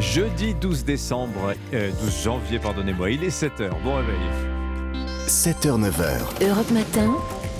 Jeudi 12 décembre, 12 euh, janvier, pardonnez-moi, il est 7h. Bon réveil. 7h, 9h. Europe Matin.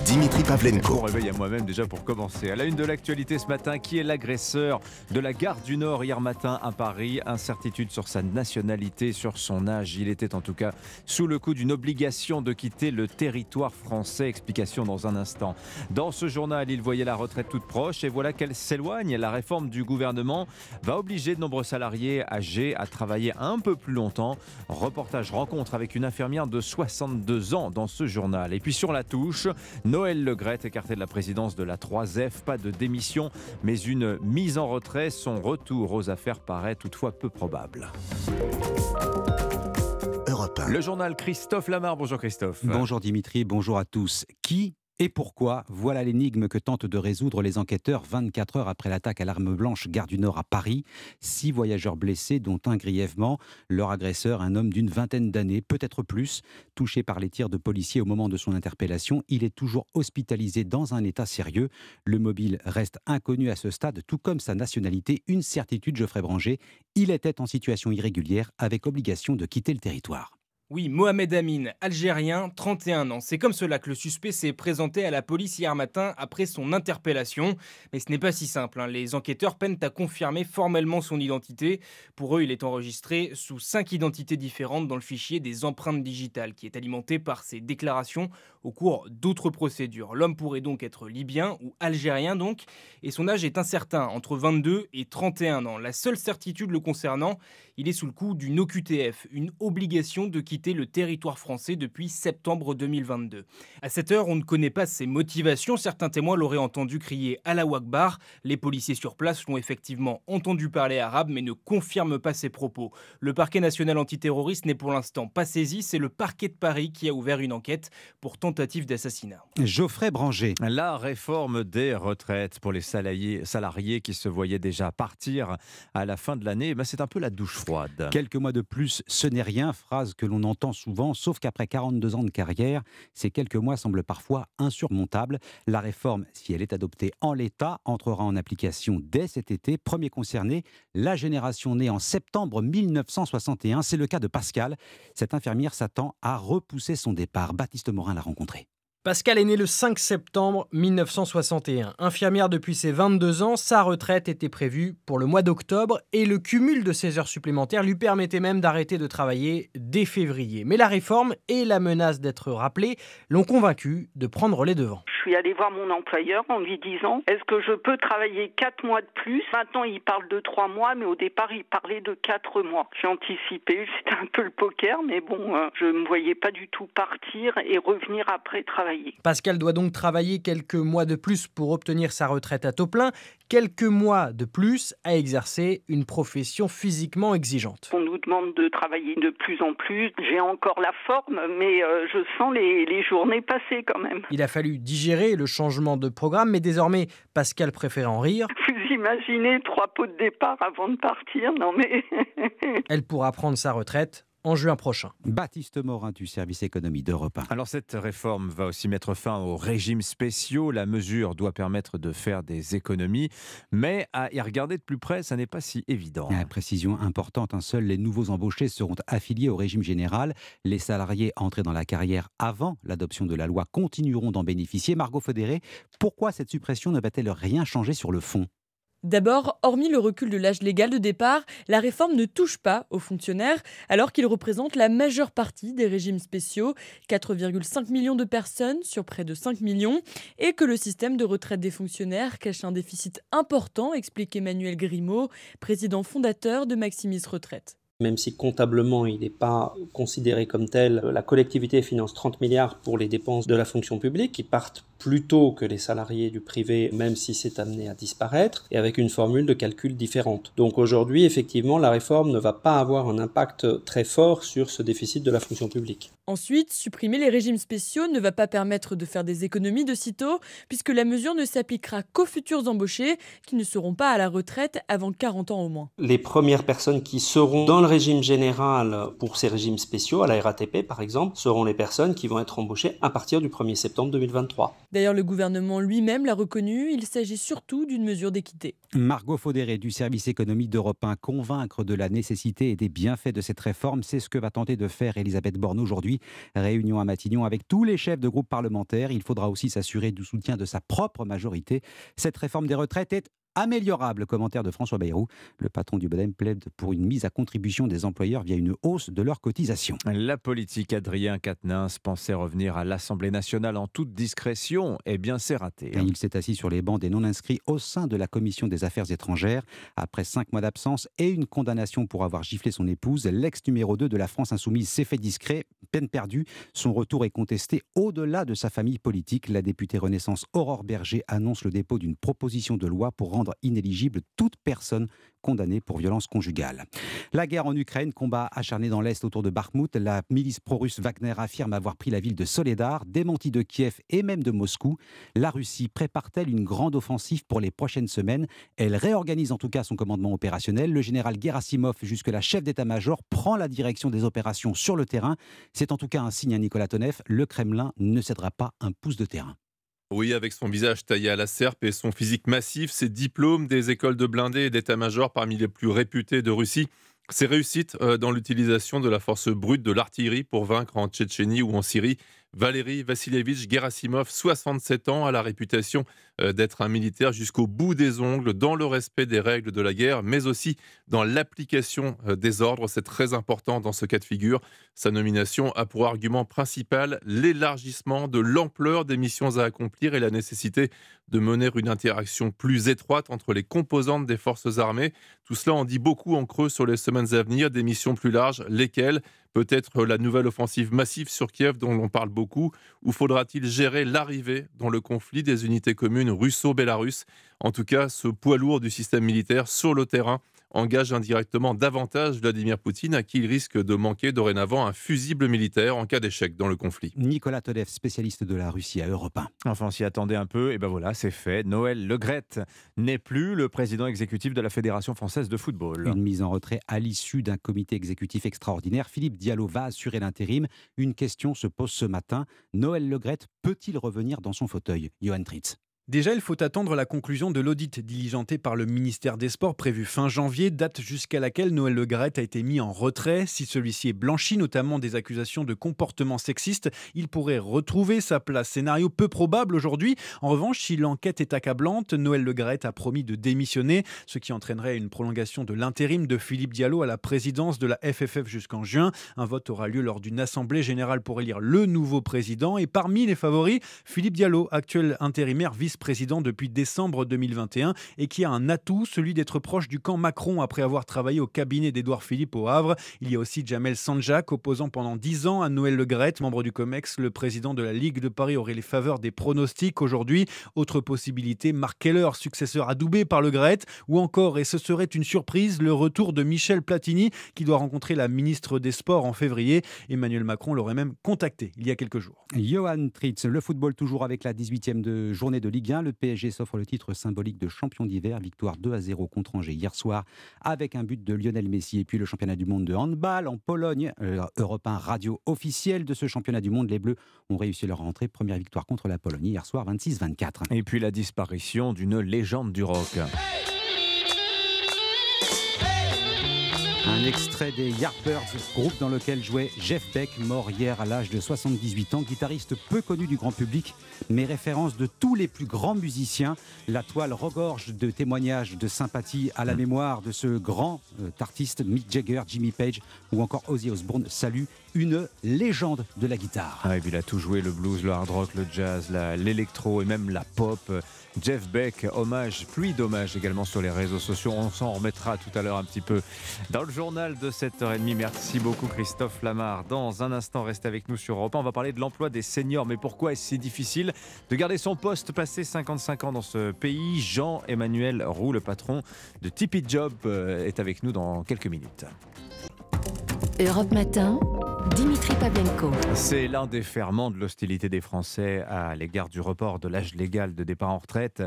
Dimitri Pavlenko. Bon réveil à moi-même déjà pour commencer. À la une de l'actualité ce matin, qui est l'agresseur de la gare du Nord hier matin à Paris? Incertitude sur sa nationalité, sur son âge. Il était en tout cas sous le coup d'une obligation de quitter le territoire français. Explication dans un instant. Dans ce journal, il voyait la retraite toute proche et voilà qu'elle s'éloigne. La réforme du gouvernement va obliger de nombreux salariés âgés à travailler un peu plus longtemps. Reportage rencontre avec une infirmière de 62 ans dans ce journal. Et puis sur la touche, Noël Legrette, écarté de la présidence de la 3F, pas de démission, mais une mise en retrait. Son retour aux affaires paraît toutefois peu probable. Le journal Christophe Lamar. Bonjour Christophe. Bonjour Dimitri, bonjour à tous. Qui et pourquoi Voilà l'énigme que tentent de résoudre les enquêteurs 24 heures après l'attaque à l'arme blanche gare du Nord à Paris. Six voyageurs blessés, dont un grièvement. Leur agresseur, un homme d'une vingtaine d'années, peut-être plus, touché par les tirs de policiers au moment de son interpellation. Il est toujours hospitalisé dans un état sérieux. Le mobile reste inconnu à ce stade, tout comme sa nationalité. Une certitude, Geoffrey Branger, il était en situation irrégulière avec obligation de quitter le territoire. Oui, Mohamed Amin, algérien, 31 ans. C'est comme cela que le suspect s'est présenté à la police hier matin après son interpellation. Mais ce n'est pas si simple. Hein. Les enquêteurs peinent à confirmer formellement son identité. Pour eux, il est enregistré sous cinq identités différentes dans le fichier des empreintes digitales, qui est alimenté par ses déclarations au cours d'autres procédures. L'homme pourrait donc être libyen ou algérien donc, et son âge est incertain, entre 22 et 31 ans. La seule certitude le concernant, il est sous le coup d'une OQTF, une obligation de quitter le territoire français depuis septembre 2022. À cette heure, on ne connaît pas ses motivations. Certains témoins l'auraient entendu crier à la Wakbar. Les policiers sur place l'ont effectivement entendu parler arabe, mais ne confirment pas ses propos. Le parquet national antiterroriste n'est pour l'instant pas saisi. C'est le parquet de Paris qui a ouvert une enquête pour tentative d'assassinat. Geoffrey Branger. La réforme des retraites pour les salariés, salariés qui se voyaient déjà partir à la fin de l'année, eh ben c'est un peu la douche froide. Quelques mois de plus, ce n'est rien, phrase que l'on entend souvent, sauf qu'après 42 ans de carrière, ces quelques mois semblent parfois insurmontables. La réforme, si elle est adoptée en l'état, entrera en application dès cet été. Premier concerné, la génération née en septembre 1961. C'est le cas de Pascal. Cette infirmière s'attend à repousser son départ. Baptiste Morin l'a rencontré. Pascal est né le 5 septembre 1961. Infirmière depuis ses 22 ans, sa retraite était prévue pour le mois d'octobre et le cumul de ses heures supplémentaires lui permettait même d'arrêter de travailler dès février. Mais la réforme et la menace d'être rappelée l'ont convaincu de prendre les devants. Je suis allée voir mon employeur en lui disant est-ce que je peux travailler 4 mois de plus? Maintenant, il parle de 3 mois, mais au départ, il parlait de 4 mois. J'ai anticipé, c'était un peu le poker, mais bon, euh, je ne me voyais pas du tout partir et revenir après travailler. Pascal doit donc travailler quelques mois de plus pour obtenir sa retraite à taux plein, quelques mois de plus à exercer une profession physiquement exigeante. On nous demande de travailler de plus en plus. J'ai encore la forme, mais euh, je sens les, les journées passer quand même. Il a fallu digérer le changement de programme, mais désormais, Pascal préfère en rire. Vous imaginez trois pots de départ avant de partir Non mais... Elle pourra prendre sa retraite en juin prochain. Baptiste Morin du service économie d'Europe 1. Alors cette réforme va aussi mettre fin aux régimes spéciaux. La mesure doit permettre de faire des économies, mais à y regarder de plus près, ça n'est pas si évident. Une précision importante, un hein. seuls les nouveaux embauchés seront affiliés au régime général. Les salariés entrés dans la carrière avant l'adoption de la loi continueront d'en bénéficier. Margot Fodéré, pourquoi cette suppression ne va-t-elle rien changer sur le fond? D'abord, hormis le recul de l'âge légal de départ, la réforme ne touche pas aux fonctionnaires, alors qu'ils représentent la majeure partie des régimes spéciaux, 4,5 millions de personnes sur près de 5 millions, et que le système de retraite des fonctionnaires cache un déficit important, explique Emmanuel Grimaud, président fondateur de Maximis Retraite. Même si comptablement il n'est pas considéré comme tel, la collectivité finance 30 milliards pour les dépenses de la fonction publique qui partent plus tôt que les salariés du privé, même si c'est amené à disparaître, et avec une formule de calcul différente. Donc aujourd'hui, effectivement, la réforme ne va pas avoir un impact très fort sur ce déficit de la fonction publique. Ensuite, supprimer les régimes spéciaux ne va pas permettre de faire des économies de sitôt, puisque la mesure ne s'appliquera qu'aux futurs embauchés qui ne seront pas à la retraite avant 40 ans au moins. Les premières personnes qui seront dans le régime général pour ces régimes spéciaux, à la RATP par exemple, seront les personnes qui vont être embauchées à partir du 1er septembre 2023. D'ailleurs, le gouvernement lui-même l'a reconnu, il s'agit surtout d'une mesure d'équité. Margot Faudéré du service économie d'Europe 1, convaincre de la nécessité et des bienfaits de cette réforme, c'est ce que va tenter de faire Elisabeth Borne aujourd'hui. Réunion à Matignon avec tous les chefs de groupe parlementaires. Il faudra aussi s'assurer du soutien de sa propre majorité. Cette réforme des retraites est améliorable. Commentaire de François Bayrou. Le patron du Bodem plaide pour une mise à contribution des employeurs via une hausse de leurs cotisations. La politique Adrien Quatennens pensait revenir à l'Assemblée nationale en toute discrétion. Eh bien, c'est raté. Hein. il s'est assis sur les bancs des non-inscrits au sein de la Commission des Affaires étrangères. Après cinq mois d'absence et une condamnation pour avoir giflé son épouse, l'ex numéro 2 de la France insoumise s'est fait discret. Peine perdue. Son retour est contesté au-delà de sa famille politique. La députée Renaissance Aurore Berger annonce le dépôt d'une proposition de loi pour rendre inéligible toute personne condamnée pour violence conjugale. La guerre en Ukraine, combat acharné dans l'Est autour de Bakhmut, la milice pro-russe Wagner affirme avoir pris la ville de Soledar, démenti de Kiev et même de Moscou. La Russie prépare-t-elle une grande offensive pour les prochaines semaines? Elle réorganise en tout cas son commandement opérationnel. Le général Gerasimov, jusque-là chef d'état-major, prend la direction des opérations sur le terrain. C'est en tout cas un signe à Nicolas Tonev, le Kremlin ne cédera pas un pouce de terrain. Oui, avec son visage taillé à la serpe et son physique massif, ses diplômes des écoles de blindés et d'état-major parmi les plus réputés de Russie, ses réussites euh, dans l'utilisation de la force brute de l'artillerie pour vaincre en Tchétchénie ou en Syrie, Valéry Vassilievitch Gerasimov, 67 ans, a la réputation d'être un militaire jusqu'au bout des ongles, dans le respect des règles de la guerre, mais aussi dans l'application euh, des ordres. C'est très important dans ce cas de figure. Sa nomination a pour argument principal l'élargissement de l'ampleur des missions à accomplir et la nécessité de mener une interaction plus étroite entre les composantes des forces armées. Tout cela en dit beaucoup en creux sur les semaines à venir, des missions plus larges, lesquelles Peut-être la nouvelle offensive massive sur Kiev dont l'on parle beaucoup, ou faudra-t-il gérer l'arrivée dans le conflit des unités communes russo-bélarusses En tout cas, ce poids lourd du système militaire sur le terrain engage indirectement davantage Vladimir Poutine, à qui il risque de manquer dorénavant un fusible militaire en cas d'échec dans le conflit. Nicolas Todev, spécialiste de la Russie à Europe 1. Enfin, on s'y attendait un peu, et ben voilà, c'est fait. Noël Legrette n'est plus le président exécutif de la Fédération française de football. Une mise en retrait à l'issue d'un comité exécutif extraordinaire. Philippe Diallo va assurer l'intérim. Une question se pose ce matin. Noël Legrette peut-il revenir dans son fauteuil? Johan Tritz. Déjà, il faut attendre la conclusion de l'audit diligenté par le ministère des Sports prévu fin janvier, date jusqu'à laquelle Noël Le a été mis en retrait. Si celui-ci est blanchi, notamment des accusations de comportement sexiste, il pourrait retrouver sa place. Scénario peu probable aujourd'hui. En revanche, si l'enquête est accablante, Noël Le a promis de démissionner, ce qui entraînerait une prolongation de l'intérim de Philippe Diallo à la présidence de la FFF jusqu'en juin. Un vote aura lieu lors d'une assemblée générale pour élire le nouveau président. Et parmi les favoris, Philippe Diallo, actuel intérimaire vice président depuis décembre 2021 et qui a un atout, celui d'être proche du camp Macron après avoir travaillé au cabinet d'Édouard Philippe au Havre. Il y a aussi Jamel Sanjak, opposant pendant 10 ans à Noël Le membre du COMEX. Le président de la Ligue de Paris aurait les faveurs des pronostics aujourd'hui. Autre possibilité, Marc Keller, successeur adoubé par Le ou encore, et ce serait une surprise, le retour de Michel Platini qui doit rencontrer la ministre des Sports en février. Emmanuel Macron l'aurait même contacté il y a quelques jours. Johan Tritz, le football toujours avec la 18e de journée de Ligue le PSG s'offre le titre symbolique de champion d'hiver. Victoire 2 à 0 contre Angers hier soir avec un but de Lionel Messi. Et puis le championnat du monde de handball en Pologne. Euh, Europe 1 radio officielle de ce championnat du monde. Les Bleus ont réussi leur rentrée. Première victoire contre la Pologne hier soir 26-24. Et puis la disparition d'une légende du rock. Un extrait des Yardbirds, groupe dans lequel jouait Jeff Beck, mort hier à l'âge de 78 ans, guitariste peu connu du grand public, mais référence de tous les plus grands musiciens. La toile regorge de témoignages de sympathie à la mémoire de ce grand euh, artiste, Mick Jagger, Jimmy Page ou encore Ozzy Osbourne. Salut une légende de la guitare. Ah, il a tout joué, le blues, le hard rock, le jazz, l'électro et même la pop. Jeff Beck, hommage, pluie d'hommages également sur les réseaux sociaux. On s'en remettra tout à l'heure un petit peu dans le journal de 7h30. Merci beaucoup Christophe Lamar. Dans un instant, restez avec nous sur Europe On va parler de l'emploi des seniors. Mais pourquoi est-ce si difficile de garder son poste passé 55 ans dans ce pays? Jean-Emmanuel Roux, le patron de Tipeee Job, euh, est avec nous dans quelques minutes. Europe Matin, Dimitri Pavlenko. C'est l'un des ferments de l'hostilité des Français à l'égard du report de l'âge légal de départ en retraite.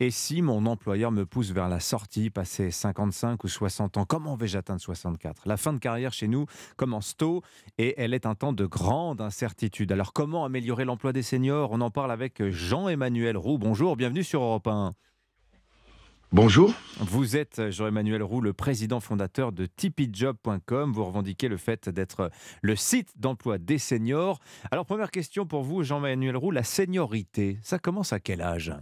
Et si mon employeur me pousse vers la sortie, passer 55 ou 60 ans, comment vais-je atteindre 64 La fin de carrière chez nous commence tôt et elle est un temps de grande incertitude. Alors comment améliorer l'emploi des seniors? On en parle avec Jean-Emmanuel Roux. Bonjour, bienvenue sur Europe 1. Bonjour. Vous êtes Jean-Emmanuel Roux, le président fondateur de tipeejob.com. Vous revendiquez le fait d'être le site d'emploi des seniors. Alors, première question pour vous, Jean-Emmanuel Roux, la seniorité, ça commence à quel âge?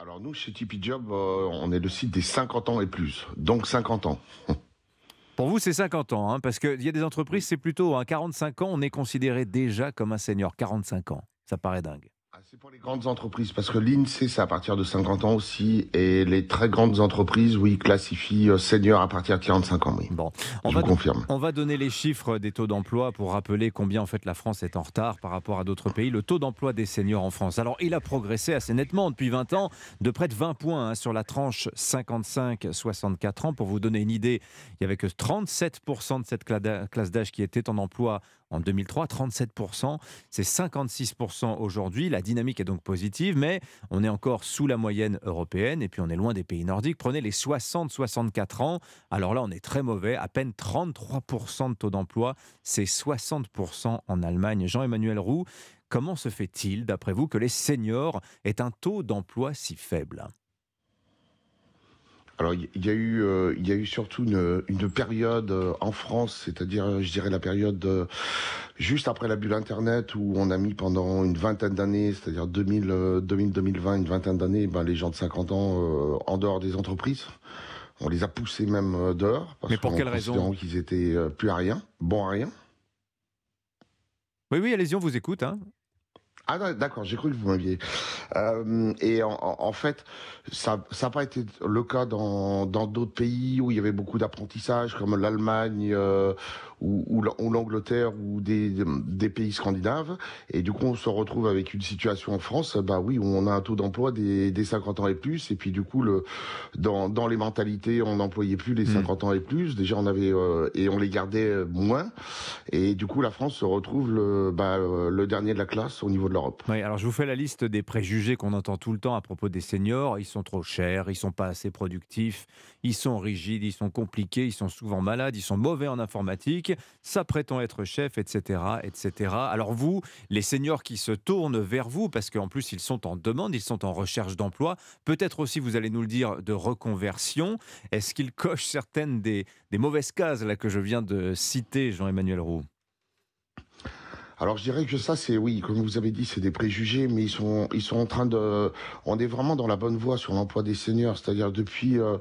Alors, nous, chez TipeeJob, euh, on est le site des 50 ans et plus, donc 50 ans. Pour vous, c'est 50 ans, hein, parce qu'il y a des entreprises, c'est plutôt à 45 ans, on est considéré déjà comme un senior. 45 ans, ça paraît dingue. C'est pour les grandes entreprises, parce que l'INSEE, c'est à partir de 50 ans aussi, et les très grandes entreprises, oui, classifient euh, senior à partir de 45 ans, oui. Bon, on va, confirme. On va donner les chiffres des taux d'emploi pour rappeler combien, en fait, la France est en retard par rapport à d'autres pays. Le taux d'emploi des seniors en France. Alors, il a progressé assez nettement depuis 20 ans, de près de 20 points hein, sur la tranche 55-64 ans. Pour vous donner une idée, il n'y avait que 37% de cette classe d'âge qui était en emploi en 2003, 37%, c'est 56% aujourd'hui. La dynamique est donc positive, mais on est encore sous la moyenne européenne et puis on est loin des pays nordiques. Prenez les 60-64 ans, alors là on est très mauvais, à peine 33% de taux d'emploi, c'est 60% en Allemagne. Jean-Emmanuel Roux, comment se fait-il, d'après vous, que les seniors aient un taux d'emploi si faible? Alors il y a eu, euh, y a eu surtout une, période euh, en France, c'est-à-dire, euh, je dirais la période juste après la bulle Internet où on a mis pendant une vingtaine d'années, c'est-à-dire 2000, 2020, une vingtaine d'années, ben, les gens de 50 ans en dehors des entreprises. On les a poussés même dehors. Parce Mais pour quelle raison qu'ils étaient plus à rien, bon à rien. Oui, oui, allez-y, on vous écoute. Hein. Ah d'accord, j'ai cru que vous m'aviez. Euh, et en, fait, ça n'a pas été le cas dans d'autres pays où il y avait beaucoup d'apprentissage, comme l'Allemagne euh, ou, l'Angleterre ou des, pays scandinaves. Et du coup, on se retrouve avec une situation en France, bah oui, où on a un taux d'emploi des, 50 ans et plus. Et puis du coup, le, dans, les mentalités, on n'employait plus les 50 hmm. ans et plus. Déjà, on avait euh, et on les gardait moins. Et du coup, la France se retrouve le, bah, le dernier de la classe au niveau de l'Europe. Oui, alors je vous fais la liste des préjugés qu'on entend tout le temps à propos des seniors. Ils sont trop chers, ils sont pas assez productifs, ils sont rigides, ils sont compliqués, ils sont souvent malades, ils sont mauvais en informatique ça prétend être chef, etc., etc. Alors vous, les seniors qui se tournent vers vous, parce qu'en plus ils sont en demande, ils sont en recherche d'emploi, peut-être aussi, vous allez nous le dire, de reconversion. Est-ce qu'ils cochent certaines des, des mauvaises cases là que je viens de citer, Jean-Emmanuel Roux? Alors je dirais que ça, c'est oui, comme vous avez dit, c'est des préjugés, mais ils sont, ils sont en train de, on est vraiment dans la bonne voie sur l'emploi des seniors, c'est-à-dire depuis, euh,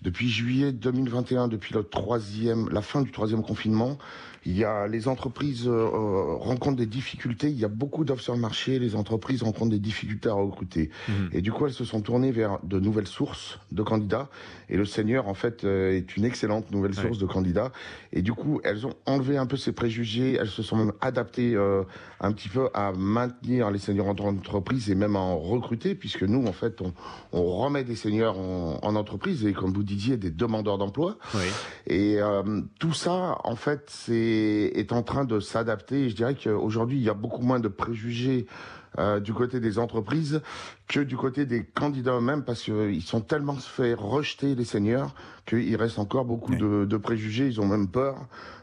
depuis juillet 2021, depuis le troisième, la fin du troisième confinement, il y a les entreprises euh, euh, rencontrent des difficultés. Il y a beaucoup d'offres sur le marché. Les entreprises rencontrent des difficultés à recruter. Mhm. Et du coup, elles se sont tournées vers de nouvelles sources de candidats. Et le Seigneur, en fait, euh, est une excellente nouvelle source de candidats. Et du coup, elles ont enlevé un peu ces préjugés. Elles se sont même adaptées un petit peu à maintenir les seigneurs en entreprise et même à en recruter, puisque nous, en fait, on, remet des seigneurs en, en, entreprise et, comme vous disiez, des demandeurs d'emploi. Oui. Et tout ça, en fait, c'est est, en train de s'adapter. Je dirais qu'aujourd'hui, il y a beaucoup moins de préjugés euh, du côté des entreprises que du côté des candidats eux-mêmes parce qu'ils sont tellement fait rejeter les seniors qu'il reste encore beaucoup de, préjugés. Ils ont même peur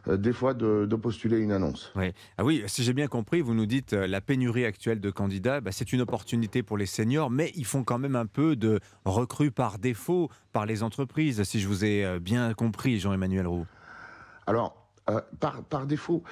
euh, des fois de, postuler une annonce. Oui. Ah oui, si j'ai bien compris, vous nous dites euh, la pénurie actuelle de candidats, bah, c'est une opportunité pour les seniors, mais ils font quand même un peu de recrues par défaut par les entreprises, si je vous ai bien compris, Jean-Emmanuel Roux. Alors, euh, par, par, défaut,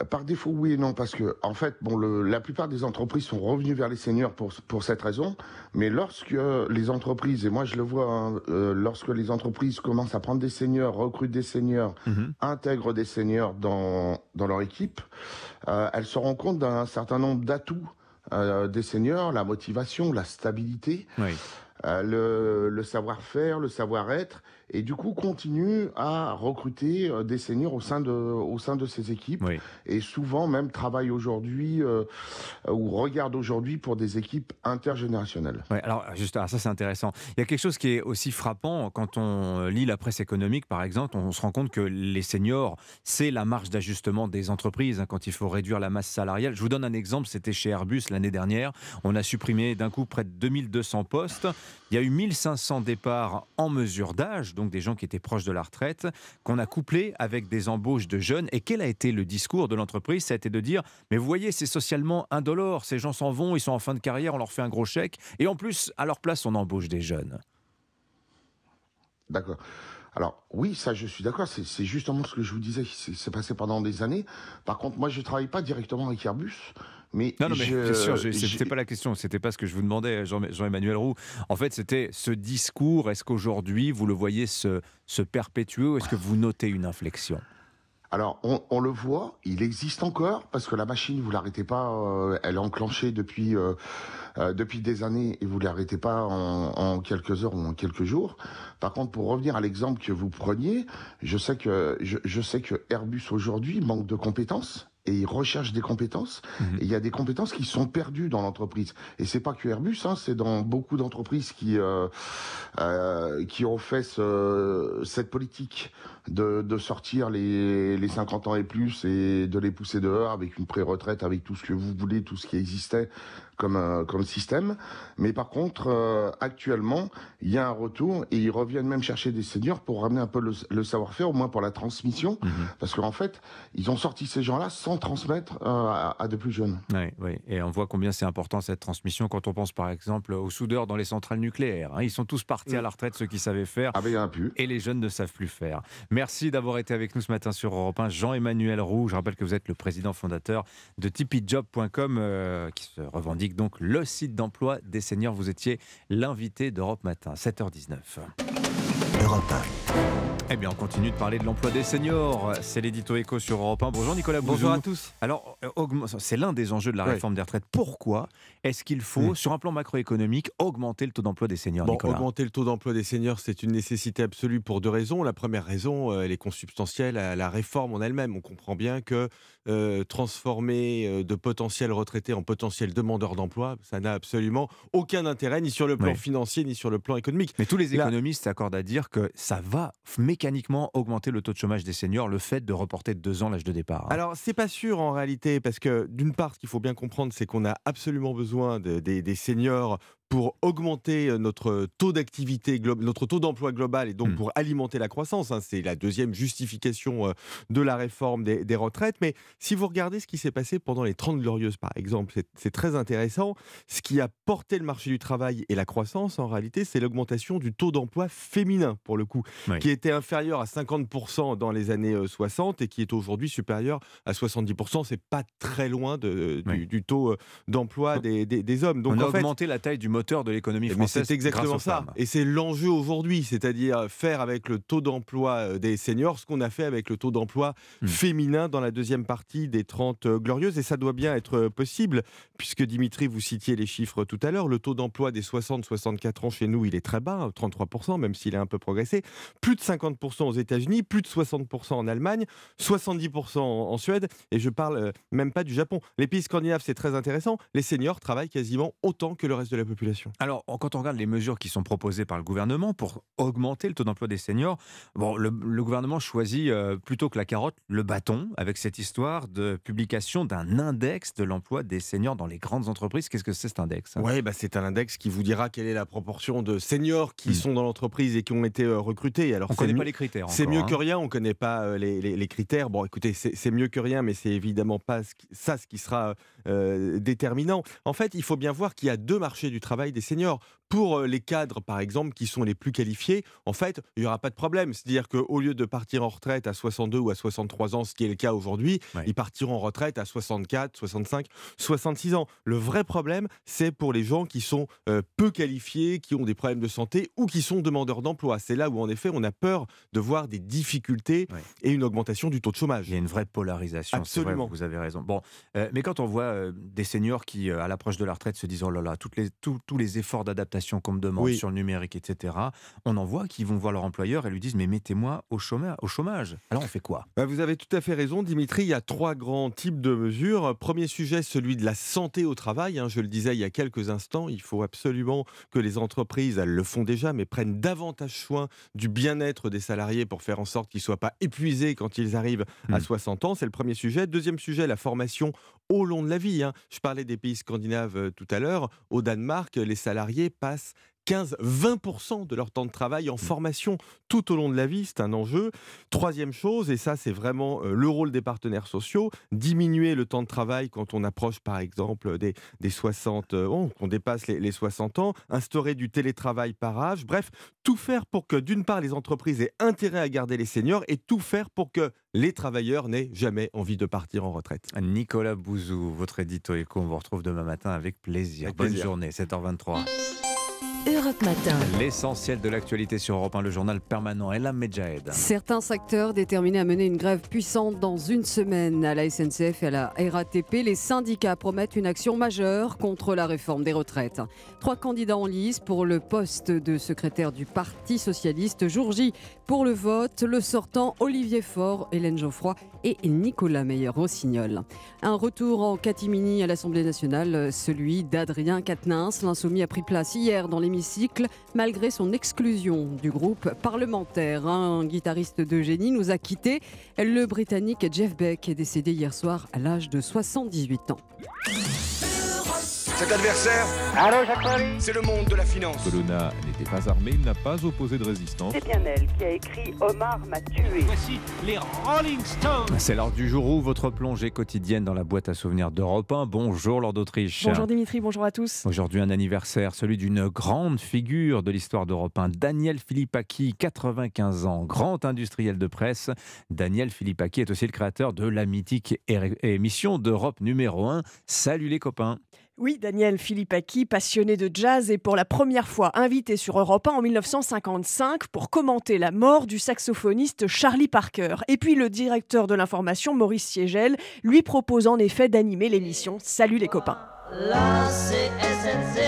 euh, par défaut, oui et non, parce que en fait, bon, le, la plupart des entreprises sont revenues vers les seniors pour, pour cette raison. Mais lorsque les entreprises, et moi je le vois, hein, euh, lorsque les entreprises commencent à prendre des seniors, recrutent des seniors, mhm. intègrent des seniors dans, dans leur équipe, elles se rendent compte d'un certain nombre d'atouts des seniors, la motivation, la stabilité. Oui. le, le savoir-faire, le savoir-être, et du coup continue à recruter des seniors au sein de, au sein de ces équipes, et souvent même travaille aujourd'hui ou regarde aujourd'hui pour des équipes intergénérationnelles. Ouais, alors juste, ça c'est intéressant. Il y a quelque chose qui est aussi frappant quand on lit la presse économique, par exemple, on se rend compte que les seniors, c'est la marge d'ajustement des entreprises hein, quand il faut réduire la masse salariale. Je vous donne un exemple, c'était chez Airbus l'année dernière. On a supprimé d'un coup près de 2200 postes. Il y a eu 1500 départs en mesure d'âge, donc des gens qui étaient proches de la retraite, qu'on a couplé avec des embauches de jeunes. Et quel a été le discours de l'entreprise? Ça a été de dire, mais vous voyez, c'est socialement indolore, ces gens s'en vont, ils sont en fin de carrière, on leur fait un gros chèque, et en plus, à leur place, on embauche des jeunes. D'accord. Alors oui, ça je suis d'accord, c'est justement ce que je vous disais, c'est passé pendant des années. Par contre, moi je ne travaille pas directement avec Airbus, mais non, non, mais bien sûr, c'était pas la question, c'était pas ce que je vous demandais, Jean-Emmanuel Roux. En fait, c'était ce discours. Est-ce qu'aujourd'hui vous le voyez se, se perpétuer ou est-ce que vous notez une inflexion? Alors, on, le voit, il existe encore parce que la machine, vous l'arrêtez pas, euh, elle est enclenchée depuis euh, euh, depuis des années et vous l'arrêtez pas en, quelques heures ou en quelques jours. Par contre, pour revenir à l'exemple que vous preniez, je sais que je sais que Airbus aujourd'hui manque de compétences et ils recherchent des compétences. Mhm. Et il y a des compétences qui sont perdues dans l'entreprise. Et c'est pas que Airbus, hein, c'est dans beaucoup d'entreprises qui euh, euh, qui ont fait ce, cette politique de, de sortir les, les 50 ans et plus et de les pousser dehors avec une pré-retraite, avec tout ce que vous voulez, tout ce qui existait comme, euh, comme système. Mais par contre, euh, actuellement, il y a un retour et ils reviennent même chercher des seniors pour ramener un peu le, savoir-faire, au moins pour la transmission. Mhm. Parce qu'en fait, ils ont sorti ces gens-là sans transmettre euh, à, de plus jeunes. Oui, oui. Et on voit combien c'est important cette transmission quand on pense par exemple aux soudeurs dans les centrales nucléaires. Hein. Ils sont tous partis à la retraite, ceux qui savaient faire. Ah Et les jeunes ne savent plus faire. Merci d'avoir été avec nous ce matin sur Europe 1. Jean-Emmanuel Roux, je rappelle que vous êtes le président fondateur de tipeejob.com qui se revendique donc le site d'emploi des seniors. Vous étiez l'invité d'Europe Matin, 7h19. Europe 1. Eh bien, on continue de parler de l'emploi des seniors. C'est l'édito éco sur Europe 1. Bonjour Nicolas. Bonjour à tous. Alors, euh, c'est l'un des enjeux de la réforme des retraites. Pourquoi est-ce qu'il faut, sur un plan macroéconomique, augmenter le taux d'emploi des seniors bon, Augmenter le taux d'emploi des seniors, c'est une nécessité absolue pour deux raisons. La première raison, euh, elle est consubstantielle à la réforme en elle-même. On comprend bien que euh, transformer de potentiels retraités en potentiels demandeurs d'emploi, ça n'a absolument aucun intérêt, ni sur le plan financier, ni sur le plan économique. Mais tous les économistes s'accordent à dire que ça va mécaniquement augmenter le taux de chômage des seniors, le fait de reporter de deux ans l'âge de départ. Hein. Alors, c'est pas sûr en réalité, parce que d'une part, ce qu'il faut bien comprendre, c'est qu'on a absolument besoin des seniors pour augmenter euh, notre taux d'activité, notre taux d'emploi global et donc mmh. pour alimenter la croissance. Hein. c'est la deuxième justification euh, de la réforme des, retraites. Mais si vous regardez ce qui s'est passé pendant les 30 glorieuses, par exemple, c'est très intéressant. Ce qui a porté le marché du travail et la croissance, en réalité, c'est l'augmentation du taux d'emploi féminin, pour le coup, qui était inférieur à 50% dans les années 60 euh, et qui est aujourd'hui supérieur à 70%. C'est pas très loin de, du, taux d'emploi des, des, hommes. Donc, On a augmenté la taille du mode de l'économie française. c'est exactement ça. Et c'est l'enjeu aujourd'hui, c'est-à-dire faire avec le taux d'emploi euh, des seniors ce qu'on a fait avec le taux d'emploi hmm. féminin dans la deuxième partie des 30 euh, glorieuses. Et ça doit bien être euh, possible, puisque Dimitri, vous citiez les chiffres tout à l'heure. Le taux d'emploi des 60-64 ans chez nous, il est très bas, 33%, même s'il a un peu progressé. Plus de 50% aux États-Unis, plus de 60% en Allemagne, 70% en Suède. Et je parle même pas du Japon. Les pays scandinaves, c'est très intéressant. Les seniors travaillent quasiment autant que le reste de la population. Alors, quand on regarde les mesures qui sont proposées par le gouvernement pour augmenter le taux d'emploi des seniors, bon, le, gouvernement choisit euh, plutôt que la carotte le bâton avec cette histoire de publication d'un index de l'emploi des seniors dans les grandes entreprises. Qu'est-ce que c'est cet index hein? Oui, bah, c'est un index qui vous dira quelle est la proportion de seniors qui hmm. sont dans l'entreprise et qui ont été euh, recrutés. Alors, on ne connaît pas les critères. C'est mieux que hein. rien, on ne connaît pas euh, les, critères. Bon, écoutez, c'est mieux que rien, mais c'est évidemment pas ça ce qui sera déterminant. En fait, il faut bien voir qu'il y a deux marchés du travail des seniors. Pour euh, les cadres, par exemple, qui sont les plus qualifiés, en fait, il n'y aura pas de problème. C'est-à-dire qu'au lieu de partir en retraite à 62 ou à 63 ans, ce qui est le cas aujourd'hui, ils partiront en retraite à 64, 65, 66 ans. Le vrai problème, c'est pour les gens qui sont euh, peu qualifiés, qui ont des problèmes de santé ou qui sont demandeurs d'emploi. C'est là où, en effet, on a peur de voir des difficultés et une augmentation du taux de chômage. Il y a une vraie polarisation. Absolument. vous avez raison. Bon, euh, mais quand on voit des seniors qui, à l'approche de la retraite, se disent oh là là, toutes les, tous les efforts d'adaptation formation qu'on me demande Oui. sur le numérique, etc. On en voit qui vont voir leur employeur et lui disent mais mettez-moi au chômage. Au chômage. Alors on fait quoi? Bah, vous avez tout à fait raison, Dimitri. Il y a trois grands types de mesures. Premier sujet, celui de la santé au travail. hein. Je le disais il y a quelques instants, il faut absolument que les entreprises, elles le font déjà, mais prennent davantage soin du bien-être des salariés pour faire en sorte qu'ils ne soient pas épuisés quand ils arrivent à Mm. 60 ans. C'est le premier sujet. Deuxième sujet, la formation au long de la vie. hein. Je parlais des pays scandinaves euh, tout à l'heure. Au Danemark, les salariés passent 15-20% de leur temps de travail en formation tout au long de la vie, c'est un enjeu. Troisième chose, et ça c'est vraiment euh, le rôle des partenaires sociaux, diminuer le temps de travail quand on approche par exemple des, des 60 euh, ans, qu'on dépasse les, les 60 ans, instaurer du télétravail par âge, bref, tout faire pour que d'une part les entreprises aient intérêt à garder les seniors et tout faire pour que les travailleurs n'aient jamais envie de partir en retraite. Nicolas Bouzou, votre édito éco, on vous retrouve demain matin avec plaisir. Avec Bonne plaisir. journée, 7h23. Europe Matin. L'essentiel de l'actualité sur Europe 1, le journal permanent. Elam Medjahed. Certains secteurs déterminés à mener une grève puissante dans une semaine. À la SNCF et à la RATP, les syndicats promettent une action majeure contre la réforme des retraites. Trois candidats en lice pour le poste de secrétaire du Parti socialiste. Jour J pour le vote, le sortant Olivier Faure, Hélène Geoffroy et Nicolas Meyer-Rossignol. Un retour en catimini à l'Assemblée nationale, celui d'Adrien Quatennens. L'insoumis a pris place hier dans l'hémicycle malgré son exclusion du groupe parlementaire. Un guitariste de génie nous a quittés. Le Britannique Jeff Beck est décédé hier soir à l'âge de 78 ans. Cet adversaire, c'est le monde de la finance. Colonna n'était pas armé, il n'a pas opposé de résistance. C'est bien elle qui a écrit Omar m'a tué. Voici les Rolling Stones. C'est l'heure du jour où votre plongée quotidienne dans la boîte à souvenirs d'Europe 1. Bonjour Lord d'Autriche. Bonjour Dimitri, bonjour à tous. Aujourd'hui un anniversaire, celui d'une grande figure de l'histoire d'Europe 1, Daniel Philippaki, 95 ans, grand industriel de presse. Daniel Philippaki est aussi le créateur de la mythique émission d'Europe numéro 1. Salut les copains. Oui, Daniel Philippaki, passionné de jazz, est pour la première fois invité sur Europe 1 en 1955 pour commenter la mort du saxophoniste Charlie Parker. Et puis le directeur de l'information, Maurice Siegel, lui propose en effet d'animer l'émission Salut les copains. La CSNC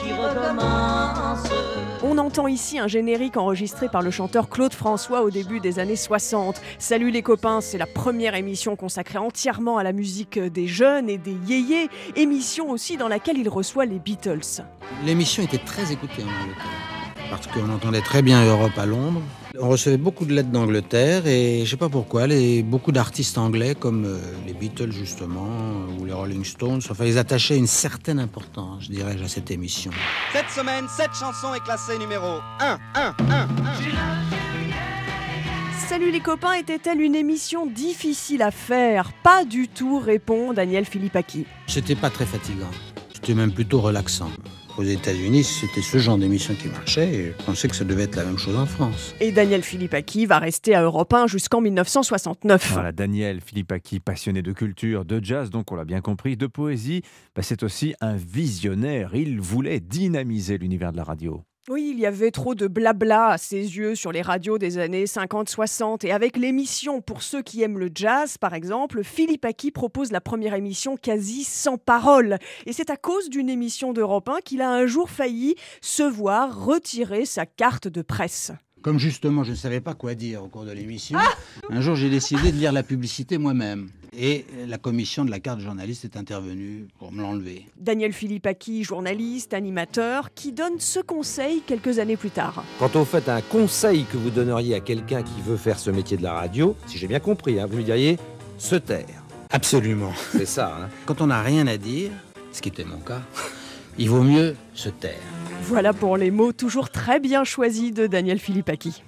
qui recommence. On entend ici un générique enregistré par le chanteur Claude François au début des années 60. Salut les copains, c'est la première émission consacrée entièrement à la musique des jeunes et des yéyés, émission aussi dans laquelle il reçoit les Beatles. L'émission était très écoutée en Angleterre, parce qu'on entendait très bien Europe à Londres. On recevait beaucoup de lettres d'Angleterre et je sais pas pourquoi, les, beaucoup d'artistes anglais comme euh, les Beatles justement ou les Rolling Stones, enfin ils attachaient une certaine importance, je dirais, à cette émission. Cette semaine, cette chanson est classée numéro 1, 1, 1, 1. Salut les copains était-elle une émission difficile à faire? Pas du tout, répond Daniel Philippaki. C'était pas très fatigant, c'était même plutôt relaxant. Aux États-Unis, c'était ce genre d'émission qui marchait et je pensais que ça devait être la même chose en France. Et Daniel Philippaki va rester à Europe 1 jusqu'en 1969. Voilà, Daniel Philippaki, passionné de culture, de jazz, donc on l'a bien compris, de poésie, bah, c'est aussi un visionnaire. Il voulait dynamiser l'univers de la radio. Oui, il y avait trop de blabla à ses yeux sur les radios des années 50-60. Et avec l'émission Pour ceux qui aiment le jazz, par exemple, Philippe Aki propose la première émission quasi sans parole. Et c'est à cause d'une émission d'Europe 1 qu'il a un jour failli se voir retirer sa carte de presse. Comme justement, je ne savais pas quoi dire au cours de l'émission, un jour j'ai décidé de lire la publicité moi-même. Et la commission de la carte journaliste est intervenue pour me l'enlever. Daniel Philippaki, journaliste, animateur, qui donne ce conseil quelques années plus tard. Quand on fait un conseil que vous donneriez à quelqu'un qui veut faire ce métier de la radio, si j'ai bien compris, hein, vous lui diriez se taire. Absolument. C'est ça. Hein. Quand on n'a rien à dire, ce qui était mon cas, il vaut mieux se taire. Voilà pour les mots toujours très bien choisis de Daniel Philippaki.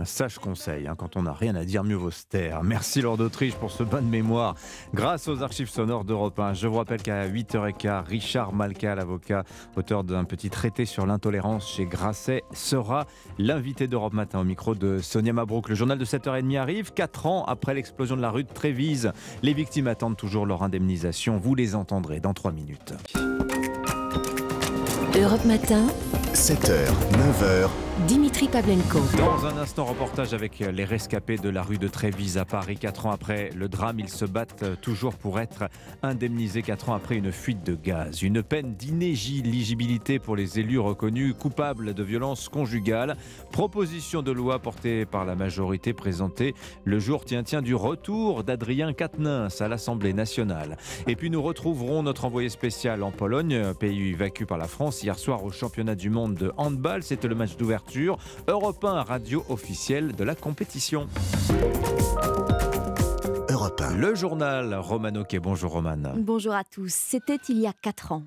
Un sage conseil, hein, quand on n'a rien à dire, mieux vaut se taire. Merci Lord d'Autriche pour ce bonne mémoire. Grâce aux archives sonores d'Europe 1, je vous rappelle qu'à 8h15, Richard Malka, l'avocat, auteur d'un petit traité sur l'intolérance chez Grasset, sera l'invité d'Europe Matin au micro de Sonia Mabrouk. Le journal de 7h30 arrive, 4 ans après l'explosion de la rue de Trévise. Les victimes attendent toujours leur indemnisation. Vous les entendrez dans 3 minutes. Europe Matin, 7h, 9h, Dimitri Pavlenko. Dans un instant, reportage avec les rescapés de la rue de Trévise à Paris. Quatre ans après le drame, ils se battent toujours pour être indemnisés. Quatre ans après une fuite de gaz. Une peine d'inéligibilité pour les élus reconnus coupables de violences conjugales. Proposition de loi portée par la majorité présentée le jour tient tient du retour d'Adrien Quatennens à l'Assemblée nationale. Et puis nous retrouverons notre envoyé spécial en Pologne, pays vaincu par la France hier soir au championnat du monde de handball. C'était le match d'ouverture. Europe 1, radio officielle de la compétition. Europe 1. Le journal Romano Quai. Bonjour Roman. Bonjour à tous. C'était il y a 4 ans.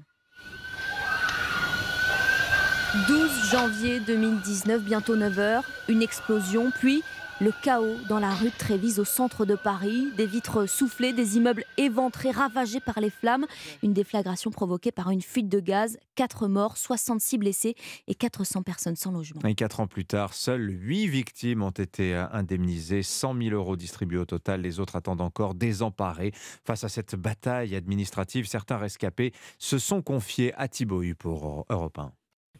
12 janvier 2019, bientôt 9h, une explosion, puis le chaos dans la rue de Trévise au centre de Paris, des vitres soufflées, des immeubles éventrés, ravagés par les flammes, une déflagration provoquée par une fuite de gaz, 4 morts, 66 blessés et 400 personnes sans logement. Et quatre ans plus tard, seules 8 victimes ont été indemnisées, 100 000 euros distribués au total, les autres attendent encore désemparés. Face à cette bataille administrative, certains rescapés se sont confiés à Thibaut pour Europe 1.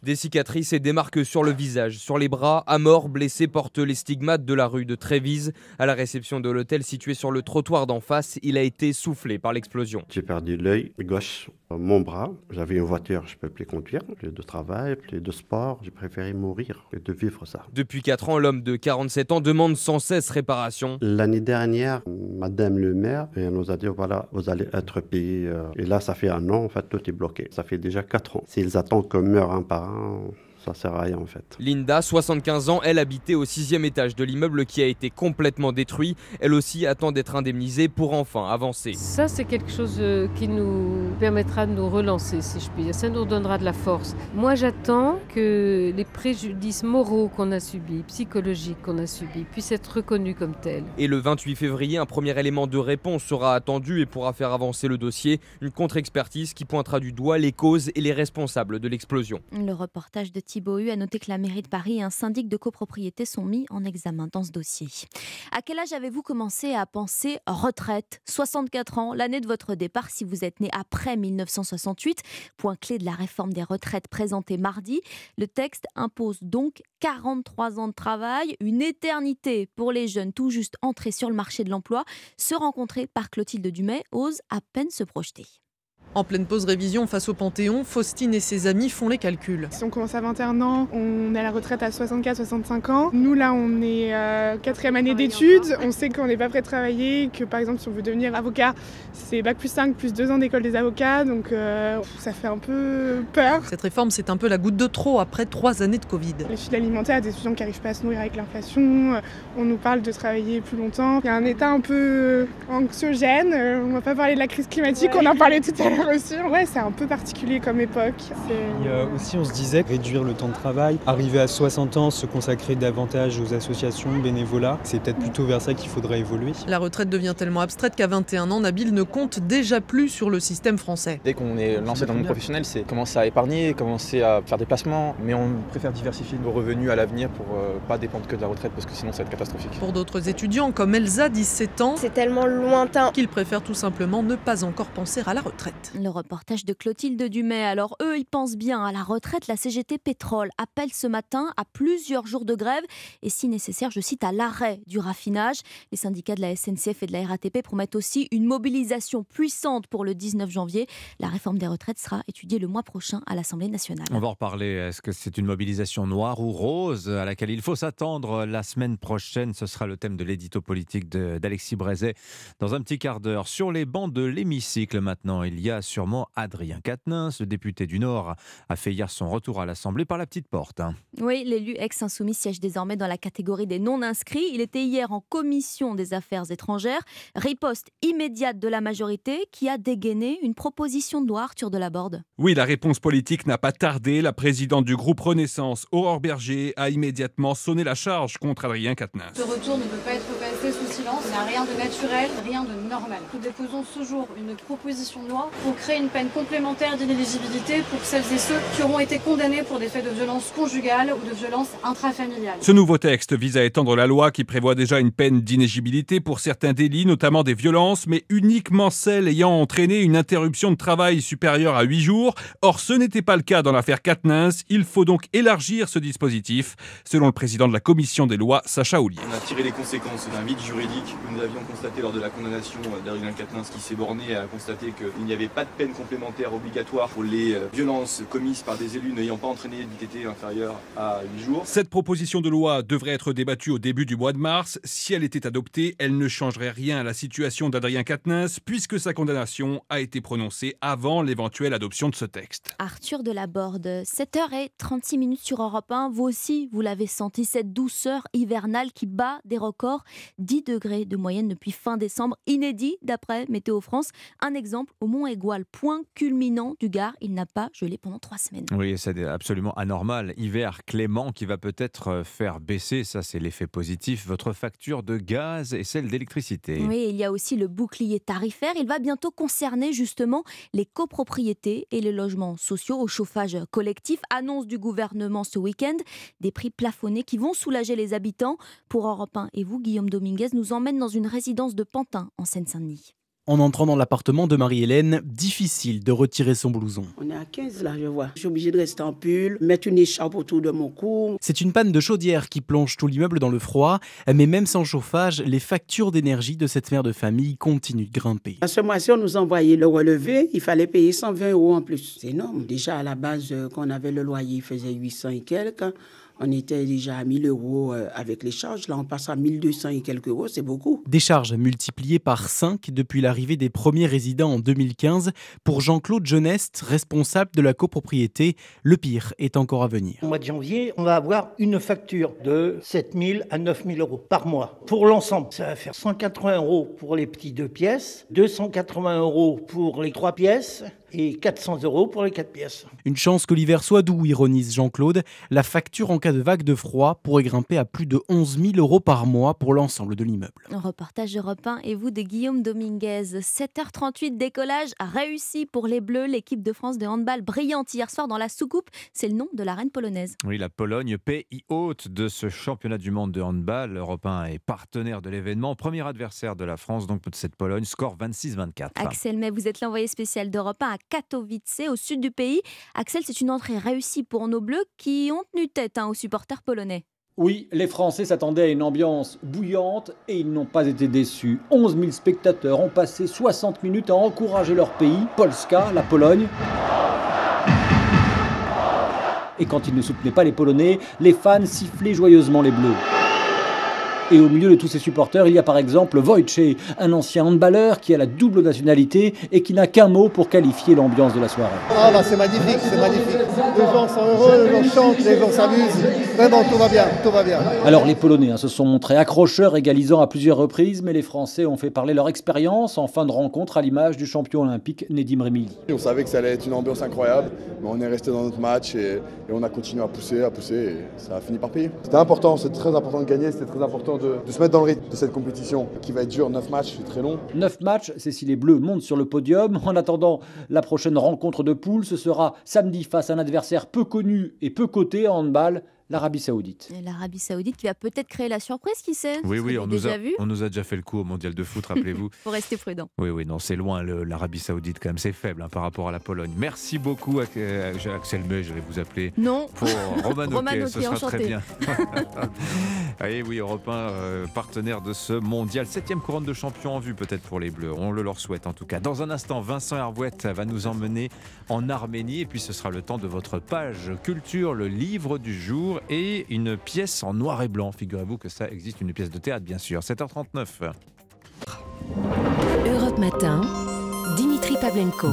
Des cicatrices et des marques sur le visage, sur les bras, à mort, blessés portent les stigmates de la rue de Trévise. À la réception de l'hôtel situé sur le trottoir d'en face, il a été soufflé par l'explosion. J'ai perdu l'œil gauche, mon bras. J'avais une voiture, je ne peux plus conduire, plus de travail, plus de sport. J'ai préféré mourir que de vivre ça. Depuis 4 ans, l'homme de 47 ans demande sans cesse réparation. L'année dernière, Madame le maire elle nous a dit voilà, vous allez être payé. euh. Et là, ça fait un an, en fait, tout est bloqué. Ça fait déjà 4 ans. S'ils attendent qu'on meure un par un, Oh. Ça sert à rien en fait. Linda, 75 ans, elle habitait au sixième étage de l'immeuble qui a été complètement détruit. Elle aussi attend d'être indemnisée pour enfin avancer. Ça, c'est quelque chose euh, qui nous permettra de nous relancer, si je puis dire. Ça nous donnera de la force. Moi, j'attends que les préjudices moraux qu'on a subis, psychologiques qu'on a subis, puissent être reconnus comme tels. Et le 28 février, un premier élément de réponse sera attendu et pourra faire avancer le dossier. Une contre-expertise qui pointera du doigt les causes et les responsables de l'explosion. Le reportage de Thibaut Hu a noté que la mairie de Paris et un syndic de copropriété sont mis en examen dans ce dossier. À quel âge avez-vous commencé à penser retraite? 64 ans, l'année de votre départ si vous êtes né après 1968. Point clé de la réforme des retraites présentée mardi. Le texte impose donc 43 ans de travail, une éternité pour les jeunes tout juste entrés sur le marché de l'emploi. Se rencontrer par Clotilde Dumay ose à peine se projeter. En pleine pause révision face au Panthéon, Faustine et ses amis font les calculs. Si on commence à 21 ans, on est à la retraite à 64-65 ans. Nous, là, on est euh, quatrième année d'études. On sait qu'on n'est pas prêt de travailler, que par exemple, si on veut devenir avocat, c'est bac plus 5 plus 2 ans d'école des avocats. Donc, euh, ça fait un peu peur. Cette réforme, c'est un peu la goutte de trop après trois années de Covid. Les filles alimentaires, des étudiants qui n'arrivent pas à se nourrir avec l'inflation. On nous parle de travailler plus longtemps. Il y a un état un peu anxiogène. Euh, On va pas parler de la crise climatique, on en parlait tout à l'heure aussi. Ouais, c'est un peu particulier comme époque. Et euh, aussi, on se disait réduire le temps de travail, arriver à 60 ans, se consacrer davantage aux associations, bénévolat. C'est peut-être plutôt vers ça qu'il faudrait évoluer. La retraite devient tellement abstraite qu'à 21 ans, Nabil ne compte déjà plus sur le système français. Dès qu'on est lancé dans le monde professionnel, c'est commencer à épargner, commencer à faire des placements, mais on préfère diversifier nos revenus à l'avenir pour euh, pas dépendre que de la retraite parce que sinon ça va être catastrophique. Pour d'autres étudiants comme Elsa, 17 ans, c'est tellement lointain qu'ils préfèrent tout simplement ne pas encore penser à la retraite. Le reportage de Clotilde Dumay. Alors eux, ils pensent bien à la retraite. La CGT Pétrole appelle ce matin à plusieurs jours de grève et si nécessaire, je cite, à l'arrêt du raffinage. Les syndicats de la SNCF et de la RATP promettent aussi une mobilisation puissante pour le 19 janvier. La réforme des retraites sera étudiée le mois prochain à l'Assemblée nationale. On va en reparler. Est-ce que c'est une mobilisation noire ou rose à laquelle il faut s'attendre la semaine prochaine? Ce sera le thème de l'édito politique d'Alexis Brézet dans un petit quart d'heure. Sur les bancs de l'hémicycle maintenant, il y a sûrement Adrien Quatennens, le député du Nord, a fait hier son retour à l'Assemblée par la petite porte. hein. Oui, l'élu ex-insoumis siège désormais dans la catégorie des non-inscrits. Il était hier en commission des affaires étrangères. Riposte immédiate de la majorité qui a dégainé une proposition de loi Arthur Delaborde. Oui, la réponse politique n'a pas tardé. La présidente du groupe Renaissance, Aurore Berger, a immédiatement sonné la charge contre Adrien Quatennens. Ce retour ne peut pas être passé sous silence. Il n'y a rien de naturel, rien de normal. Nous déposons ce jour une proposition de loi pour créer une peine complémentaire d'inéligibilité pour celles et ceux qui auront été condamnés pour des faits de violence conjugale ou de violence intrafamiliale. Ce nouveau texte vise à étendre la loi qui prévoit déjà une peine d'inégibilité pour certains délits, notamment des violences, mais uniquement celles ayant entraîné une interruption de travail supérieure à 8 jours. Or, ce n'était pas le cas dans l'affaire Katnins. Il faut donc élargir ce dispositif, selon le président de la commission des lois, Sacha Oulier. On a tiré les conséquences d'un vide juridique que nous avions constaté lors de la condamnation d'Adrien Quatennens qui s'est borné à constater qu'il n'y avait pas de peine complémentaire obligatoire pour les euh, violences commises par des élus n'ayant pas entraîné d'ITT inférieur à 8 jours. Cette proposition de loi devrait être débattue au début du mois de mars. Si elle était adoptée, elle ne changerait rien à la situation d'Adrien Quatennens puisque sa condamnation a été prononcée avant l'éventuelle adoption de ce texte. Arthur Delaborde, 7h36 minutes sur Europe 1. Vous aussi, vous l'avez senti, cette douceur hivernale qui bat des records. 10 degrés de moyenne depuis fin décembre, inédit d'après Météo France. Un exemple au Mont Égual, point culminant du Gard. Il n'a pas gelé pendant trois semaines. Oui, c'est absolument anormal. Hiver clément qui va peut-être euh, faire baisser, ça c'est l'effet positif, votre facture de gaz et celle d'électricité. Oui, il y a aussi le bouclier tarifaire. Il va bientôt concerner justement les copropriétés et les logements sociaux au chauffage collectif. Annonce du gouvernement ce week-end. Des prix plafonnés qui vont soulager les habitants. Pour Europe 1 et vous, Guillaume Dominguez, nous emmène dans une résidence de Pantin en Seine-Saint-Denis. En entrant dans l'appartement de Marie-Hélène, difficile de retirer son blouson. On est à 15 là, je vois. Je suis obligée de rester en pull, mettre une écharpe autour de mon cou. C'est une panne de chaudière qui plonge tout l'immeuble dans le froid, mais même sans chauffage, les factures d'énergie de cette mère de famille continuent de grimper. À ce mois-ci, on nous envoyait le relevé, il fallait payer 120 euros en plus. C'est énorme. Déjà, à la base, euh, quand on avait le loyer, il faisait 800 et quelques. On était déjà à 1000 euros euh, avec les charges. Là, on passe à 1200 et quelques euros. C'est beaucoup. Des charges multipliées par 5 depuis l'arrivée des premiers résidents en 2015. Pour Jean-Claude Jeuneste, responsable de la copropriété, le pire est encore à venir. Au mois de janvier, on va avoir une facture de 7000 à 9000 euros par mois. Pour l'ensemble, ça va faire 180 euros pour les petits deux pièces, 280 euros pour les trois pièces et 400 euros pour les 4 pièces. Une chance que l'hiver soit doux, ironise Jean-Claude. La facture en cas de vague de froid pourrait grimper à plus de 11 000 euros par mois pour l'ensemble de l'immeuble. Un reportage Europe 1 et vous de Guillaume Dominguez. 7h38, décollage réussi pour les Bleus. L'équipe de France de handball brillante hier soir dans la soucoupe. C'est le nom de la reine polonaise. Oui, la Pologne, pays hôte de ce championnat du monde de handball. Europe 1 est partenaire de l'événement. Premier adversaire de la France, donc de cette Pologne. Score 26-24. Axel May, vous êtes l'envoyé spécial d'Europe 1 à Katowice, au sud du pays. Axel, c'est une entrée réussie pour nos Bleus qui ont tenu tête hein, aux supporters polonais. Oui, les Français s'attendaient à une ambiance bouillante et ils n'ont pas été déçus. 11 000 spectateurs ont passé 60 minutes à encourager leur pays, Polska, la Pologne. Et quand ils ne soutenaient pas les Polonais, les fans sifflaient joyeusement les Bleus. Et au milieu de tous ces supporters, il y a par exemple Wojciech, un ancien handballeur qui a la double nationalité et qui n'a qu'un mot pour qualifier l'ambiance de la soirée. Ah bah c'est magnifique, c'est magnifique. Les gens sont heureux, les gens chantent, les gens s'amusent. Vraiment, tout va bien, tout va bien. Alors les Polonais hein, se sont montrés accrocheurs, égalisant à plusieurs reprises, mais les Français ont fait parler leur expérience en fin de rencontre à l'image du champion olympique Nedim Remili. On savait que ça allait être une ambiance incroyable, mais on est resté dans notre match et, et on a continué à pousser, à pousser et ça a fini par payer. C'était important, c'était très important de gagner, c'était très important de, se mettre dans le rythme de cette compétition qui va être dure, 9 matchs, c'est très long. 9 matchs, c'est si les Bleus montent sur le podium. En attendant la prochaine rencontre de poule, ce sera samedi face à un adversaire peu connu et peu coté en handball, l'Arabie Saoudite. L'Arabie Saoudite qui va peut-être créer la surprise, qui sait? Oui, oui, on nous, a, vu? on nous a déjà fait le coup au mondial de foot, rappelez-vous. Faut rester prudent. Oui, oui, non, c'est loin l'Arabie Saoudite quand même, c'est faible hein, par rapport à la Pologne. Merci beaucoup, Axel May, je vais vous appeler. Non. Pour Roman Roman ce sera enchanté. très bien. Et oui, Europe 1, euh, partenaire de ce mondial. Septième couronne de champion en vue peut-être pour les Bleus. On le leur souhaite en tout cas. Dans un instant, Vincent Herbouette va nous emmener en Arménie. Et puis ce sera le temps de votre page culture, le livre du jour et une pièce en noir et blanc. Figurez-vous que ça existe, une pièce de théâtre bien sûr. 7h39. Europe Matin,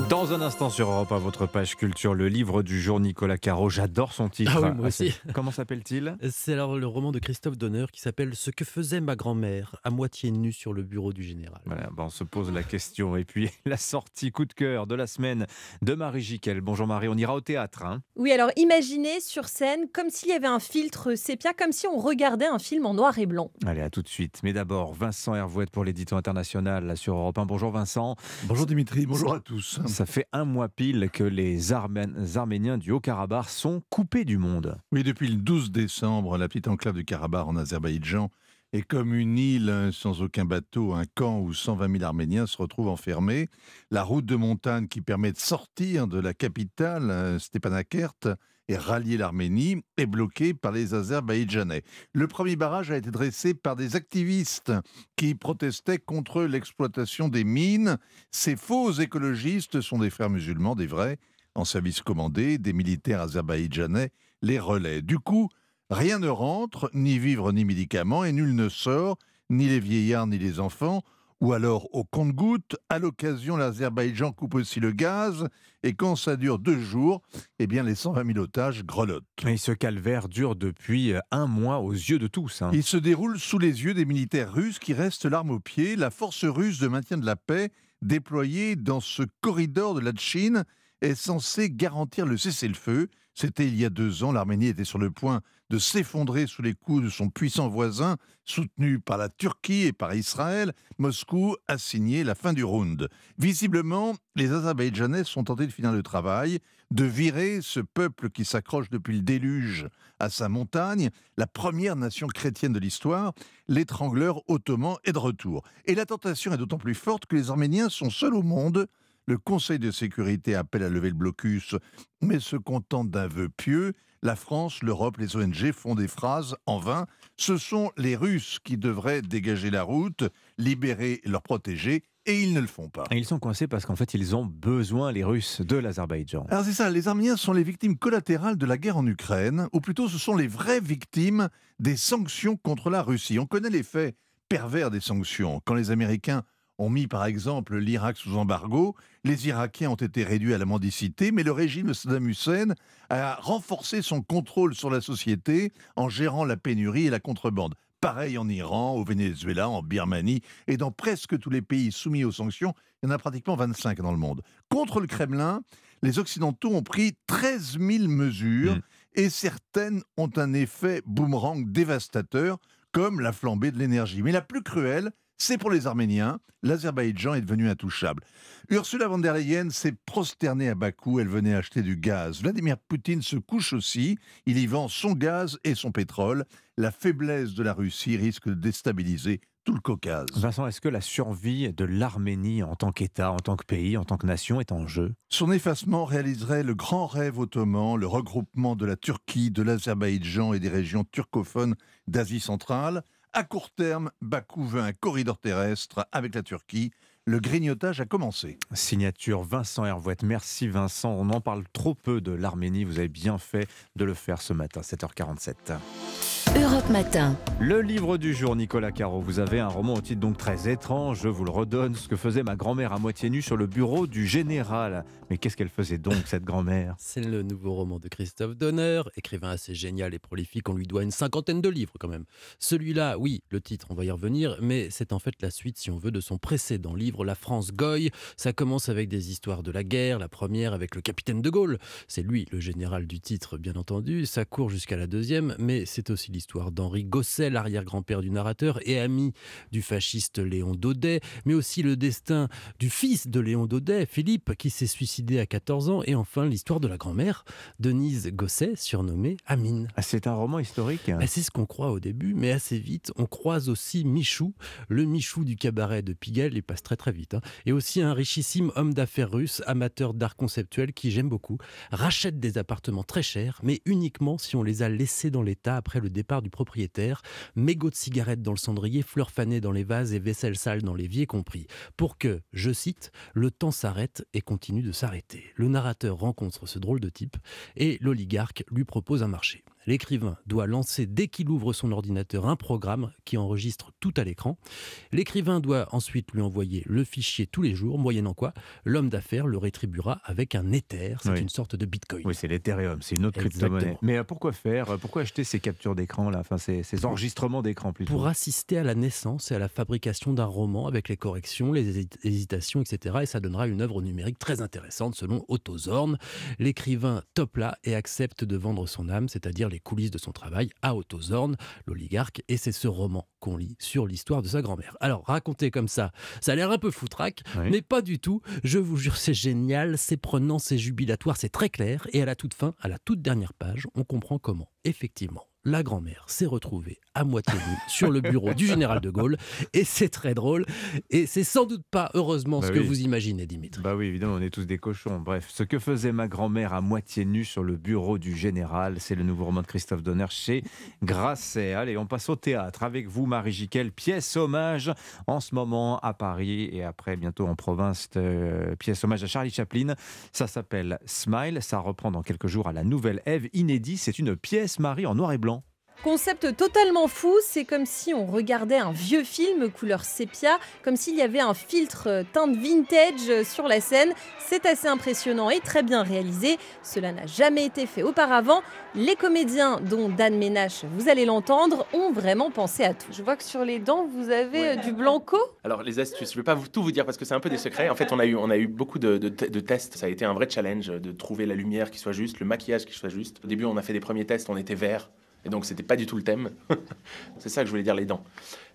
Dans un instant sur Europe à votre page culture, le livre du jour Nicolas Caro. J'adore son titre. Ah oui, moi aussi. c'est- Comment s'appelle-t-il? C'est alors le roman de Christophe Donner qui s'appelle Ce que faisait ma grand-mère, à moitié nue sur le bureau du général. Voilà, ben, on se pose la question. Et puis la sortie coup de cœur de la semaine de Marie Jiquel. Bonjour Marie, on ira au théâtre. hein Oui, alors imaginez sur scène comme s'il y avait un filtre sépia, comme si on regardait un film en noir et blanc. Allez, à tout de suite. Mais d'abord, Vincent Hervouette pour l'édito international là, sur Europe 1. Bonjour Vincent. Bonjour Dimitri, bonjour à tous. Ça fait un mois pile que les Arméniens du Haut-Karabakh sont coupés du monde. Oui, depuis le 12 décembre, la petite enclave du Karabakh en Azerbaïdjan est comme une île euh, sans aucun bateau, un camp où 120 000 Arméniens se retrouvent enfermés. La route de montagne qui permet de sortir de la capitale, euh, Stepanakert, et rallier l'Arménie est bloquée par les Azerbaïdjanais. Le premier barrage a été dressé par des activistes qui protestaient contre l'exploitation des mines. Ces faux écologistes sont des frères musulmans, des vrais, en service commandé, des militaires azerbaïdjanais les relaient. Du coup, rien ne rentre, ni vivres ni médicaments, et nul ne sort, ni les vieillards ni les enfants. Ou alors, au compte-gouttes, à l'occasion, l'Azerbaïdjan coupe aussi le gaz, et quand ça dure deux jours, eh bien, les 120 000 otages grelottent. Et ce calvaire dure depuis euh, un mois aux yeux de tous. hein. Il se déroule sous les yeux des militaires russes qui restent l'arme au pied. La force russe de maintien de la paix, déployée dans ce corridor de la Chine, est censée garantir le cessez-le-feu. C'était il y a deux ans, l'Arménie était sur le point de s'effondrer sous les coups de son puissant voisin, soutenu par la Turquie et par Israël. Moscou a signé la fin du round. Visiblement, les Azerbaïdjanais sont tentés de finir le travail, de virer ce peuple qui s'accroche depuis le déluge à sa montagne, la première nation chrétienne de l'histoire, l'étrangleur ottoman est de retour. Et la tentation est d'autant plus forte que les Arméniens sont seuls au monde. Le Conseil de sécurité appelle à lever le blocus, mais se contente d'un vœu pieux. La France, l'Europe, les ONG font des phrases en vain. Ce sont les Russes qui devraient dégager la route, libérer leurs protégés, et ils ne le font pas. Et ils sont coincés parce qu'en fait, ils ont besoin, les Russes, de l'Azerbaïdjan. Alors c'est ça, les Arméniens sont les victimes collatérales de la guerre en Ukraine, ou plutôt ce sont les vraies victimes des sanctions contre la Russie. On connaît les faits pervers des sanctions. Quand les Américains ont mis par exemple l'Irak sous embargo, les Irakiens ont été réduits à la mendicité, mais le régime de Saddam Hussein a renforcé son contrôle sur la société en gérant la pénurie et la contrebande. Pareil en Iran, au Venezuela, en Birmanie et dans presque tous les pays soumis aux sanctions. Il y en a pratiquement 25 dans le monde. Contre le Kremlin, les Occidentaux ont pris 13 000 mesures et certaines ont un effet boomerang dévastateur, comme la flambée de l'énergie. Mais la plus cruelle, c'est pour les Arméniens. L'Azerbaïdjan est devenu intouchable. Ursula von der Leyen s'est prosternée à Bakou. Elle venait acheter du gaz. Vladimir Poutine se couche aussi. Il y vend son gaz et son pétrole. La faiblesse de la Russie risque de déstabiliser tout le Caucase. Vincent, est-ce que la survie de l'Arménie en tant qu'État, en tant que pays, en tant que nation est en jeu? Son effacement réaliserait le grand rêve ottoman, le regroupement de la Turquie, de l'Azerbaïdjan et des régions turcophones d'Asie centrale. À court terme, Bakou veut un corridor terrestre avec la Turquie. Le grignotage a commencé. Signature Vincent Hervouette. Merci Vincent. On en parle trop peu de l'Arménie. Vous avez bien fait de le faire ce matin, 7h47. Europe Matin. Le livre du jour, Nicolas Caro. Vous avez un roman au titre donc très étrange. Je vous le redonne. Ce que faisait ma grand-mère à moitié nue sur le bureau du général. Mais qu'est-ce qu'elle faisait donc, cette grand-mère? C'est le nouveau roman de Christophe Donner, écrivain assez génial et prolifique. On lui doit une cinquantaine de livres quand même. Celui-là, oui, le titre, on va y revenir, mais c'est en fait la suite, si on veut, de son précédent livre, La France Goy. Ça commence avec des histoires de la guerre, la première avec le capitaine de Gaulle. C'est lui, le général du titre, bien entendu. Ça court jusqu'à la deuxième, mais c'est aussi l'histoire d'Henri Gosset, l'arrière-grand-père du narrateur et ami du fasciste Léon Daudet, mais aussi le destin du fils de Léon Daudet, Philippe, qui s'est suicidé à 14 ans, et enfin l'histoire de la grand-mère, Denise Gosset, surnommée Amine. Ah, c'est un roman historique Bah, C'est ce qu'on croit au début, mais assez vite, on croise aussi Michou, le Michou du cabaret de Pigalle, il passe très très vite, hein, et aussi un richissime homme d'affaires russe, amateur d'art conceptuel, qui j'aime beaucoup, rachète des appartements très chers, mais uniquement si on les a laissés dans l'état après le départ du propriétaire, mégots de cigarettes dans le cendrier, fleurs fanées dans les vases et vaisselle sale dans l'évier compris, pour que, je cite, le temps s'arrête et continue de s'arrêter. Le narrateur rencontre ce drôle de type et l'oligarque lui propose un marché. L'écrivain doit lancer dès qu'il ouvre son ordinateur un programme qui enregistre tout à l'écran. L'écrivain doit ensuite lui envoyer le fichier tous les jours, moyennant quoi l'homme d'affaires le rétribuera avec un Ether. C'est Oui. une sorte de bitcoin. Oui, c'est l'Ethereum, c'est une autre crypto-monnaie. Mais euh, pourquoi faire Pourquoi acheter ces captures d'écran là? Enfin, ces, ces enregistrements d'écran plutôt Pour assister à la naissance et à la fabrication d'un roman avec les corrections, les hési- hésitations, etc. Et ça donnera une œuvre numérique très intéressante selon Otto Zorn. L'écrivain top là et accepte de vendre son âme, c'est-à-dire les coulisses de son travail, à Otto Zorn, l'oligarque. Et c'est ce roman qu'on lit sur l'histoire de sa grand-mère. Alors, raconté comme ça, ça a l'air un peu foutraque, mais pas du tout. Je vous jure, c'est génial, c'est prenant, c'est jubilatoire, c'est très clair. Et à la toute fin, à la toute dernière page, on comprend comment, effectivement, la grand-mère s'est retrouvée à moitié nue sur le bureau du général de Gaulle. Et c'est très drôle. Et c'est sans doute pas, heureusement, ce Bah que oui. vous imaginez, Dimitri. Bah oui, évidemment, on est tous des cochons. Bref, ce que faisait ma grand-mère à moitié nue sur le bureau du général, c'est le nouveau roman de Christophe Donner chez Grasset. Allez, on passe au théâtre avec vous, Marie Giquel. Pièce hommage en ce moment à Paris et après bientôt en province. euh, pièce hommage à Charlie Chaplin. Ça s'appelle Smile. Ça reprend dans quelques jours à la Nouvelle Ève. Inédit, c'est une pièce, Marie, en noir et blanc. Concept totalement fou, c'est comme si on regardait un vieux film couleur sépia, comme s'il y avait un filtre euh, teinte vintage euh, sur la scène. C'est assez impressionnant et très bien réalisé. Cela n'a jamais été fait auparavant. Les comédiens, dont Dan Ménache, vous allez l'entendre, ont vraiment pensé à tout. Je vois que sur les dents, vous avez euh, du blanco. Alors les astuces, je ne vais pas vous, tout vous dire parce que c'est un peu des secrets. En fait, on a eu, on a eu beaucoup de, de te- de tests. Ça a été un vrai challenge de trouver la lumière qui soit juste, le maquillage qui soit juste. Au début, on a fait des premiers tests, on était vert. Et donc, c'était pas du tout le thème. c'est ça que je voulais dire, les dents.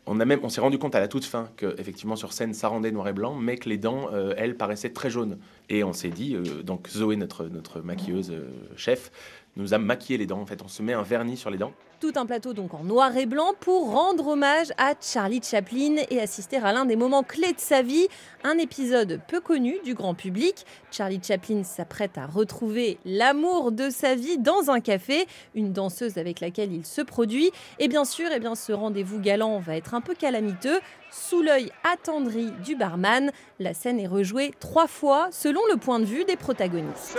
On, a même, on s'est rendu compte à la toute fin que, effectivement, sur scène, ça rendait noir et blanc, mais que les dents, euh, elles, paraissaient très jaunes. Et on s'est dit, euh, donc Zoé, notre, notre maquilleuse euh, chef, nous a maquillé les dents. En fait, on se met un vernis sur les dents. Tout un plateau donc en noir et blanc pour rendre hommage à Charlie Chaplin et assister à l'un des moments clés de sa vie, un épisode peu connu du grand public. Charlie Chaplin s'apprête à retrouver l'amour de sa vie dans un café, une danseuse avec laquelle il se produit. Et bien sûr, eh bien, ce rendez-vous galant va être un peu calamiteux. Sous l'œil attendri du barman, la scène est rejouée trois fois selon le point de vue des protagonistes.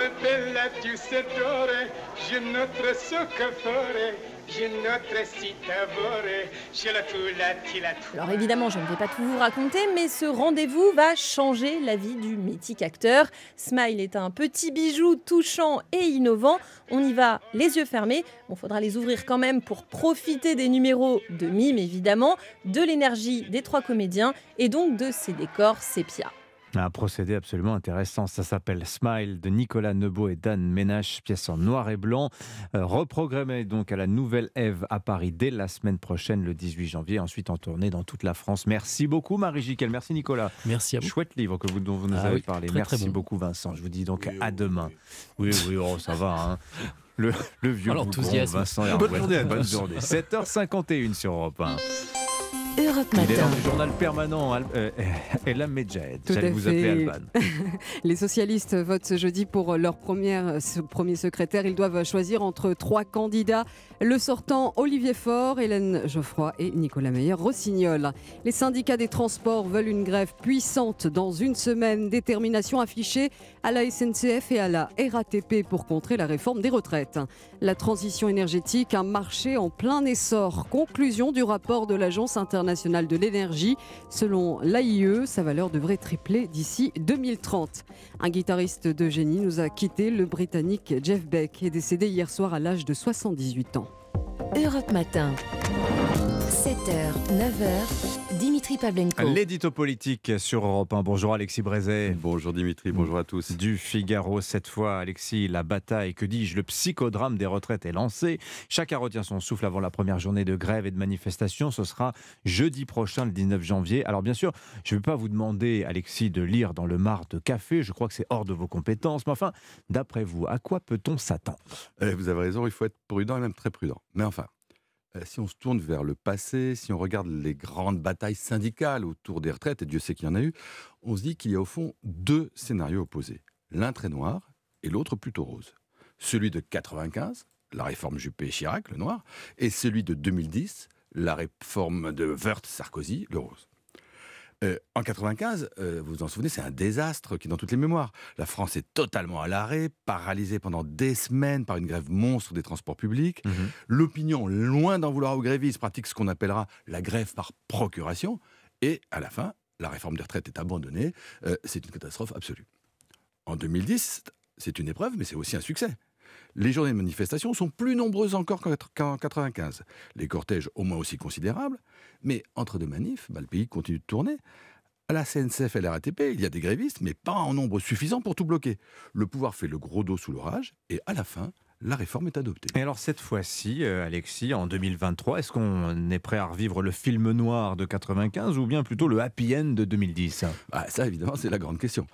Alors évidemment, je ne vais pas tout vous raconter, mais ce rendez-vous va changer la vie du mythique acteur. Smile est un petit bijou touchant et innovant. On y va les yeux fermés. Bon, faudra les ouvrir quand même pour profiter des numéros de mime évidemment, de l'énergie des trois comédiens et donc de ces décors sépia. Un procédé absolument intéressant. Ça s'appelle Smile de Nicolas Nebo et Dan Ménache, pièce en noir et blanc. Euh, reprogrammée donc à la Nouvelle Ève à Paris dès la semaine prochaine, le 18 janvier. Ensuite en tournée dans toute la France. Merci beaucoup, Marie Giquel. Merci, Nicolas. Merci à vous. Chouette livre que vous, dont vous nous Ah avez oui, parlé. très, très Merci bon. beaucoup, Vincent. Je vous dis donc à demain. Oui, oui, oh, ça va. hein. Le, le vieux Oh, bougon, l'enthousiasme. Vincent Bonne journée à Bonne journée. 7h51 sur Europe 1. Europe Il est Matin. du journal permanent. Al- euh, Elam Medjed. Tout J'allais à vous appeler fait. Alban. Les socialistes votent ce jeudi pour leur première, ce premier secrétaire. Ils doivent choisir entre trois candidats. Le sortant Olivier Faure, Hélène Geoffroy et Nicolas Meyer-Rossignol. Les syndicats des transports veulent une grève puissante dans une semaine. Détermination affichée à la SNCF et à la RATP pour contrer la réforme des retraites. La transition énergétique, un marché en plein essor. Conclusion du rapport de l'Agence internationale de l'énergie. Selon l'AIE, sa valeur devrait tripler d'ici 2030. Un guitariste de génie nous a quitté. Le Britannique Jeff Beck est décédé hier soir à l'âge de 78 ans. Europe Matin. 7h, 9h, Dimitri Pavlenko. L'édito politique sur Europe 1. Bonjour Alexis Brézet. Bonjour Dimitri, bonjour à tous. Du Figaro cette fois, Alexis, la bataille, que dis-je, le psychodrame des retraites est lancé. Chacun retient son souffle avant la première journée de grève et de manifestation. Ce sera jeudi prochain, le 19 janvier. Alors bien sûr, je ne vais pas vous demander, Alexis, de lire dans le mar de café. Je crois que c'est hors de vos compétences. Mais enfin, d'après vous, à quoi peut-on s'attendre? Eh, vous avez raison, il faut être prudent et même très prudent. Mais enfin, si on se tourne vers le passé, si on regarde les grandes batailles syndicales autour des retraites, et Dieu sait qu'il y en a eu, on se dit qu'il y a au fond deux scénarios opposés. L'un très noir et l'autre plutôt rose. Celui de 95, la réforme Juppé-Chirac, le noir, et celui de 2010, la réforme de Wörth-Sarkozy, le rose. Euh, en 95, euh, vous vous en souvenez, c'est un désastre qui est dans toutes les mémoires. La France est totalement à l'arrêt, paralysée pendant des semaines par une grève monstre des transports publics. Mhm. L'opinion, loin d'en vouloir aux grévistes, pratique ce qu'on appellera la grève par procuration. Et à la fin, la réforme des retraites est abandonnée. Euh, c'est une catastrophe absolue. En 2010, c'est une épreuve, mais c'est aussi un succès. Les journées de manifestation sont plus nombreuses encore qu'en 95. Les cortèges au moins aussi considérables. Mais entre deux manifs, bah, le pays continue de tourner. À la CNCF et la RATP, il y a des grévistes, mais pas en nombre suffisant pour tout bloquer. Le pouvoir fait le gros dos sous l'orage, et à la fin, la réforme est adoptée. Et alors cette fois-ci, euh, Alexis, en 2023, est-ce qu'on est prêt à revivre le film noir de 95 ou bien plutôt le happy end de 2010 ah, Ça, évidemment, c'est la grande question.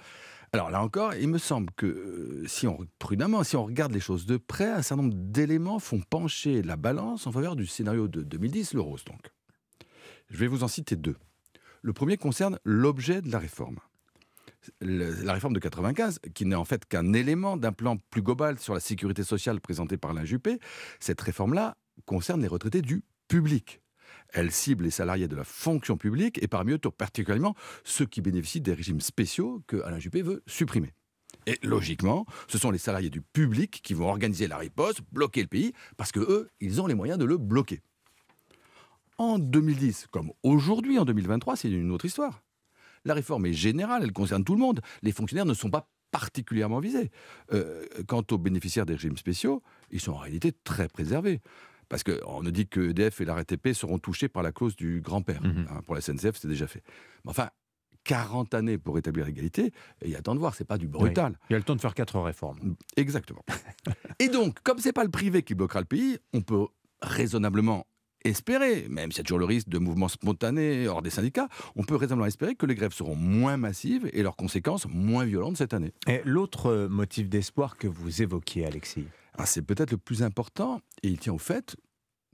Alors là encore, il me semble que euh, si on prudemment, si on regarde les choses de près, un certain nombre d'éléments font pencher la balance en faveur du scénario de 2010, le rose donc. Je vais vous en citer deux. Le premier concerne l'objet de la réforme. la réforme de 95, qui n'est en fait qu'un élément d'un plan plus global sur la sécurité sociale présenté par l'Injupé, cette réforme-là concerne les retraités du public. Elle cible les salariés de la fonction publique et parmi eux, particulièrement ceux qui bénéficient des régimes spéciaux que Alain Juppé veut supprimer. Et logiquement, ce sont les salariés du public qui vont organiser la riposte, bloquer le pays, parce que eux, ils ont les moyens de le bloquer. En 2010, comme aujourd'hui en 2023, c'est une autre histoire. La réforme est générale, elle concerne tout le monde. Les fonctionnaires ne sont pas particulièrement visés. Euh, quant aux bénéficiaires des régimes spéciaux, ils sont en réalité très préservés. Parce qu'on ne dit que EDF et la RATP seront touchés par la clause du grand-père. Mhm. Hein, pour la SNCF, c'est déjà fait. Mais enfin, 40 années pour établir l'égalité, il y a temps de voir, c'est pas du brutal. Il y a le temps de faire quatre réformes. Exactement. et donc, comme c'est pas le privé qui bloquera le pays, on peut raisonnablement espérer, même s'il y a toujours le risque de mouvements spontanés hors des syndicats, on peut raisonnablement espérer que les grèves seront moins massives et leurs conséquences moins violentes cette année. Et l'autre motif d'espoir que vous évoquiez, Alexis? C'est peut-être le plus important, et il tient au fait,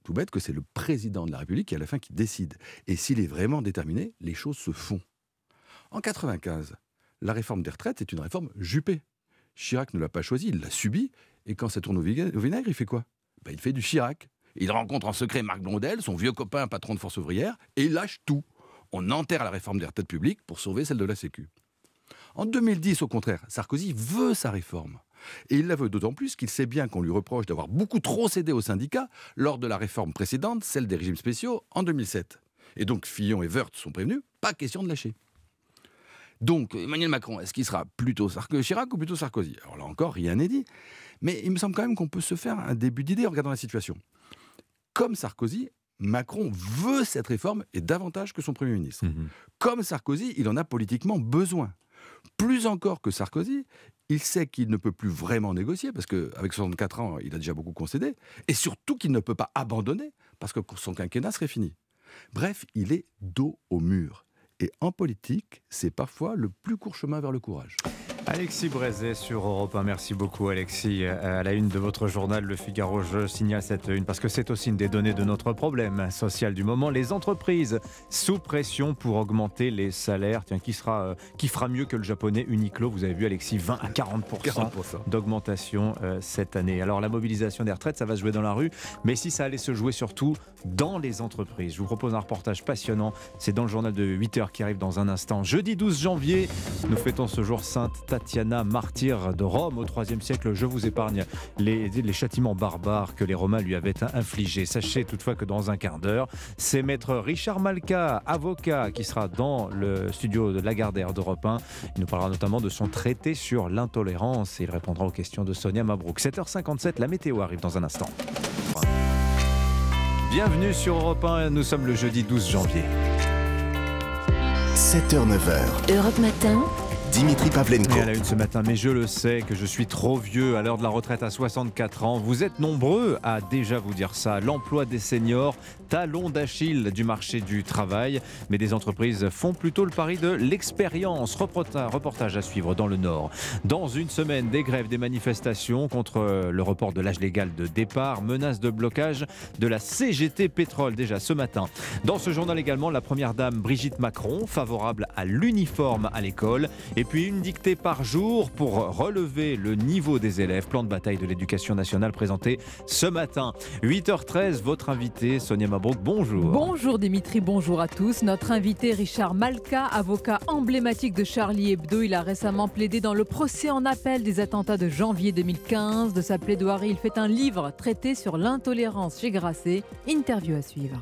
tout bête, que c'est le président de la République qui, à la fin, qui décide. Et s'il est vraiment déterminé, les choses se font. En 95, la réforme des retraites est une réforme Juppé. Chirac ne l'a pas choisie, il l'a subie, et quand ça tourne au vinaigre, il fait quoi? Ben, Il fait du Chirac. Il rencontre en secret Marc Blondel, son vieux copain patron de force ouvrière, et il lâche tout. On enterre la réforme des retraites publiques pour sauver celle de la Sécu. En 2010, au contraire, Sarkozy veut sa réforme. Et il la veut d'autant plus qu'il sait bien qu'on lui reproche d'avoir beaucoup trop cédé aux syndicats lors de la réforme précédente, celle des régimes spéciaux, en 2007. Et donc Fillon et Wörth sont prévenus, pas question de lâcher. Donc Emmanuel Macron, est-ce qu'il sera plutôt Chirac ou plutôt Sarkozy? Alors là encore, rien n'est dit. Mais il me semble quand même qu'on peut se faire un début d'idée en regardant la situation. Comme Sarkozy, Macron veut cette réforme et davantage que son Premier ministre. Mhm. Comme Sarkozy, il en a politiquement besoin. Plus encore que Sarkozy, il sait qu'il ne peut plus vraiment négocier, parce qu'avec 64 ans, il a déjà beaucoup concédé, et surtout qu'il ne peut pas abandonner, parce que son quinquennat serait fini. Bref, il est dos au mur. Et en politique, c'est parfois le plus court chemin vers le courage. Alexis Brézet sur Europe 1. Merci beaucoup, Alexis. À la une de votre journal, Le Figaro, je signale cette une parce que c'est aussi une des données de notre problème social du moment. Les entreprises sous pression pour augmenter les salaires. Tiens, qui, sera, euh, qui fera mieux que le japonais Uniqlo? Vous avez vu, Alexis, 20 à 40, d'augmentation euh, cette année. Alors, la mobilisation des retraites, ça va se jouer dans la rue. Mais si ça allait se jouer surtout dans les entreprises, je vous propose un reportage passionnant. C'est dans le journal de 8 heures qui arrive dans un instant. Jeudi 12 janvier, nous fêtons ce jour sainte Tatiana, martyre de Rome au IIIe siècle. Je vous épargne les, les châtiments barbares que les Romains lui avaient infligés. Sachez toutefois que dans un quart d'heure, c'est maître Richard Malka, avocat, qui sera dans le studio de Lagardère d'Europe 1. Il nous parlera notamment de son traité sur l'intolérance et il répondra aux questions de Sonia Mabrouk. 7h57, la météo arrive dans un instant. Bienvenue sur Europe 1, nous sommes le jeudi 12 janvier. 7h-9h. Europe Matin. Dimitri Pavlenko. Et à la une ce matin, mais je le sais que je suis trop vieux à l'heure de la retraite à 64 ans. Vous êtes nombreux à déjà vous dire ça. L'emploi des seniors, talon d'Achille du marché du travail. Mais des entreprises font plutôt le pari de l'expérience. Reportage à suivre dans le Nord. Dans une semaine, des grèves, des manifestations contre le report de l'âge légal de départ, menace de blocage de la CGT Pétrole déjà ce matin. Dans ce journal également, la première dame Brigitte Macron, favorable à l'uniforme à l'école Et puis une dictée par jour pour relever le niveau des élèves. Plan de bataille de l'éducation nationale présenté ce matin. 8h13, votre invité Sonia Mabrouk, bonjour. Bonjour Dimitri, bonjour à tous. Notre invité Richard Malka, avocat emblématique de Charlie Hebdo, il a récemment plaidé dans le procès en appel des attentats de janvier 2015. De sa plaidoirie, il fait un livre traité sur l'intolérance chez Grasset. Interview à suivre.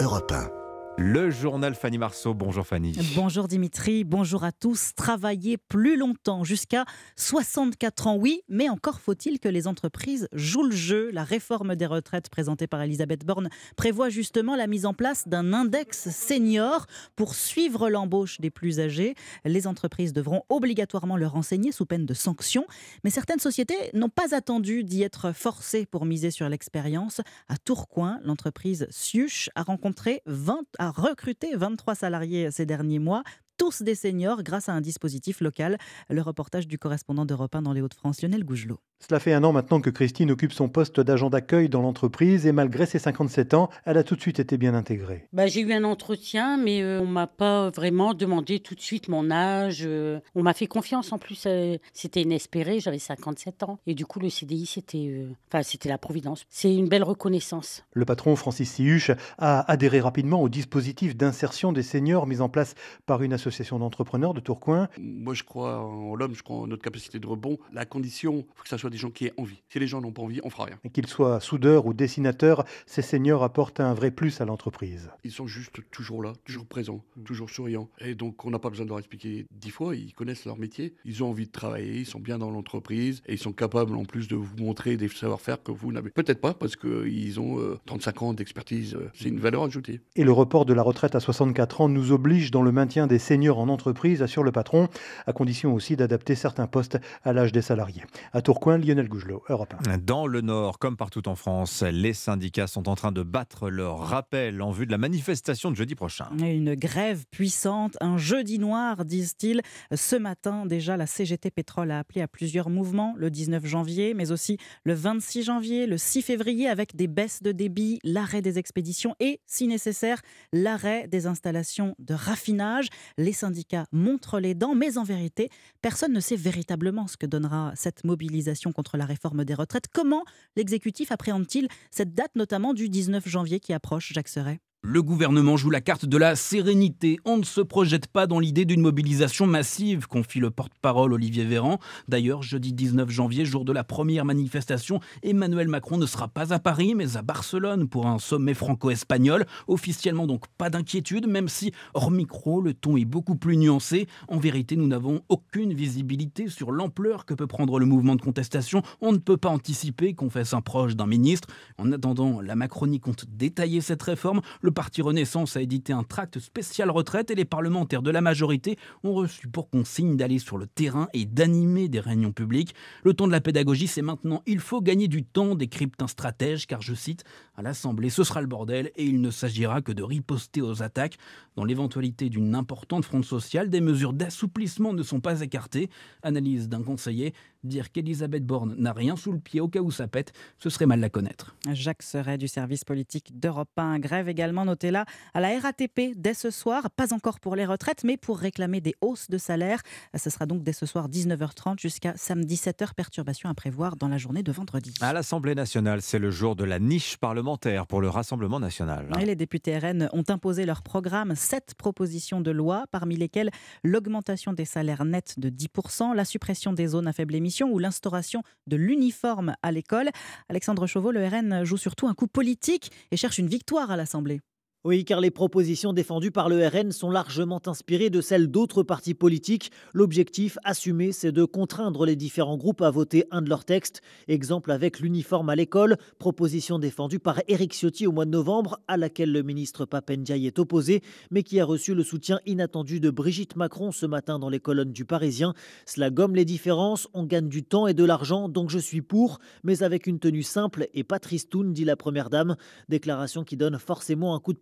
Europe 1. Le journal Fanny Marceau. Bonjour Fanny. Bonjour Dimitri, bonjour à tous. Travailler plus longtemps, jusqu'à 64 ans, oui, mais encore faut-il que les entreprises jouent le jeu. La réforme des retraites présentée par Elisabeth Borne prévoit justement la mise en place d'un index senior pour suivre l'embauche des plus âgés. Les entreprises devront obligatoirement le renseigner sous peine de sanctions, mais certaines sociétés n'ont pas attendu d'y être forcées pour miser sur l'expérience. À Tourcoing, l'entreprise Siuch a rencontré 20 a recruté 23 salariés ces derniers mois tous des seniors grâce à un dispositif local. Le reportage du correspondant d'Europe 1 dans les Hauts-de-France, Lionel Gougelot. Cela fait un an maintenant que Christine occupe son poste d'agent d'accueil dans l'entreprise et malgré ses 57 ans, elle a tout de suite été bien intégrée. Bah, j'ai eu un entretien, mais euh, on m'a pas vraiment demandé tout de suite mon âge. Euh, on m'a fait confiance en plus. Euh, c'était inespéré, j'avais 57 ans. Et du coup, le CDI, c'était enfin, c'était la providence. C'est une belle reconnaissance. Le patron Francis Sihuch a adhéré rapidement au dispositif d'insertion des seniors mis en place par une association d'entrepreneurs de Tourcoing. Moi, je crois en l'homme, je crois en notre capacité de rebond. La condition, il faut que ça soit des gens qui aient envie. Si les gens n'ont pas envie, on fera rien. Qu'ils soient soudeurs ou dessinateurs, ces seniors apportent un vrai plus à l'entreprise. Ils sont juste toujours là, toujours présents, mm. toujours souriants. Et donc, on n'a pas besoin de leur expliquer dix fois. Ils connaissent leur métier, ils ont envie de travailler, ils sont bien dans l'entreprise et ils sont capables en plus de vous montrer des savoir-faire que vous n'avez peut-être pas parce qu'ils ont 35 euh, ans d'expertise. C'est une valeur ajoutée. Et le report de la retraite à 64 ans nous oblige dans le maintien des seniors en entreprise, assure le patron, à condition aussi d'adapter certains postes à l'âge des salariés. À Tourcoing, Lionel Gougelot, Europe 1. Dans le Nord, comme partout en France, les syndicats sont en train de battre leur rappel en vue de la manifestation de jeudi prochain. Une grève puissante, un jeudi noir, disent-ils. Ce matin, déjà, la CGT Pétrole a appelé à plusieurs mouvements le 19 janvier, mais aussi le 26 janvier, le 6 février, avec des baisses de débit, l'arrêt des expéditions et, si nécessaire, l'arrêt des installations de raffinage. Les syndicats montrent les dents, mais en vérité, personne ne sait véritablement ce que donnera cette mobilisation contre la réforme des retraites. Comment l'exécutif appréhende-t-il cette date notamment du 19 janvier qui approche, Jacques Serret? Le gouvernement joue la carte de la sérénité. On ne se projette pas dans l'idée d'une mobilisation massive, confie le porte-parole Olivier Véran. D'ailleurs, jeudi 19 janvier, jour de la première manifestation, Emmanuel Macron ne sera pas à Paris, mais à Barcelone pour un sommet franco-espagnol. Officiellement donc pas d'inquiétude, même si hors micro, le ton est beaucoup plus nuancé. En vérité, nous n'avons aucune visibilité sur l'ampleur que peut prendre le mouvement de contestation. On ne peut pas anticiper qu'on fasse un proche d'un ministre. En attendant, la Macronie compte détailler cette réforme. Le parti Renaissance a édité un tract spécial retraite et les parlementaires de la majorité ont reçu pour consigne d'aller sur le terrain et d'animer des réunions publiques. Le temps de la pédagogie, c'est maintenant. Il faut gagner du temps, décrypte un stratège, car je cite, à l'Assemblée, ce sera le bordel et il ne s'agira que de riposter aux attaques. Dans l'éventualité d'une importante fronde sociale, des mesures d'assouplissement ne sont pas écartées. Analyse d'un conseiller, dire qu'Elisabeth Borne n'a rien sous le pied au cas où ça pète, ce serait mal la connaître. Jacques Serret du service politique d'Europe 1. Grève également notée là à la RATP dès ce soir, pas encore pour les retraites, mais pour réclamer des hausses de salaire. Ce sera donc dès ce soir 19h30 jusqu'à samedi 7h. Perturbation à prévoir dans la journée de vendredi. À l'Assemblée nationale, c'est le jour de la niche parlementaire pour le Rassemblement national. Et les députés RN ont imposé leur programme sept propositions de loi, parmi lesquelles l'augmentation des salaires nets de 10%, la suppression des zones à faible émission ou l'instauration de l'uniforme à l'école. Alexandre Chauveau, le RN joue surtout un coup politique et cherche une victoire à l'Assemblée. Oui, car les propositions défendues par le RN sont largement inspirées de celles d'autres partis politiques. L'objectif assumé, c'est de contraindre les différents groupes à voter un de leurs textes. Exemple avec l'uniforme à l'école, proposition défendue par Éric Ciotti au mois de novembre, à laquelle le ministre Papendiaï est opposé, mais qui a reçu le soutien inattendu de Brigitte Macron ce matin dans les colonnes du Parisien. Cela gomme les différences, on gagne du temps et de l'argent, donc je suis pour, mais avec une tenue simple et pas tristoun, dit la première dame. Déclaration qui donne forcément un coup de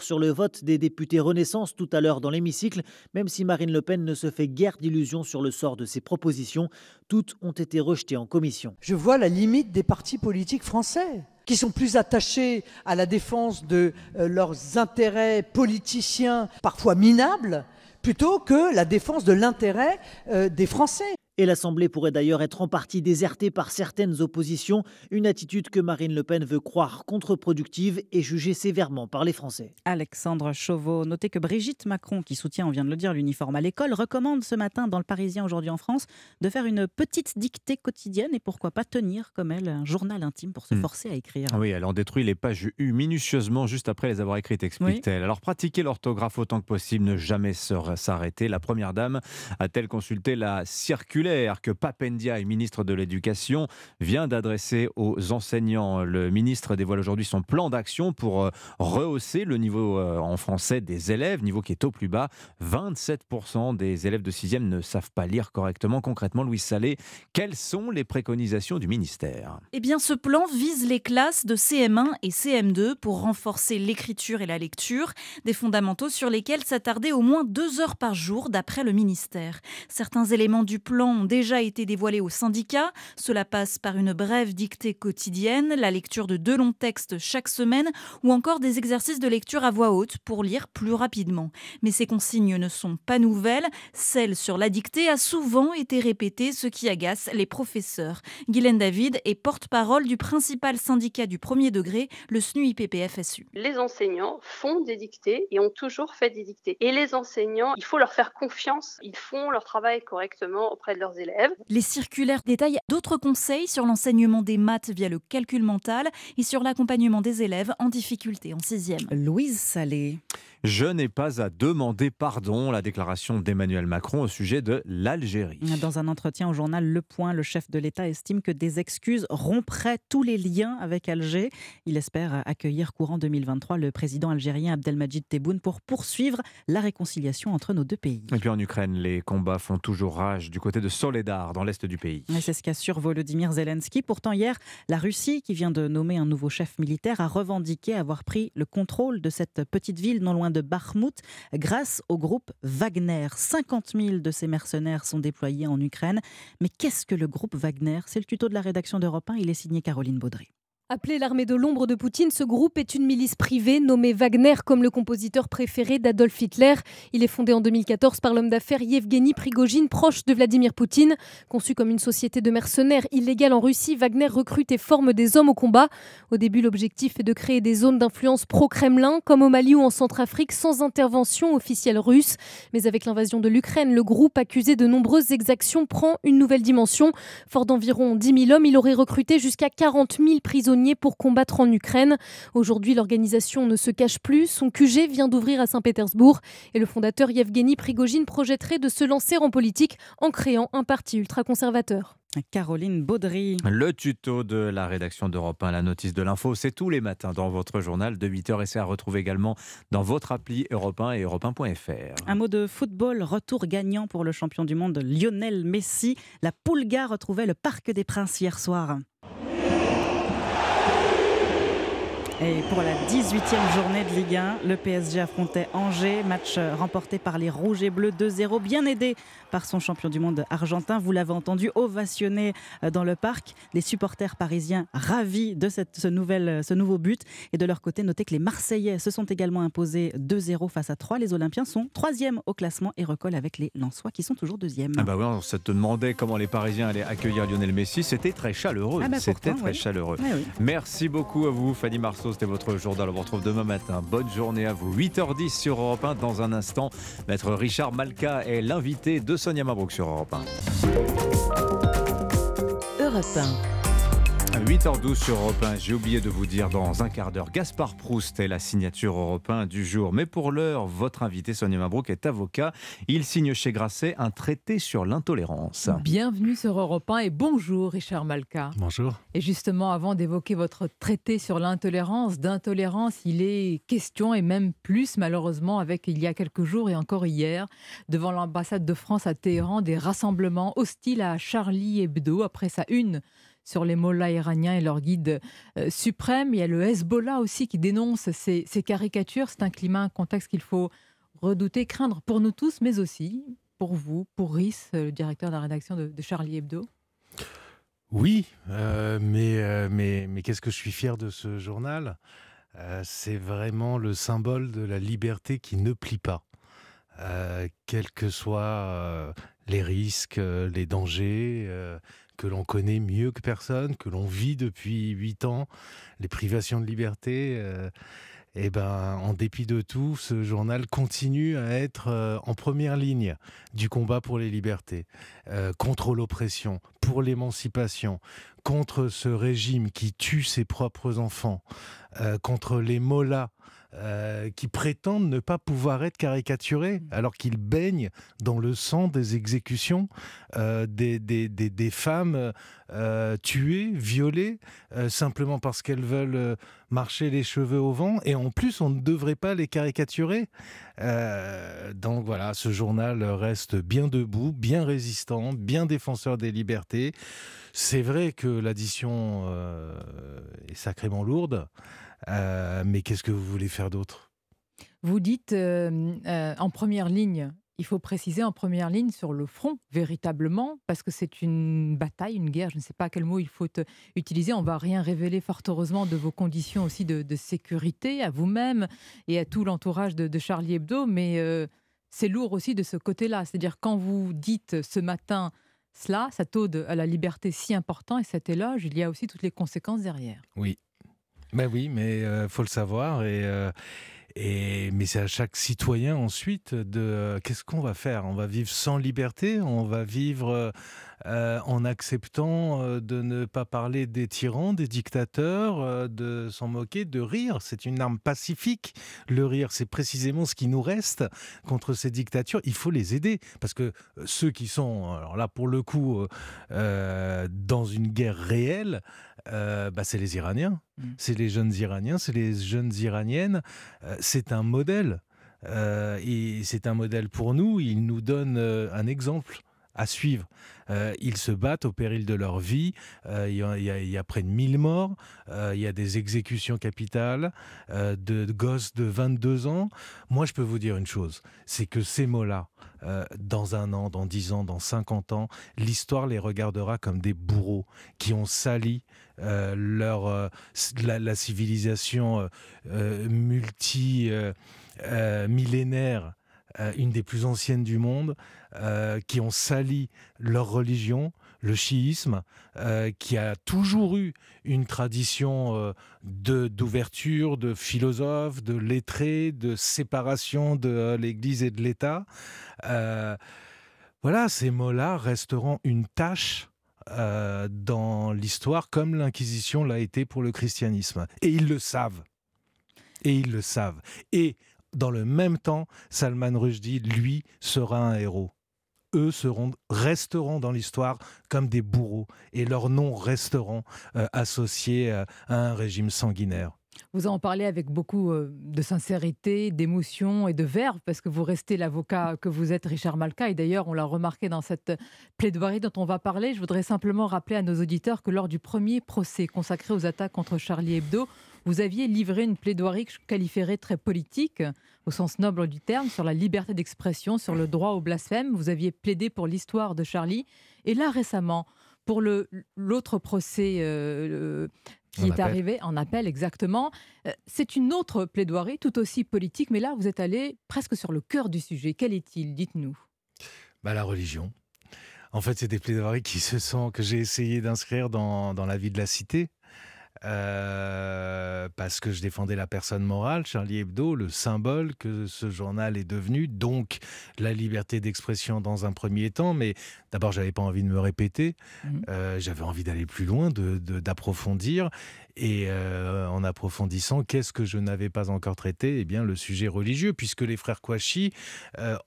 sur le vote des députés Renaissance tout à l'heure dans l'hémicycle, même si Marine Le Pen ne se fait guère d'illusions sur le sort de ses propositions. Toutes ont été rejetées en commission. Je vois la limite des partis politiques français qui sont plus attachés à la défense de euh, leurs intérêts politiciens, parfois minables, plutôt que la défense de l'intérêt euh, des Français. Et l'Assemblée pourrait d'ailleurs être en partie désertée par certaines oppositions, une attitude que Marine Le Pen veut croire contre-productive et jugée sévèrement par les Français. Alexandre Chauveau, notez que Brigitte Macron, qui soutient, on vient de le dire, l'uniforme à l'école, recommande ce matin dans le Parisien aujourd'hui en France de faire une petite dictée quotidienne et pourquoi pas tenir comme elle un journal intime pour se Hmm. forcer à écrire. Oui, elle en détruit les pages U minutieusement juste après les avoir écrites, explique-t-elle. Alors pratiquer l'orthographe autant que possible, ne jamais s'arrêter. La première dame a-t-elle consulté la circulaire que Papendia, ministre de l'Éducation, vient d'adresser aux enseignants Le ministre dévoile aujourd'hui son plan d'action pour euh, rehausser le niveau euh, en français des élèves, niveau qui est au plus bas. 27% des élèves de 6e ne savent pas lire correctement. Concrètement, Louis Salé, quelles sont les préconisations du ministère? Eh bien, ce plan vise les classes de CM1 et CM2 pour renforcer l'écriture et la lecture, des fondamentaux sur lesquels s'attarder au moins deux heures par jour, d'après le ministère. Certains éléments du plan déjà été dévoilés aux syndicats. Cela passe par une brève dictée quotidienne, la lecture de deux longs textes chaque semaine ou encore des exercices de lecture à voix haute pour lire plus rapidement. Mais ces consignes ne sont pas nouvelles. Celle sur la dictée a souvent été répétée, ce qui agace les professeurs. Guylaine David est porte-parole du principal syndicat du premier degré, le SNU-IPPF-SU. Les enseignants font des dictées et ont toujours fait des dictées. Et les enseignants, il faut leur faire confiance. Ils font leur travail correctement auprès de leurs élèves. Les circulaires détaillent d'autres conseils sur l'enseignement des maths via le calcul mental et sur l'accompagnement des élèves en difficulté en sixième. Louise Salé. Je n'ai pas à demander pardon, la déclaration d'Emmanuel Macron au sujet de l'Algérie. Dans un entretien au journal Le Point, le chef de l'État estime que des excuses rompraient tous les liens avec Alger. Il espère accueillir courant 2023 le président algérien Abdelmajid Tebboune pour poursuivre la réconciliation entre nos deux pays. Et puis en Ukraine, les combats font toujours rage du côté de Soledar, dans l'est du pays. C'est ce qu'assure Volodymyr Zelensky. Pourtant, hier, la Russie, qui vient de nommer un nouveau chef militaire, a revendiqué avoir pris le contrôle de cette petite ville non loin de Bakhmut grâce au groupe Wagner. 50 000 de ces mercenaires sont déployés en Ukraine. Mais qu'est-ce que le groupe Wagner? C'est le tuto de la rédaction d'Europe 1. Il est signé Caroline Baudry. Appelé l'armée de l'ombre de Poutine, ce groupe est une milice privée nommée Wagner comme le compositeur préféré d'Adolf Hitler. Il est fondé en 2014 par l'homme d'affaires Yevgeny Prigogine, proche de Vladimir Poutine. Conçu comme une société de mercenaires illégale en Russie, Wagner recrute et forme des hommes au combat. Au début, l'objectif est de créer des zones d'influence pro-Kremlin, comme au Mali ou en Centrafrique, sans intervention officielle russe. Mais avec l'invasion de l'Ukraine, le groupe, accusé de nombreuses exactions, prend une nouvelle dimension. Fort d'environ 10 000 hommes, il aurait recruté jusqu'à 40 000 prisonniers pour combattre en Ukraine. Aujourd'hui, l'organisation ne se cache plus. Son QG vient d'ouvrir à Saint-Pétersbourg et le fondateur Yevgeny Prigogine projetterait de se lancer en politique en créant un parti ultra-conservateur. Caroline Baudry. Le tuto de la rédaction d'Europe 1, la notice de l'info, c'est tous les matins dans votre journal de 8h et c'est à retrouver également dans votre appli Europe 1 et europe 1.fr. Un mot de football, retour gagnant pour le champion du monde Lionel Messi. La Pulga retrouvait le Parc des Princes hier soir. Et pour la 18e journée de Ligue 1, le PSG affrontait Angers, match remporté par les Rouges et Bleus 2-0, bien aidé par son champion du monde argentin. Vous l'avez entendu, ovationné euh, dans le parc. Les supporters parisiens ravis de cette, ce, nouvel, ce nouveau but. Et de leur côté, notez que les Marseillais se sont également imposés 2-0 face à 3. Les Olympiens sont troisième au classement et recollent avec les Lensois qui sont toujours deuxième. Ah bah ouais, on se demandait comment les Parisiens allaient accueillir Lionel Messi. C'était très chaleureux. Ah bah C'était très oui. chaleureux. Oui. Merci beaucoup à vous, Fanny Marceau. C'était votre journal. On vous retrouve demain matin. Bonne journée à vous. 8h10 sur Europe 1. Dans un instant, Maître Richard Malka est l'invité de Sonia Mabrouk sur Europe 1. Europe 1. À 8h12 sur Europe 1, j'ai oublié de vous dire dans un quart d'heure, Gaspard Proust est la signature Europe 1 du jour. Mais pour l'heure, votre invité Sonia Mabrouk est avocat. Il signe chez Grasset un traité sur l'intolérance. Bienvenue sur Europe 1 et bonjour Richard Malka. Bonjour. Et justement, avant d'évoquer votre traité sur l'intolérance, d'intolérance, il est question, et même plus malheureusement, avec il y a quelques jours et encore hier, devant l'ambassade de France à Téhéran, des rassemblements hostiles à Charlie Hebdo après sa une sur les mollahs iraniens et leur guide euh, suprême. Il y a le Hezbollah aussi qui dénonce ces, caricatures. C'est un climat, un contexte qu'il faut redouter, craindre pour nous tous, mais aussi pour vous, pour Rhys, le directeur de la rédaction de, Charlie Hebdo. Oui, euh, mais, euh, mais, mais qu'est-ce que je suis fier de ce journal? Euh, C'est vraiment le symbole de la liberté qui ne plie pas. quels que soient les risques, les dangers que l'on connaît mieux que personne, que l'on vit depuis huit ans, les privations de liberté. et eh ben, en dépit de tout, ce journal continue à être en première ligne du combat pour les libertés, contre l'oppression, pour l'émancipation, contre ce régime qui tue ses propres enfants, contre les mollahs euh, qui prétendent ne pas pouvoir être caricaturés, mmh. alors qu'ils baignent dans le sang des exécutions euh, des, des, des, femmes euh, tuées, violées, simplement parce qu'elles veulent marcher les cheveux au vent, et en plus on ne devrait pas les caricaturer. donc voilà, ce journal reste bien debout, bien résistant, bien défenseur des libertés. C'est vrai que l'addition est sacrément lourde. Euh, mais qu'est-ce que vous voulez faire d'autre? Vous dites euh, euh, en première ligne, il faut préciser en première ligne sur le front, véritablement, parce que c'est une bataille, une guerre, je ne sais pas quel mot il faut utiliser. On va rien révéler, fort heureusement, de vos conditions aussi de, sécurité à vous-même et à tout l'entourage de, Charlie Hebdo, mais c'est lourd aussi de ce côté-là. C'est-à-dire quand vous dites ce matin cela, cette ode à la liberté si important et cet éloge, il y a aussi toutes les conséquences derrière. Oui, ben oui, mais euh, faut le savoir et. Euh, mais c'est à chaque citoyen ensuite de euh, qu'est-ce qu'on va faire? On va vivre sans liberté, on va vivre en acceptant de ne pas parler des tyrans, des dictateurs, de s'en moquer, de rire? C'est une arme pacifique. Le rire, c'est précisément ce qui nous reste contre ces dictatures. Il faut les aider parce que ceux qui sont, alors là pour le coup, dans une guerre réelle, euh, bah, c'est les Iraniens. Mm. C'est les jeunes Iraniens, c'est les jeunes Iraniennes. Euh, c'est un modèle. Euh, et c'est un modèle pour nous. Ils nous donnent un exemple à suivre. ils se battent au péril de leur vie. Il y, a près de 1000 morts. Il y a des exécutions capitales de, gosses de 22 ans. Moi, je peux vous dire une chose c'est que ces mots-là, dans un an, dans 10 ans, dans 50 ans, l'histoire les regardera comme des bourreaux qui ont sali euh, leur, euh, la, civilisation euh, multi millénaire, une des plus anciennes du monde, qui ont sali leur religion, le chiisme, qui a toujours eu une tradition de d'ouverture, de philosophes, de lettrés, de séparation de l'Église et de l'État. voilà, ces mots-là resteront une tâche euh, dans l'histoire comme l'Inquisition l'a été pour le christianisme. Et ils le savent. Et ils le savent. Et dans le même temps, Salman Rushdie, lui, sera un héros. Eux seront, resteront dans l'histoire comme des bourreaux et leurs noms resteront euh, associés euh, à un régime sanguinaire. Vous en parlez avec beaucoup euh, de sincérité, d'émotion et de verve, parce que vous restez l'avocat que vous êtes, Richard Malka. Et d'ailleurs, on l'a remarqué dans cette plaidoirie dont on va parler. Je voudrais simplement rappeler à nos auditeurs que lors du premier procès consacré aux attaques contre Charlie Hebdo, vous aviez livré une plaidoirie que je qualifierais très politique, au sens noble du terme, sur la liberté d'expression, sur le droit au blasphème. Vous aviez plaidé pour l'histoire de Charlie. Et là, récemment, pour l'autre procès euh, qui est arrivé en appel exactement. Euh, c'est une autre plaidoirie, tout aussi politique, mais là, vous êtes allé presque sur le cœur du sujet. Quel est-il? Dites-nous. Bah, la religion. En fait, c'est des plaidoiries qui se sont, que j'ai essayé d'inscrire dans, dans, la vie de la cité. Euh, parce que je défendais la personne morale, Charlie Hebdo, le symbole que ce journal est devenu, donc la liberté d'expression dans un premier temps, mais d'abord j'avais pas envie de me répéter, mmh. euh, j'avais envie d'aller plus loin, d'approfondir, de, et euh, en approfondissant, qu'est-ce que je n'avais pas encore traité? Eh bien le sujet religieux, puisque les frères Kouachi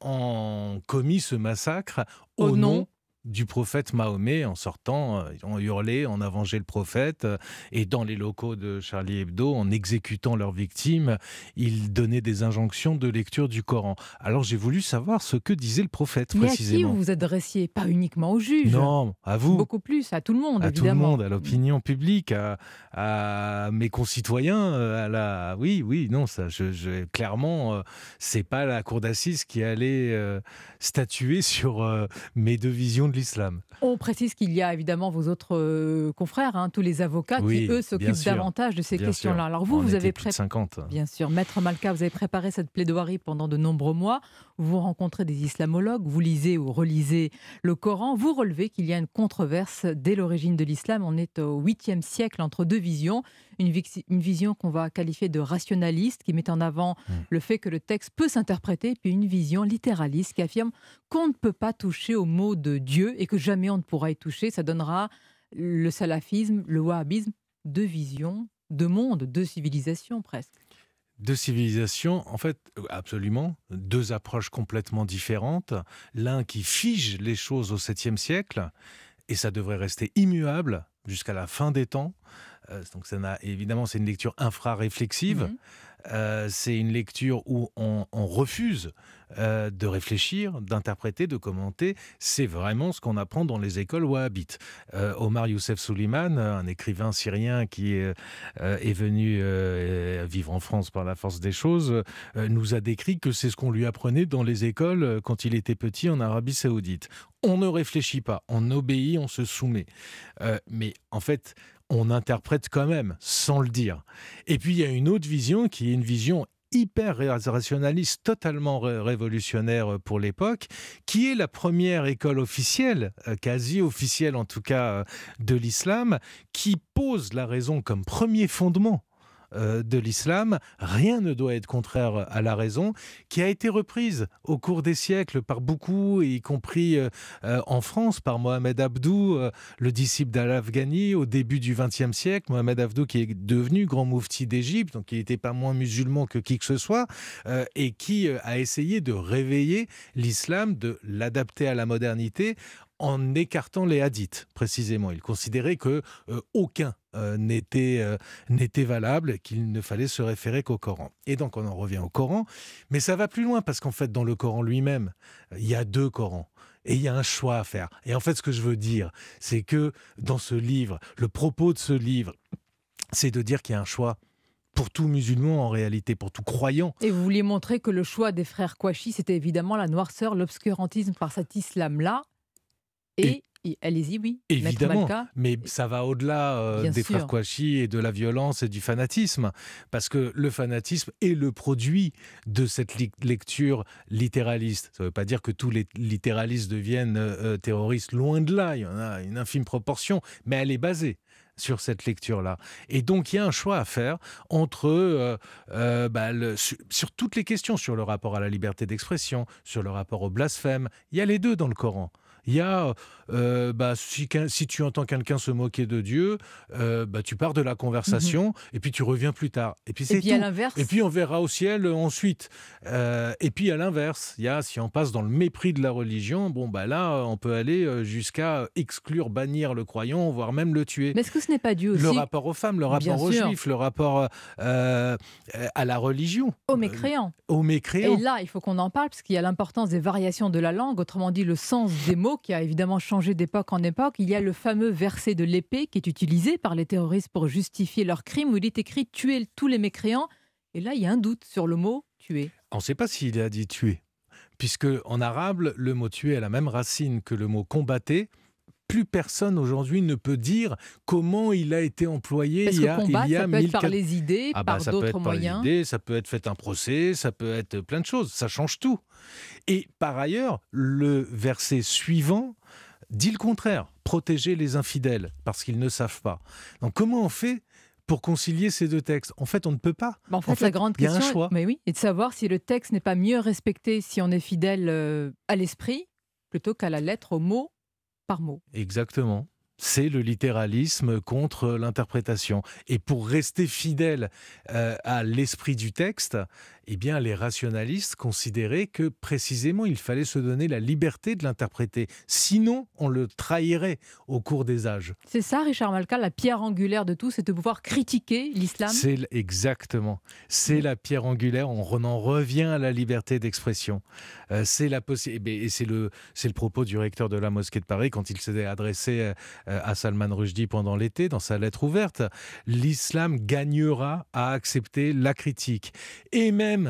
ont commis ce massacre au, nom du prophète Mahomet en sortant, euh, ont hurlé, en a le prophète, euh, et dans les locaux de Charlie Hebdo, en exécutant leurs victimes, ils donnaient des injonctions de lecture du Coran. Alors j'ai voulu savoir ce que disait le prophète Mais précisément. à qui vous vous adressiez? Pas uniquement aux juges. Non, à vous. Beaucoup plus, à tout le monde, à évidemment. tout le monde, à l'opinion publique, à, mes concitoyens, euh, à la. Oui, oui, non, ça, je, clairement, c'est pas la cour d'assises qui allait statuer sur mes deux visions de l'islam. On précise qu'il y a évidemment vos autres euh, confrères, hein, tous les avocats Oui, qui, eux, s'occupent davantage de ces questions-là. Alors vous, On vous avez de 50. Bien sûr. Maître Malka, vous avez préparé cette plaidoirie pendant de nombreux mois. Vous rencontrez des islamologues, vous lisez ou relisez le Coran. Vous relevez qu'il y a une controverse dès l'origine de l'islam. On est au 8e siècle entre deux visions. Une, vision qu'on va qualifier de rationaliste, qui met en avant Hmm. le fait que le texte peut s'interpréter, puis une vision littéraliste qui affirme qu'on ne peut pas toucher au mot de Dieu et que jamais on ne pourra y toucher. Ça donnera le salafisme, le wahhabisme, deux visions, deux mondes, deux civilisations presque. Deux civilisations, en fait, euh, absolument, deux approches complètement différentes. L'un qui fige les choses au 7e siècle, et ça devrait rester immuable jusqu'à la fin des temps. Euh, donc, ça évidemment, c'est une lecture infra-réflexive. Mhm. Euh, c'est une lecture où on, refuse euh, de réfléchir, d'interpréter, de commenter. C'est vraiment ce qu'on apprend dans les écoles wahhabites. Euh, Omar Youssef Souliman, un écrivain syrien qui est, euh, venu vivre en France par la force des choses, nous a décrit que c'est ce qu'on lui apprenait dans les écoles quand il était petit en Arabie saoudite. On ne réfléchit pas, on obéit, on se soumet. Mais en fait, on interprète quand même, sans le dire. Et puis il y a une autre vision qui est une vision hyper rationaliste, totalement ré- révolutionnaire pour l'époque, qui est la première école officielle, euh, quasi officielle en tout cas, euh, de l'islam, qui pose la raison comme premier fondement euh, de l'islam, rien ne doit être contraire à la raison, qui a été reprise au cours des siècles par beaucoup, y compris euh, euh, en France par Mohamed Abdou, euh, le disciple d'Al-Afghani au début du XXe siècle. Mohamed Abdou qui est devenu grand moufti d'Égypte, donc il n'était pas moins musulman que qui que ce soit, euh, et qui euh, a essayé de réveiller l'islam, de l'adapter à la modernité en écartant les hadiths, précisément. Il considérait que euh, aucun euh, n'était euh, n'était valable, qu'il ne fallait se référer qu'au Coran. Et donc on en revient au Coran, mais ça va plus loin parce qu'en fait dans le Coran lui-même, il y a deux Corans. Et il y a un choix à faire. Et en fait, ce que je veux dire, c'est que dans ce livre, le propos de ce livre, c'est de dire qu'il y a un choix pour tout musulman en réalité, pour tout croyant. Et vous vouliez montrer que le choix des frères Kouachi, c'était évidemment la noirceur, l'obscurantisme par cet islam-là. Et, et- allez-y, oui. Évidemment, mais ça va au-delà euh, des sûr. frères Kouachi et de la violence et du fanatisme, parce que le fanatisme est le produit de cette li- lecture littéraliste. Ça ne veut pas dire que tous les littéralistes deviennent euh, euh, terroristes, loin de là, il y en a une infime proportion, mais elle est basée sur cette lecture-là. Et donc, il y a un choix à faire entre, euh, euh, bah, le- sur, sur toutes les questions, sur le rapport à la liberté d'expression, sur le rapport au blasphème. Il y a les deux dans le Coran. Il y a, euh, bah, si, tu entends quelqu'un se moquer de Dieu, euh, bah, tu pars de la conversation et puis tu reviens plus tard. Et puis c'est puis à tout. l'inverse- Et puis on verra au ciel euh, ensuite. Euh, et puis à l'inverse, il y a si on passe dans le mépris de la religion, bon bah là on peut aller jusqu'à exclure, bannir le croyant, voire même le tuer. Mais est-ce que ce n'est pas dû aussi Le rapport aux femmes, le Bien rapport aux sûr. juifs, le rapport à la religion, aux mécréants aux mécréants. Et là, il faut qu'on en parle parce qu'il y a l'importance des variations de la langue, autrement dit le sens des mots qui a évidemment changé d'époque en époque. Il y a le fameux verset de l'épée qui est utilisé par les terroristes pour justifier leurs crimes où il est écrit tuer tous les mécréants. Et là, il y a un doute sur le mot tuer. On ne sait pas s'il a dit tuer, puisque en arabe, le mot tuer a la même racine que le mot combattre. Plus personne aujourd'hui ne peut dire comment il a été employé Parce il y a, que combattre, il y a ça peut être par 1400 les idées, Ah bah, par d'autres être par les moyens. idées, ça peut être fait un procès, ça peut être plein de choses, ça change tout. Et par ailleurs, le verset suivant dit le contraire, protéger les infidèles parce qu'ils ne savent pas. Donc comment on fait pour concilier ces deux textes? En fait, on ne peut pas. Bah, en fait, la grande il y a un question, choix. mais oui, est de savoir si le texte n'est pas mieux respecté si on est fidèle euh, à l'esprit plutôt qu'à la lettre, au mot par mot. Exactement. C'est le littéralisme contre l'interprétation. Et pour rester fidèle euh, à l'esprit du texte, eh bien, les rationalistes considéraient que précisément il fallait se donner la liberté de l'interpréter. Sinon, on le trahirait au cours des âges. C'est ça, Richard Malka, la pierre angulaire de tout, c'est de pouvoir critiquer l'islam? C'est exactement. C'est la pierre angulaire. On en revient à la liberté d'expression. Euh, c'est la eh bien, et c'est le c'est le propos du recteur de la mosquée de Paris quand il s'est adressé euh, à Salman Rushdie pendant l'été dans sa lettre ouverte. L'islam gagnera à accepter la critique et même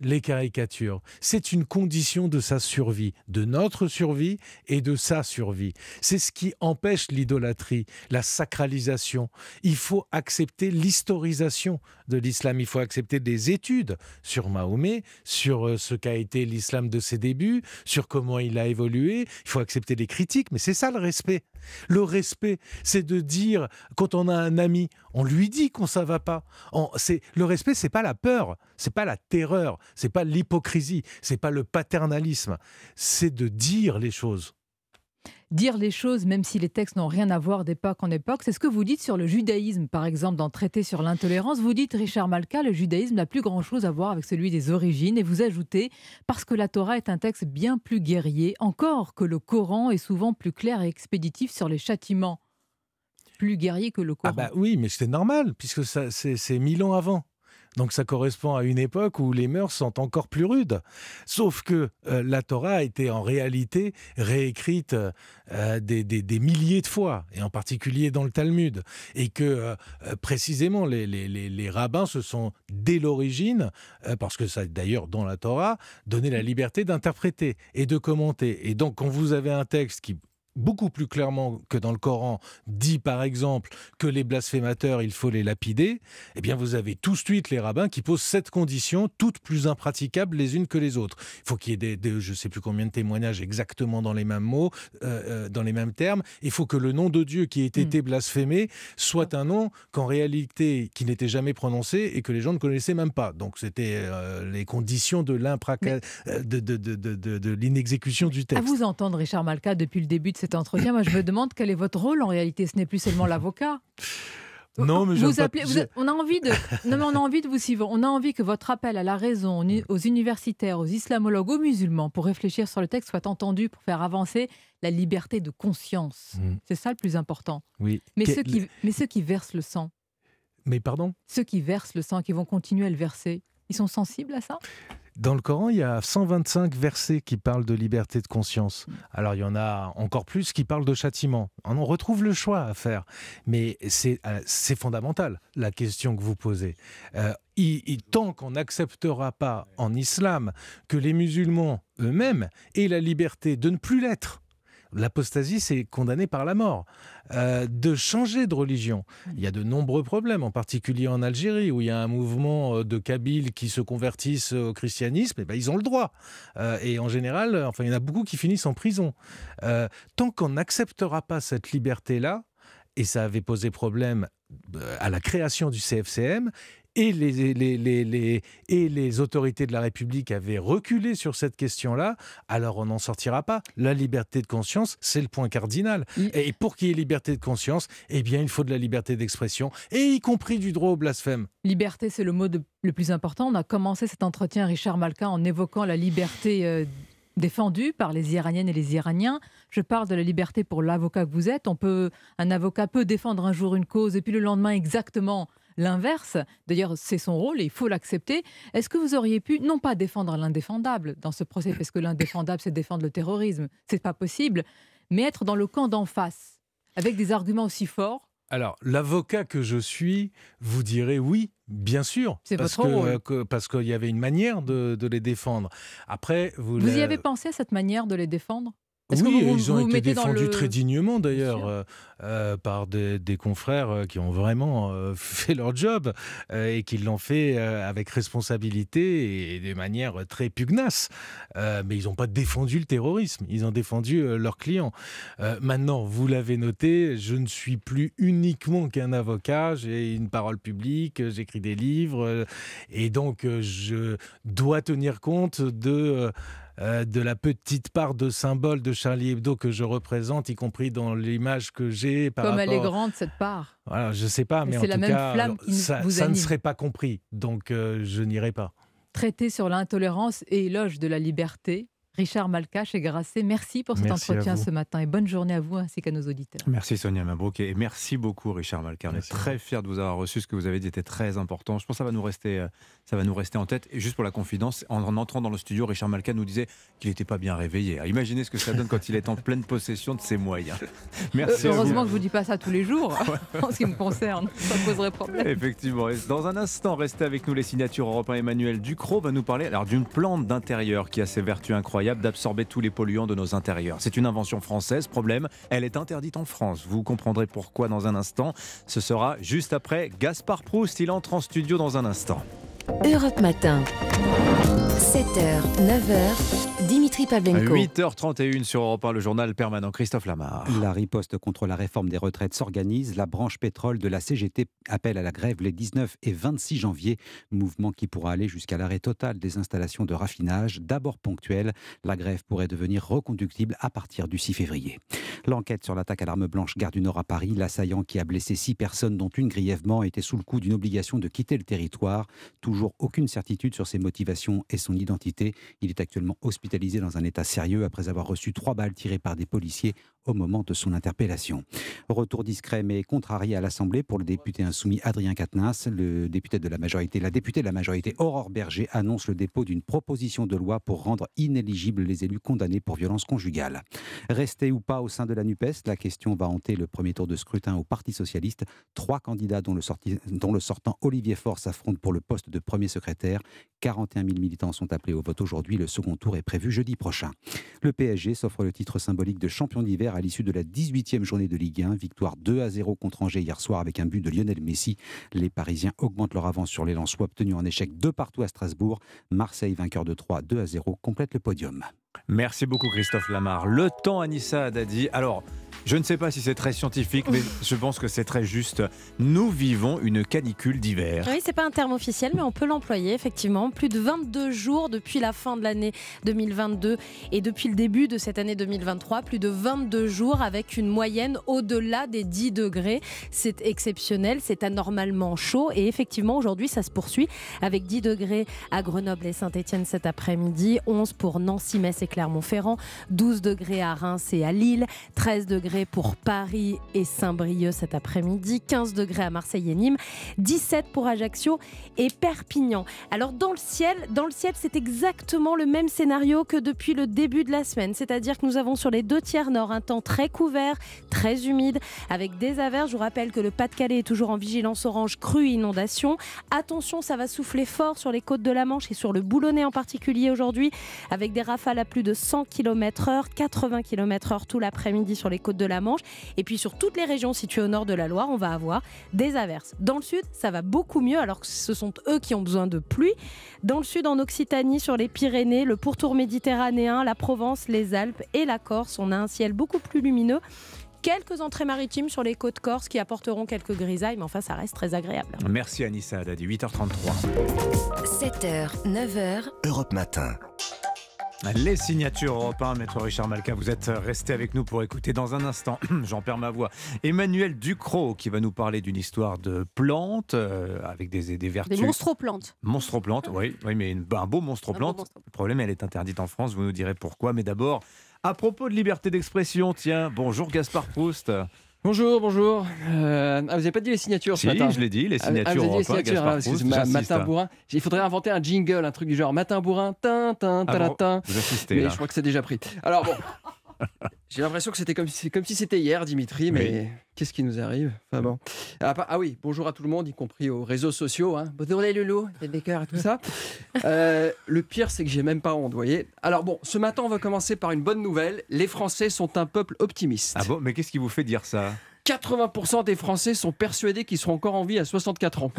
les caricatures. C'est une condition de sa survie, de notre survie et de sa survie. C'est ce qui empêche l'idolâtrie, la sacralisation. Il faut accepter l'historisation de l'islam. Il faut accepter des études sur Mahomet, sur euh, ce qu'a été l'islam de ses débuts, sur comment il a évolué. Il faut accepter les critiques, mais c'est ça le respect. Le respect, c'est de dire, quand on a un ami, on lui dit qu'on ça va pas. c'est, le respect, c'est pas la peur, c'est pas la terreur, c'est pas l'hypocrisie, c'est pas le paternalisme, c'est de dire les choses dire les choses, même si les textes n'ont rien à voir d'époque en époque. C'est ce que vous dites sur le judaïsme, par exemple, dans Traité sur l'intolérance. Vous dites, Richard Malka, le judaïsme n'a plus grand-chose à voir avec celui des origines. Et vous ajoutez, parce que la Torah est un texte bien plus guerrier, encore que le Coran est souvent plus clair et expéditif sur les châtiments. Plus guerrier que le Coran. Ah bah oui, mais c'est normal, puisque c'est mille ans avant. Donc ça correspond à une époque où les mœurs sont encore plus rudes. Sauf que euh, la Torah a été en réalité réécrite euh, des, milliers de fois, et en particulier dans le Talmud. Et que euh, précisément les, rabbins se sont, dès l'origine, parce que ça d'ailleurs dans la Torah, donné la liberté d'interpréter et de commenter. Et donc quand vous avez un texte qui beaucoup plus clairement que dans le Coran, dit par exemple que les blasphémateurs, il faut les lapider, eh bien vous avez tout de suite les rabbins qui posent cette condition, toutes plus impraticables les unes que les autres. Il faut qu'il y ait des, je ne sais plus combien de témoignages exactement dans les mêmes mots, euh, euh, dans les mêmes termes. Il faut que le nom de Dieu qui ait hmm. été blasphémé soit un nom qu'en réalité qui n'était jamais prononcé et que les gens ne connaissaient même pas. Donc c'était euh, les conditions de de, de, de, de l'inexécution du texte. À vous entendre, Richard Malka, depuis le début de cet entretien, moi je me demande quel est votre rôle en réalité. Ce n'est plus seulement l'avocat. Non, mais vous appelez, on a envie de, non, mais on a envie de vous suivre. On a envie que votre appel à la raison aux universitaires, aux islamologues, aux musulmans pour réfléchir sur le texte soit entendu pour faire avancer la liberté de conscience. Mm. C'est ça le plus important. Oui. Mais, ceux qui, mais ceux qui versent le sang. Mais pardon? Ceux qui versent le sang, qui vont continuer à le verser, ils sont sensibles à ça? Dans le Coran, il y a 125 versets qui parlent de liberté de conscience. Alors, il y en a encore plus qui parlent de châtiment. On retrouve le choix à faire. Mais c'est euh, fondamental, la question que vous posez. Euh, tant qu'on n'acceptera pas en islam que les musulmans eux-mêmes aient la liberté de ne plus l'être, l'apostasie, c'est condamné par la mort. Euh, de changer de religion. Il y a de nombreux problèmes, en particulier en Algérie, où il y a un mouvement euh, de Kabyles qui se convertissent au christianisme, et eh ben, ils ont le droit. Euh, et en général, enfin, il y en a beaucoup qui finissent en prison. tant qu'on n'acceptera pas cette liberté-là, et ça avait posé problème à la création du CFCM, et les, les, et les autorités de la République avaient reculé sur cette question-là, alors on n'en sortira pas. La liberté de conscience, c'est le point cardinal. Et pour qu'il y ait liberté de conscience, eh bien, il faut de la liberté d'expression, et y compris du droit au blasphème. Liberté, c'est le mot le plus important. On a commencé cet entretien, Richard Malka, en évoquant la liberté. Euh, défendue par les Iraniennes et les Iraniens. Je parle de la liberté pour l'avocat que vous êtes. On peut, un avocat peut défendre un jour une cause et puis le lendemain exactement l'inverse. D'ailleurs, c'est son rôle et il faut l'accepter. Est-ce que vous auriez pu, non pas défendre l'indéfendable dans ce procès, parce que l'indéfendable, c'est défendre le terrorisme, c'est pas possible, mais être dans le camp d'en face, avec des arguments aussi forts? Alors, l'avocat que je suis vous dirait oui, bien sûr. C'est parce votre que, parce qu'il y avait une manière de, les défendre. Après, vous, vous y avez pensé à cette manière de les défendre? Oui, ils ont été défendus très dignement d'ailleurs euh, euh, par des, confrères euh, qui ont vraiment fait leur job et qui l'ont fait avec responsabilité et de manière très pugnace. mais ils n'ont pas défendu le terrorisme, ils ont défendu leurs clients. maintenant, vous l'avez noté, je ne suis plus uniquement qu'un avocat, j'ai une parole publique, j'écris des livres et donc je dois tenir compte de euh, de la petite part de symbole de Charlie Hebdo que je représente, y compris dans l'image que j'ai. Comme elle est grande, cette part. Voilà, je ne sais pas, mais, en tout cas, ça, ne serait pas compris. Donc, euh, je n'irai pas. Traité sur l'intolérance et éloge de la liberté, Richard Malka chez Grasset, merci pour cet Merci entretien ce matin et bonne journée à vous ainsi qu'à nos auditeurs. Merci Sonia Mabrouk et merci beaucoup Richard Malka. On est très fiers de vous avoir reçu. Ce que vous avez dit était très important. Je pense que ça va nous rester, euh, ça va nous rester en tête. Et juste pour la confidence, en, en entrant dans le studio, Richard Malka nous disait qu'il n'était pas bien réveillé. Alors, imaginez ce que ça donne quand il est en pleine possession de ses moyens. Merci. à vous. Heureusement que je vous dis pas ça tous les jours en ce qui me concerne, ça poserait problème. Effectivement. Dans un instant, restez avec nous les signatures européens. Emmanuel Ducrot va nous parler alors d'une plante d'intérieur qui a ses vertus incroyables d'absorber tous les polluants de nos intérieurs. C'est une invention française. Problème, elle est interdite en France. Vous comprendrez pourquoi dans un instant. Ce sera juste après Gaspard Proust. Il entre en studio dans un instant. Europe Matin. 7h, 9h, Dimitri Pavlenko. 8h31 sur Europe 1, le journal permanent. Christophe Lamar. La riposte contre la réforme des retraites s'organise. La branche pétrole de la CGT appelle à la grève les 19 et 26 janvier. Mouvement qui pourra aller jusqu'à l'arrêt total des installations de raffinage. D'abord ponctuel, la grève pourrait devenir reconductible à partir du 6 février. L'enquête sur l'attaque à l'arme blanche gare du Nord à Paris, l'assaillant qui a blessé six personnes, dont une grièvement, était sous le coup d'une obligation de quitter le territoire. Toujours aucune certitude sur ses motivations et son identité. Il est actuellement hospitalisé dans un état sérieux après avoir reçu trois balles tirées par des policiers au moment de son interpellation. Retour discret mais contrarié à l'Assemblée pour le député insoumis Adrien Quatennens. Le député de la majorité, la députée de la majorité Aurore Berger annonce le dépôt d'une proposition de loi pour rendre inéligibles les élus condamnés pour violence conjugale. Rester ou pas au sein de la NUPES, la question va hanter le premier tour de scrutin au Parti socialiste. Trois candidats dont le, dont le sortant Olivier Faure s'affrontent pour le poste de premier secrétaire. 41 000 militants sont appelés au vote aujourd'hui. Le second tour est prévu jeudi prochain. Le PSG s'offre le titre symbolique de champion d'hiver à l'issue de la 18e journée de Ligue 1. Victoire 2 à 0 contre Angers hier soir avec un but de Lionel Messi. Les Parisiens augmentent leur avance sur les Lensois obtenus en échec de partout à Strasbourg. Marseille, vainqueur de 3 2 à 0, complète le podium. Merci beaucoup Christophe Lamar. Le temps Anissa Haddadi. Alors, je ne sais pas si c'est très scientifique, mais je pense que c'est très juste. Nous vivons une canicule d'hiver. Oui, c'est pas un terme officiel, mais on peut l'employer effectivement. Plus de 22 jours depuis la fin de l'année 2022 et depuis le début de cette année 2023, plus de 22 jours avec une moyenne au-delà des 10 degrés. C'est exceptionnel, c'est anormalement chaud et effectivement aujourd'hui ça se poursuit avec 10 degrés à Grenoble et Saint-Etienne cet après-midi, 11 pour Nancy, Metz et Clermont-Ferrand, 12 degrés à Reims et à Lille, 13 degrés pour Paris et Saint-Brieuc cet après-midi, 15 degrés à Marseille et Nîmes, 17 pour Ajaccio et Perpignan. Alors dans le ciel, dans le ciel, c'est exactement le même scénario que depuis le début de la semaine, c'est-à-dire que nous avons sur les deux tiers nord un temps très couvert, très humide, avec des averses. Je vous rappelle que le Pas-de-Calais est toujours en vigilance orange crue inondation. Attention, ça va souffler fort sur les côtes de la Manche et sur le Boulonnais en particulier aujourd'hui, avec des rafales à plus de 100 km/h, 80 km/h tout l'après-midi sur les côtes de la Manche. Et puis sur toutes les régions situées au nord de la Loire, on va avoir des averses. Dans le sud, ça va beaucoup mieux, alors que ce sont eux qui ont besoin de pluie. Dans le sud, en Occitanie, sur les Pyrénées, le pourtour méditerranéen, la Provence, les Alpes et la Corse, on a un ciel beaucoup plus lumineux. Quelques entrées maritimes sur les côtes corses qui apporteront quelques grisailles, mais enfin, ça reste très agréable. Merci Anissa Haddadi, 8h33. 7h, 9h, Europe Matin. Les signatures européennes, Maître Richard Malka, vous êtes resté avec nous pour écouter dans un instant, j'en perds ma voix, Emmanuel Ducrot qui va nous parler d'une histoire de plantes euh, avec des, des vertus. Des monstroplantes. Monstroplantes, oui, oui, mais une- un beau monstreplante. Le problème, elle est interdite en France, vous nous direz pourquoi. Mais d'abord, à propos de liberté d'expression, tiens, bonjour Gaspard Proust. Bonjour, bonjour. Euh, ah, vous n'avez pas dit les signatures ce Si, matin je l'ai dit, les Ah, ah, vous avez signatures dit les signatures, ah, Proust, ma- j'insiste. Matin bourrin. Il faudrait inventer un jingle, un truc du genre Matin bourrin, tin, tin, Ah bon, insistez, Mais là. je crois que c'est déjà pris. Alors bon, j'ai l'impression que c'était comme si, comme si c'était hier, Dimitri, mais qu'est-ce qui nous arrive? Enfin bon. Ah, pas- ah oui, bonjour à tout le monde, y compris aux réseaux sociaux. Hein. Bonjour les loulous, les Becker et tout ça. Euh, le pire, c'est que j'ai même pas honte, vous voyez. Alors bon, ce matin, on va commencer par une bonne nouvelle. Les Français sont un peuple optimiste. Ah bon, mais qu'est-ce qui vous fait dire ça? 80% des Français sont persuadés qu'ils seront encore en vie à 64 ans.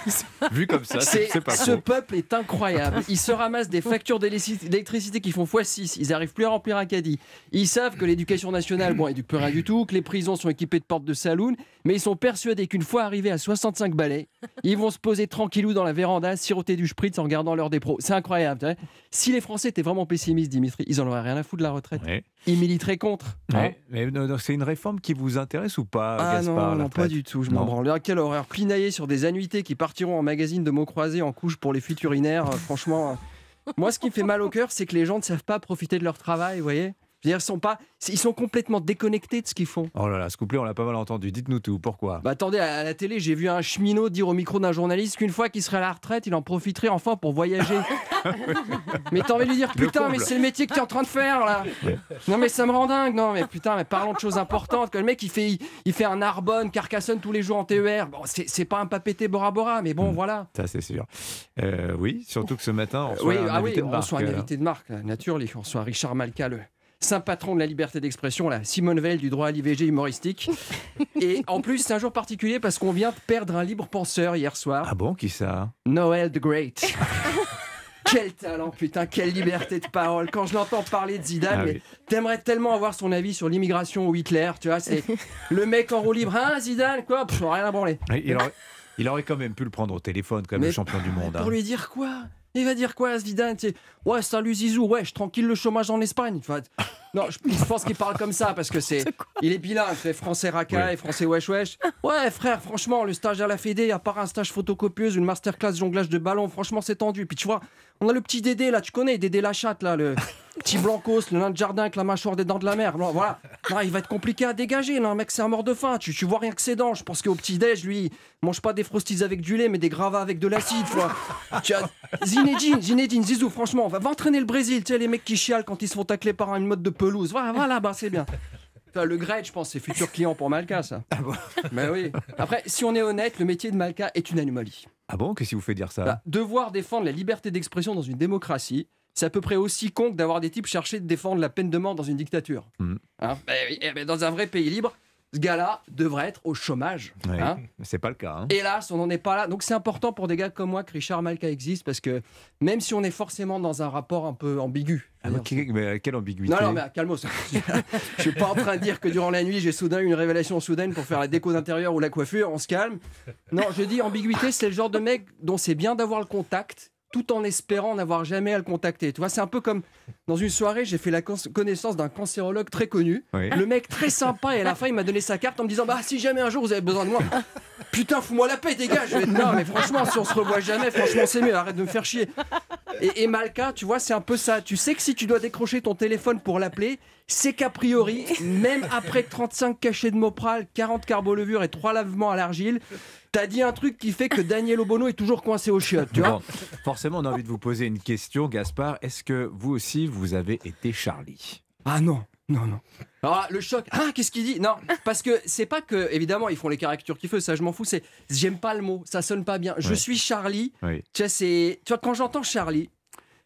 Vu comme ça, c'est pas ce faux. peuple est incroyable. Ils se ramassent des factures d'électrici- d'électricité qui font x6. Ils n'arrivent plus à remplir un caddie. Ils savent que l'éducation nationale, bon, éduque plus rien du tout, que les prisons sont équipées de portes de saloon, mais ils sont persuadés qu'une fois arrivés à 65 balais, ils vont se poser tranquillou dans la véranda, siroter du spritz en regardant l'heure des pros. C'est incroyable. Si les Français étaient vraiment pessimistes, Dimitri, ils en auraient rien à foutre de la retraite. Ils militeraient contre. hein. Ouais, mais non, non, c'est une réforme qui vous intéresse ou pas, Ah Gaspard non, non, pas du tout, je m'en branle. Ah, Quelle horreur. Pinailler sur des annuités qui partiront en magazine de mots croisés en couche pour les futurinaires, euh, franchement. euh, Moi, ce qui me fait mal au cœur, c'est que les gens ne savent pas profiter de leur travail, vous voyez ils sont pas, ils sont complètement déconnectés de ce qu'ils font. Oh là là, ce couplet, on l'a pas mal entendu. Dites-nous tout. Pourquoi? Bah attendez, à la télé, j'ai vu un cheminot dire au micro d'un journaliste qu'une fois qu'il serait à la retraite, il en profiterait enfin pour voyager. mais t'as envie de lui dire, putain, mais c'est le métier que tu es en train de faire là. Non mais ça me rend dingue. Non mais putain, mais parlons de choses importantes. Que le mec, il fait, il, fait un Narbonne, Carcassonne tous les jours en TER. Bon, c'est pas un papété Bora Bora, mais bon, hmm. voilà. Ça c'est sûr. Euh, oui, surtout que ce matin, on reçoit oui, un ah oui, on reçoit un euh. invité de marque, nature, on reçoit Richard Malka, saint patron de la liberté d'expression, la Simone Veil du droit à l'IVG humoristique. Et en plus, c'est un jour particulier parce qu'on vient de perdre un libre penseur hier soir. Ah bon, qui ça? Noël the Great. Quel talent, putain, quelle liberté de parole. Quand je l'entends parler de Zidane, ah t'aimerais tellement avoir son avis sur l'immigration ou Hitler, tu vois, c'est le mec en roue libre. Hein, Zidane, quoi? Rien à branler. Il aurait, quand même pu le prendre au téléphone, comme le champion du monde. Pour hein. lui dire quoi? Il va dire quoi, Zidane Ouais, salut Zizou, ouais, je tranquille le chômage en Espagne. non, je, pense qu'il parle comme ça parce que c'est. il est bilingue, fait français raca et français wesh wesh. Ouais, frère, franchement, le stage à la Fédé, à part un stage photocopieuse, une masterclass jonglage de ballon, franchement, c'est tendu. Puis tu vois, on a le petit Dédé là, tu connais, Dédé la chatte là, le petit Blancos, le nain de jardin avec la mâchoire des dents de la mer. voilà. Non, il va être compliqué à dégager. Non, mec, c'est un mort de faim. Tu, tu vois rien que ses dents. Je pense qu'au petit-déj, lui, mange pas des frosties avec du lait, mais des gravats avec de l'acide. Tu as... Zinedine, Zinedine, Zizou, franchement, va, va entraîner le Brésil. Tu sais, les mecs qui chialent quand ils se font tacler par une mode de pelouse. Voilà, voilà bah, c'est bien. Le Gret, je pense, c'est futur client pour Malka, ça. Ah bon Mais oui. Après, si on est honnête, le métier de Malka est une anomalie. Ah bon? Qu'est-ce qui vous fait dire ça? Bah, Devoir défendre la liberté d'expression dans une démocratie, c'est à peu près aussi con que d'avoir des types chercher de défendre la peine de mort dans une dictature. Hmm. Hein? Ben eh ben, dans un vrai pays libre, ce gars-là devrait être au chômage. Oui, hein c'est pas le cas. Hein. Hélas, on n'en est pas là. Donc c'est important pour des gars comme moi que Richard Malka existe parce que même si on est forcément dans un rapport un peu ambigu. Ah, mais quelle ambiguïté Non, non, mais calme Je suis pas en train de dire que durant la nuit, j'ai soudain une révélation soudaine pour faire la déco d'intérieur ou la coiffure. On se calme. Non, je dis ambiguïté, c'est le genre de mec dont c'est bien d'avoir le contact tout en espérant n'avoir jamais à le contacter. Tu vois, c'est un peu comme dans une soirée, j'ai fait la connaissance d'un cancérologue très connu. Le mec très sympa et à la fin, il m'a donné sa carte en me disant "Bah si jamais un jour vous avez besoin de moi, putain, fous-moi la paix, dégage." Je "Non, mais franchement, si on se revoit jamais, franchement, c'est mieux, arrête de me faire chier." Et, et Malka, tu vois, c'est un peu ça. Tu sais que si tu dois décrocher ton téléphone pour l'appeler, c'est qu'a priori, même après 35 cachets de Mopral, 40 carbolevures et 3 lavements à l'argile, T'as dit un truc qui fait que Daniel Obono est toujours coincé au chiottes, tu vois Forcément, on a envie de vous poser une question, Gaspard. Est-ce que vous aussi, vous avez été Charlie? Ah non, non, non. Alors le choc, ah, qu'est-ce qu'il dit? Non, parce que c'est pas que, évidemment, ils font les caricatures qu'ils font, ça je m'en fous, c'est j'aime pas le mot, ça sonne pas bien. Je suis Charlie. Tu vois, c'est, tu vois, quand j'entends Charlie,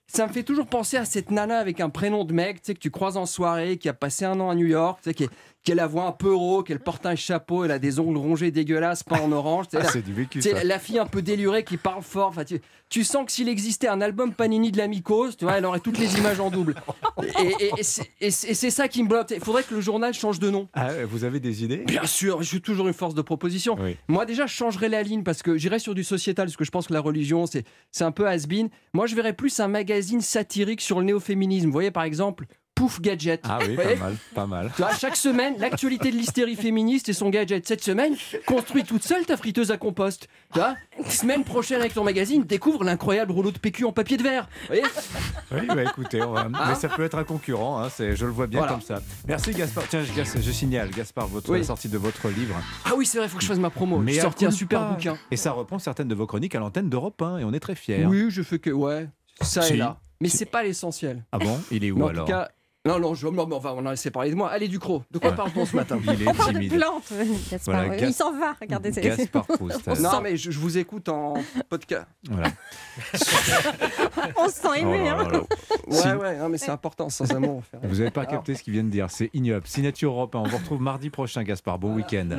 ça me fait toujours penser à cette nana avec un prénom de mec, tu sais, que tu croises en soirée, qui a passé un an à New York, tu sais, qui est, qui a la voix un peu rauque, elle porte un chapeau, elle a des ongles rongés dégueulasses, pas en orange. Ah, c'est du vécu, La fille un peu délurée qui parle fort. Tu, sens que s'il existait un album Panini de la mycose, tu vois, elle aurait toutes les images en double. Et, c'est ça qui me bloque. Il faudrait que le journal change de nom. Ah, vous avez des idées? Bien sûr, je suis toujours une force de proposition. Moi, déjà, je changerais la ligne parce que j'irais sur du sociétal, parce que je pense que la religion, c'est un peu has-been. Moi, je verrais plus un magazine satirique sur le néo-féminisme. Vous voyez, par exemple, Pouf Gadget. Ah oui, pas mal, pas mal. Tu vois, chaque semaine, l'actualité de l'hystérie féministe et son gadget. Cette semaine, construis toute seule ta friteuse à compost. Tu vois, semaine prochaine avec ton magazine, découvre l'incroyable rouleau de PQ en papier de verre. Vous voyez oui, bah écoutez, hein mais ça peut être un concurrent, hein, je le vois bien comme ça. Merci Gaspard. Tiens, je, je signale, Gaspard, votre sortie de votre livre. Ah oui, c'est vrai, il faut que je fasse ma promo. Mais J'ai sorti un super bouquin. Et ça reprend certaines de vos chroniques à l'antenne d'Europe 1 et on est très fiers. Oui, je fais que. Ouais, ça est là. Mais c'est pas l'essentiel. Ah bon Il est où alors non, non, je, non, on va laisser parler de moi. Allez, Ducrot, de quoi parle-t-on ce matin Il est timide. plante, Gaspard. Il s'en va, regardez. Gaspard Proust. non, mais je, vous écoute en podcast. Voilà. on se sent aimé. Oh hein. Ouais, ouais, mais c'est important, sans amour. Vous n'avez pas capté ce qu'il vient de dire, c'est ignoble. Signature Europe on vous retrouve mardi prochain, Gaspard. Bon week-end.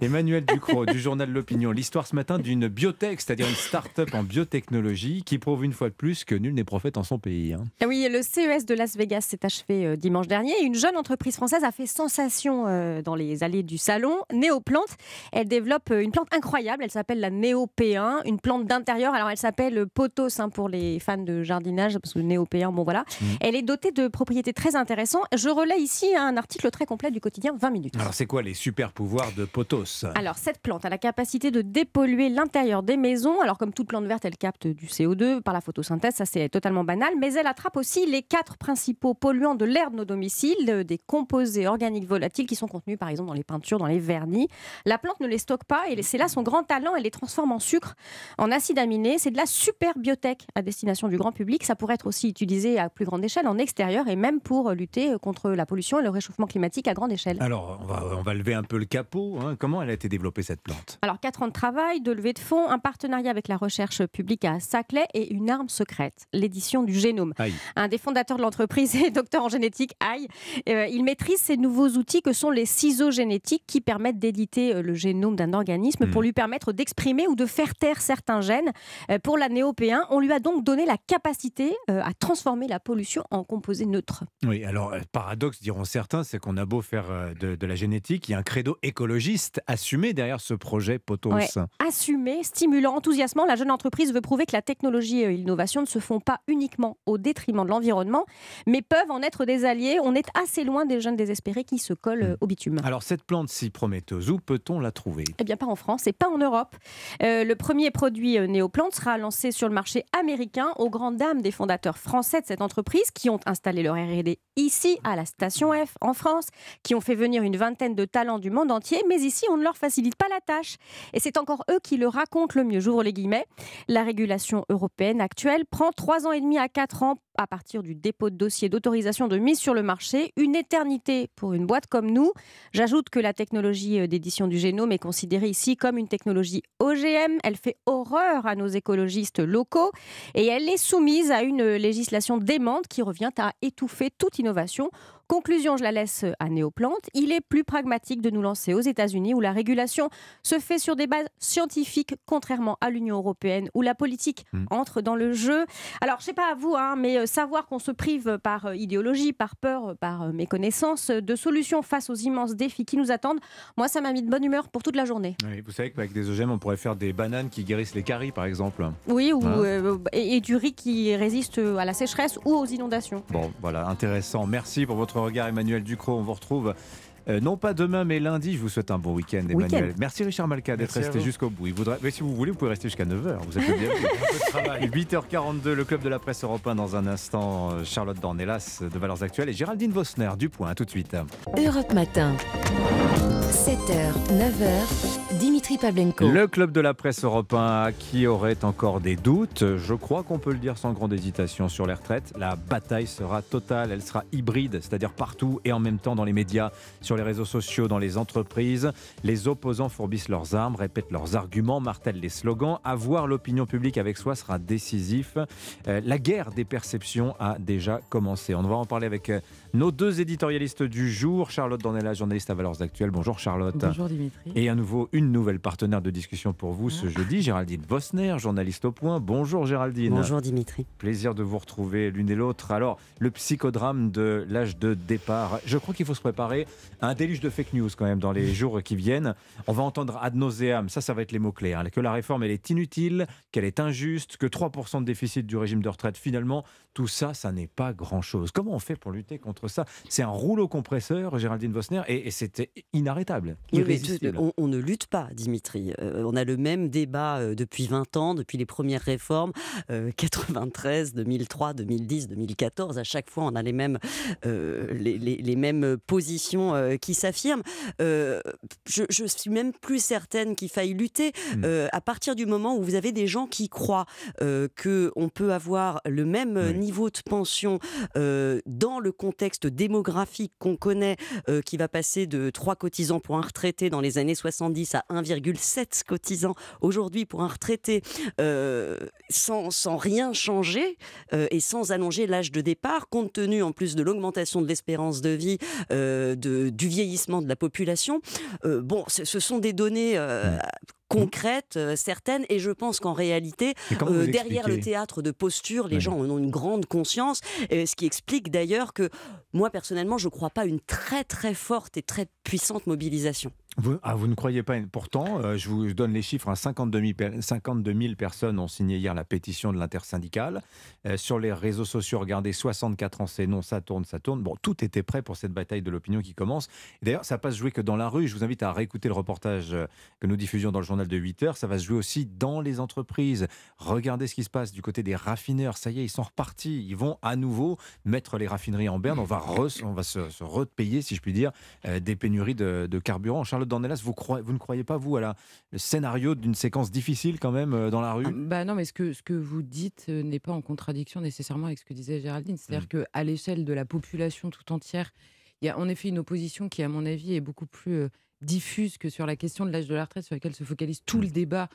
Emmanuel Ducrot, du journal L'Opinion. L'histoire ce matin d'une biotech, c'est-à-dire une start-up en biotechnologie qui prouve une fois de plus que nul n'est prophète en son pays. Hein. Ah oui, le CES de Las Vegas s'est achevé achevé dimanche dernier. Une jeune entreprise française a fait sensation dans les allées du salon. Néoplante, elle développe une plante incroyable. Elle s'appelle la Néo P1, une plante d'intérieur. Alors elle s'appelle Potos hein, pour les fans de jardinage, parce que Néo P1, bon voilà. Mmh. Elle est dotée de propriétés très intéressantes. Je relais ici un article très complet du quotidien 20 minutes. Alors c'est quoi les super pouvoirs de Potos? Alors cette plante a la capacité de dépolluer l'intérieur des maisons. Alors comme toute plante verte, elle capte du CO2 par la photosynthèse, ça c'est totalement banal, mais elle attrape aussi les quatre principaux polluants de l'air de nos domiciles, des composés organiques volatiles qui sont contenus par exemple dans les peintures, dans les vernis. La plante ne les stocke pas et c'est là son grand talent, elle les transforme en sucre, en acide aminé. C'est de la super biotech à destination du grand public. Ça pourrait être aussi utilisé à plus grande échelle en extérieur et même pour lutter contre la pollution et le réchauffement climatique à grande échelle. Alors on va, on va lever un peu le capot. Hein. Comment elle a été développée cette plante? Alors 4 ans de travail, de levée de fonds, un partenariat avec la recherche publique à Saclay et une arme secrète, l'édition du génome. Un des fondateurs de l'entreprise est docteur en génétique, aïe. Euh, il maîtrise ces nouveaux outils que sont les ciseaux génétiques qui permettent d'éditer euh, le génome d'un organisme pour hmm. lui permettre d'exprimer ou de faire taire certains gènes. Euh, pour la néopéen, on lui a donc donné la capacité à transformer la pollution en composé neutre. Oui, alors paradoxe diront certains, c'est qu'on a beau faire de, de, la génétique, il y a un credo écologiste assumé derrière ce projet Potos. assumé, stimulant, enthousiasmant, la jeune entreprise veut prouver que la technologie et l'innovation ne se font pas uniquement au détriment de l'environnement, mais peuvent en être des alliés. On est assez loin des jeunes désespérés qui se collent hmm. au bitume. Alors cette plante si prometteuse, où peut-on la trouver? Eh bien pas en France et pas en Europe. Euh, le premier produit euh, néoplante sera lancé sur le marché américain aux grandes dames des fondateurs français de cette entreprise qui ont installé leur R&D ici à la station F en France, qui ont fait venir une vingtaine de talents du monde entier, mais ici on ne leur facilite pas la tâche. Et c'est encore eux qui le racontent le mieux. J'ouvre les guillemets. La régulation européenne actuelle prend trois ans et demi à quatre ans à partir du dépôt de dossier d'autorisation de mise sur le marché, une éternité pour une boîte comme nous. J'ajoute que la technologie euh, d'édition du génome est considérée ici comme une technologie OGM. Elle fait horreur à nos écologistes locaux et elle est soumise à une législation démente qui revient à étouffer toute innovation Conclusion, je la laisse à Néoplante. Il est plus pragmatique de nous lancer aux États-Unis où la régulation se fait sur des bases scientifiques, contrairement à l'Union européenne où la politique hmm. entre dans le jeu. Alors, je sais pas à vous, hein, mais euh, savoir qu'on se prive par euh, idéologie, par peur, par euh, méconnaissance de solutions face aux immenses défis qui nous attendent, moi, ça m'a mis de bonne humeur pour toute la journée. vous savez qu'avec des OGM, on pourrait faire des bananes qui guérissent les caries, par exemple. Oui, ou, hein et du riz qui résiste à la sécheresse ou aux inondations. Bon, voilà, intéressant. Merci pour votre regard, Emmanuel Ducrot. On vous retrouve. Euh, non pas demain, mais lundi. Je vous souhaite un bon week-end, Emmanuel. Merci Richard Malka d'être resté jusqu'au bout. mais si vous voulez, vous pouvez rester jusqu'à 9h. Vous êtes bien. 8h42, le club de la presse européen dans un instant. Euh, Charlotte Dornelas de Valeurs Actuelles et Géraldine Vosner du Point. tout de suite. Europe Matin. 7h, 9h, Dimitri Pavlenko. Le club de la presse européen qui aurait encore des doutes, je crois qu'on peut le dire sans grande hésitation sur les retraites. La bataille sera totale, elle sera hybride, c'est-à-dire partout et en même temps dans les médias, sur les réseaux sociaux, dans les entreprises. Les opposants fourbissent leurs armes, répètent leurs arguments, martèlent les slogans. Avoir l'opinion publique avec soi sera décisif. Euh, la guerre des perceptions a déjà commencé. On va en parler avec euh, nos deux éditorialistes du jour, Charlotte Dornella, journaliste à Valeurs Actuelles. Bonjour Charlotte. Bonjour Dimitri. Et à nouveau, une nouvelle partenaire de discussion pour vous ce ah. jeudi, Géraldine Vosner, journaliste au point. Bonjour Géraldine. Bonjour Dimitri. Plaisir de vous retrouver l'une et l'autre. Alors, le psychodrame de l'âge de départ. Je crois qu'il faut se préparer à un déluge de fake news quand même dans les jours qui viennent. On va entendre ad nauseam, ça, ça va être les mots-clés, hein, que la réforme, elle est inutile, qu'elle est injuste, que 3% de déficit du régime de retraite, finalement, tout ça, ça n'est pas grand-chose. Comment on fait pour lutter contre ça? C'est un rouleau compresseur, Géraldine Vosner, et, c'était inarretible, on, ne lutte pas, Dimitri. Euh, on a le même débat euh, depuis 20 ans, depuis les premières réformes, 93, 2003, 2010, 2014. À chaque fois, on a les mêmes, euh, les, mêmes positions qui s'affirment. Je, je, suis même plus certaine qu'il faille lutter hmm. à partir du moment où vous avez des gens qui croient qu'on peut avoir le même niveau de pension euh, dans le contexte démographique qu'on connaît, euh, qui va passer de 3 cotisants pour un retraité dans les années 70 à 1,5 2,7 cotisants aujourd'hui pour un retraité sans, sans, rien changer et sans allonger l'âge de départ, compte tenu en plus de l'augmentation de l'espérance de vie, de, du vieillissement de la population. bon, ce, ce, sont des données concrètes, euh, certaines, et je pense qu'en réalité, euh, derrière le théâtre de posture, les gens en ont une grande conscience, ce qui explique d'ailleurs que moi personnellement, je ne crois pas une très très forte et très puissante mobilisation. Vous, ah, vous ne croyez pas Pourtant, euh, je vous donne les chiffres. 52, 000, 52, 000, personnes ont signé hier la pétition de l'intersyndicale. Euh, sur les réseaux sociaux, regardez, 64 ans, c'est non, ça tourne, ça tourne. Bon, tout était prêt pour cette bataille de l'opinion qui commence. D'ailleurs, ça ne va pas se jouer que dans la rue. Je vous invite à réécouter le reportage euh, que nous diffusions dans le journal de 8 heures. Ça va se jouer aussi dans les entreprises. Regardez ce qui se passe du côté des raffineurs. Ça y est, ils sont repartis. Ils vont à nouveau mettre les raffineries en berne. On va, on va se, repayer, si je puis dire, des pénuries de, de carburant. Charlotte Dornelas, vous, croyez, vous ne croyez pas, vous, à la, le scénario d'une séquence difficile quand même euh, dans la rue? Ah, bah Non, mais ce que, ce que vous dites euh, n'est pas en contradiction nécessairement avec ce que disait Géraldine. C'est-à-dire mmh. qu'à l'échelle de la population tout entière, il y a en effet une opposition qui, à mon avis, est beaucoup plus euh, diffuse que sur la question de l'âge de la retraite, sur laquelle se focalise tout le mmh. débat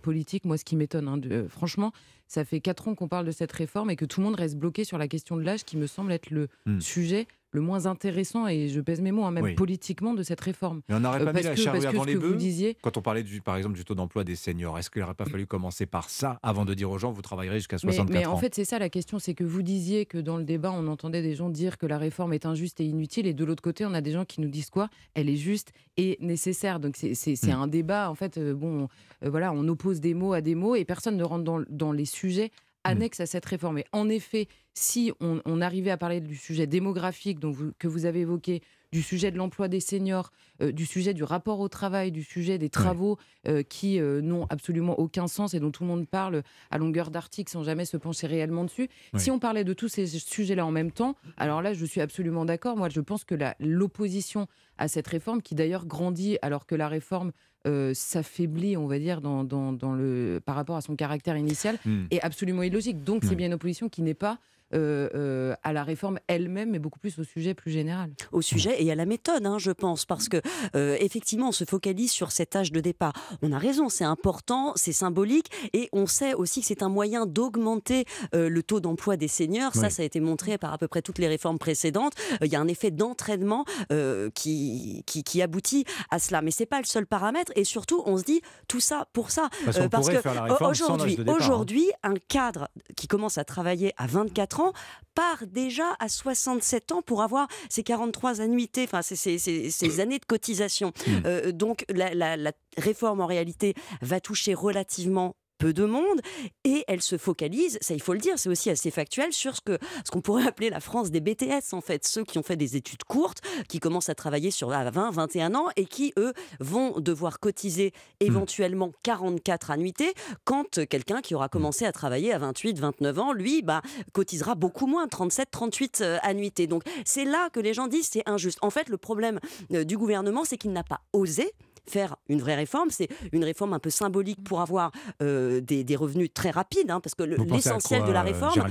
politique. Moi, ce qui m'étonne, hein, franchement, ça fait quatre ans qu'on parle de cette réforme et que tout le monde reste bloqué sur la question de l'âge, qui me semble être le mmh. sujet le moins intéressant, et je pèse mes mots, hein, même politiquement, de cette réforme. Mais on n'aurait euh, pas mis la charrue avant les bœufs disiez... Quand on parlait, du, par exemple, du taux d'emploi des seniors, est-ce qu'il n'aurait pas fallu commencer par ça avant de dire aux gens, vous travaillerez jusqu'à 64 mais, mais en fait, c'est ça la question, c'est que vous disiez que dans le débat, on entendait des gens dire que la réforme est injuste et inutile, et de l'autre côté, on a des gens qui nous disent quoi? Elle est juste et nécessaire. Donc c'est hmm. un débat, en fait, euh, bon, euh, voilà, on oppose des mots à des mots, et personne ne rentre dans, dans les sujets. Annexe à cette réforme. Et en effet, si on, arrivait à parler du sujet démographique dont que vous avez évoqué, du sujet de l'emploi des seniors, euh, du sujet du rapport au travail, du sujet des travaux euh, qui euh, n'ont absolument aucun sens et dont tout le monde parle à longueur d'article sans jamais se pencher réellement dessus. Si on parlait de tous ces sujets-là en même temps, alors là, je suis absolument d'accord. Moi, je pense que l'opposition à cette réforme, qui d'ailleurs grandit alors que la réforme s'affaiblit, on va dire, dans, dans, le, par rapport à son caractère initial, hmm. est absolument illogique. Donc, c'est bien une opposition qui n'est pas euh, euh, à la réforme elle-même, mais beaucoup plus au sujet plus général. Au sujet et à la méthode, hein, je pense, parce que euh, effectivement, on se focalise sur cet âge de départ. On a raison, c'est important, c'est symbolique, et on sait aussi que c'est un moyen d'augmenter le taux d'emploi des seniors. Ça, ça a été montré par à peu près toutes les réformes précédentes. Il y a un effet d'entraînement qui, qui, aboutit à cela, mais c'est pas le seul paramètre. Et surtout, on se dit tout ça pour ça, parce, que aujourd'hui, hein. aujourd'hui, un cadre qui commence à travailler à 24 ans part déjà à 67 ans pour avoir ces 43 annuités, enfin ces, années de cotisation. Hmm. Euh, donc la, la, réforme en réalité va toucher relativement peu de monde et elle se focalise, ça il faut le dire, c'est aussi assez factuel sur ce que ce qu'on pourrait appeler la France des BTS en fait, ceux qui ont fait des études courtes, qui commencent à travailler sur à 20, 21 ans et qui eux vont devoir cotiser éventuellement 44 annuités quand quelqu'un qui aura commencé à travailler à 28, 29 ans, lui bah cotisera beaucoup moins, 37, 38 euh, annuités. Donc c'est là que les gens disent c'est injuste. En fait, le problème euh, du gouvernement, c'est qu'il n'a pas osé faire une vraie réforme. C'est une réforme un peu symbolique pour avoir euh, des, revenus très rapides, hein, parce que l'essentiel de la réforme.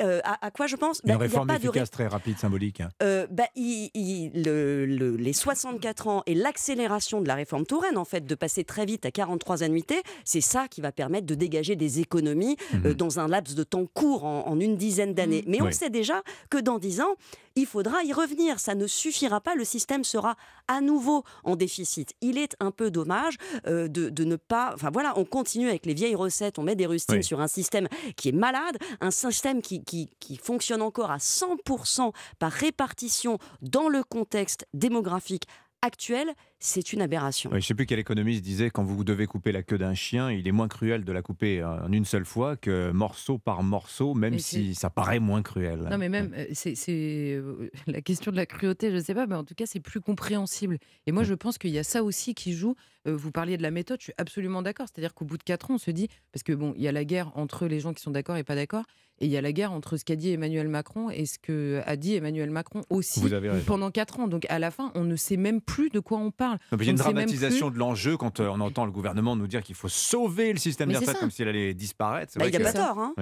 Euh, à, quoi je pense? Une bah, réforme efficace, très rapide, symbolique. Hein. Euh, bah, les 64 ans et l'accélération de la réforme Touraine, en fait, de passer très vite à 43 annuités, c'est ça qui va permettre de dégager des économies mhm. dans un laps de temps court, en, une dizaine d'années. Mhm. Mais on sait déjà que dans 10 ans, il faudra y revenir. Ça ne suffira pas. Le système sera à nouveau en déficit. Il est un peu dommage euh, de, ne pas. Enfin voilà, on continue avec les vieilles recettes, on met des rustines sur un système qui est malade, un système qui, qui, qui fonctionne encore à 100% par répartition dans le contexte démographique actuel c'est une aberration. je ne sais plus quel économiste disait quand vous devez couper la queue d'un chien, il est moins cruel de la couper en une seule fois que morceau par morceau, même si ça paraît moins cruel. Non, mais même, euh, c'est euh, la question de la cruauté, je ne sais pas, mais en tout cas, c'est plus compréhensible. Et moi, je pense qu'il y a ça aussi qui joue. Euh, vous parliez de la méthode, je suis absolument d'accord. C'est-à-dire qu'au bout de quatre ans, on se dit, parce que bon, il y a la guerre entre les gens qui sont d'accord et pas d'accord, et il y a la guerre entre ce qu'a dit Emmanuel Macron et ce qu'a dit Emmanuel Macron aussi pendant quatre ans. Donc à la fin, on ne sait même plus de quoi on parle il y a une dramatisation de l'enjeu quand euh, on entend le gouvernement nous dire qu'il faut sauver le système des retraites comme s'il allait disparaître. Bah, il n'y a pas tort. Hein.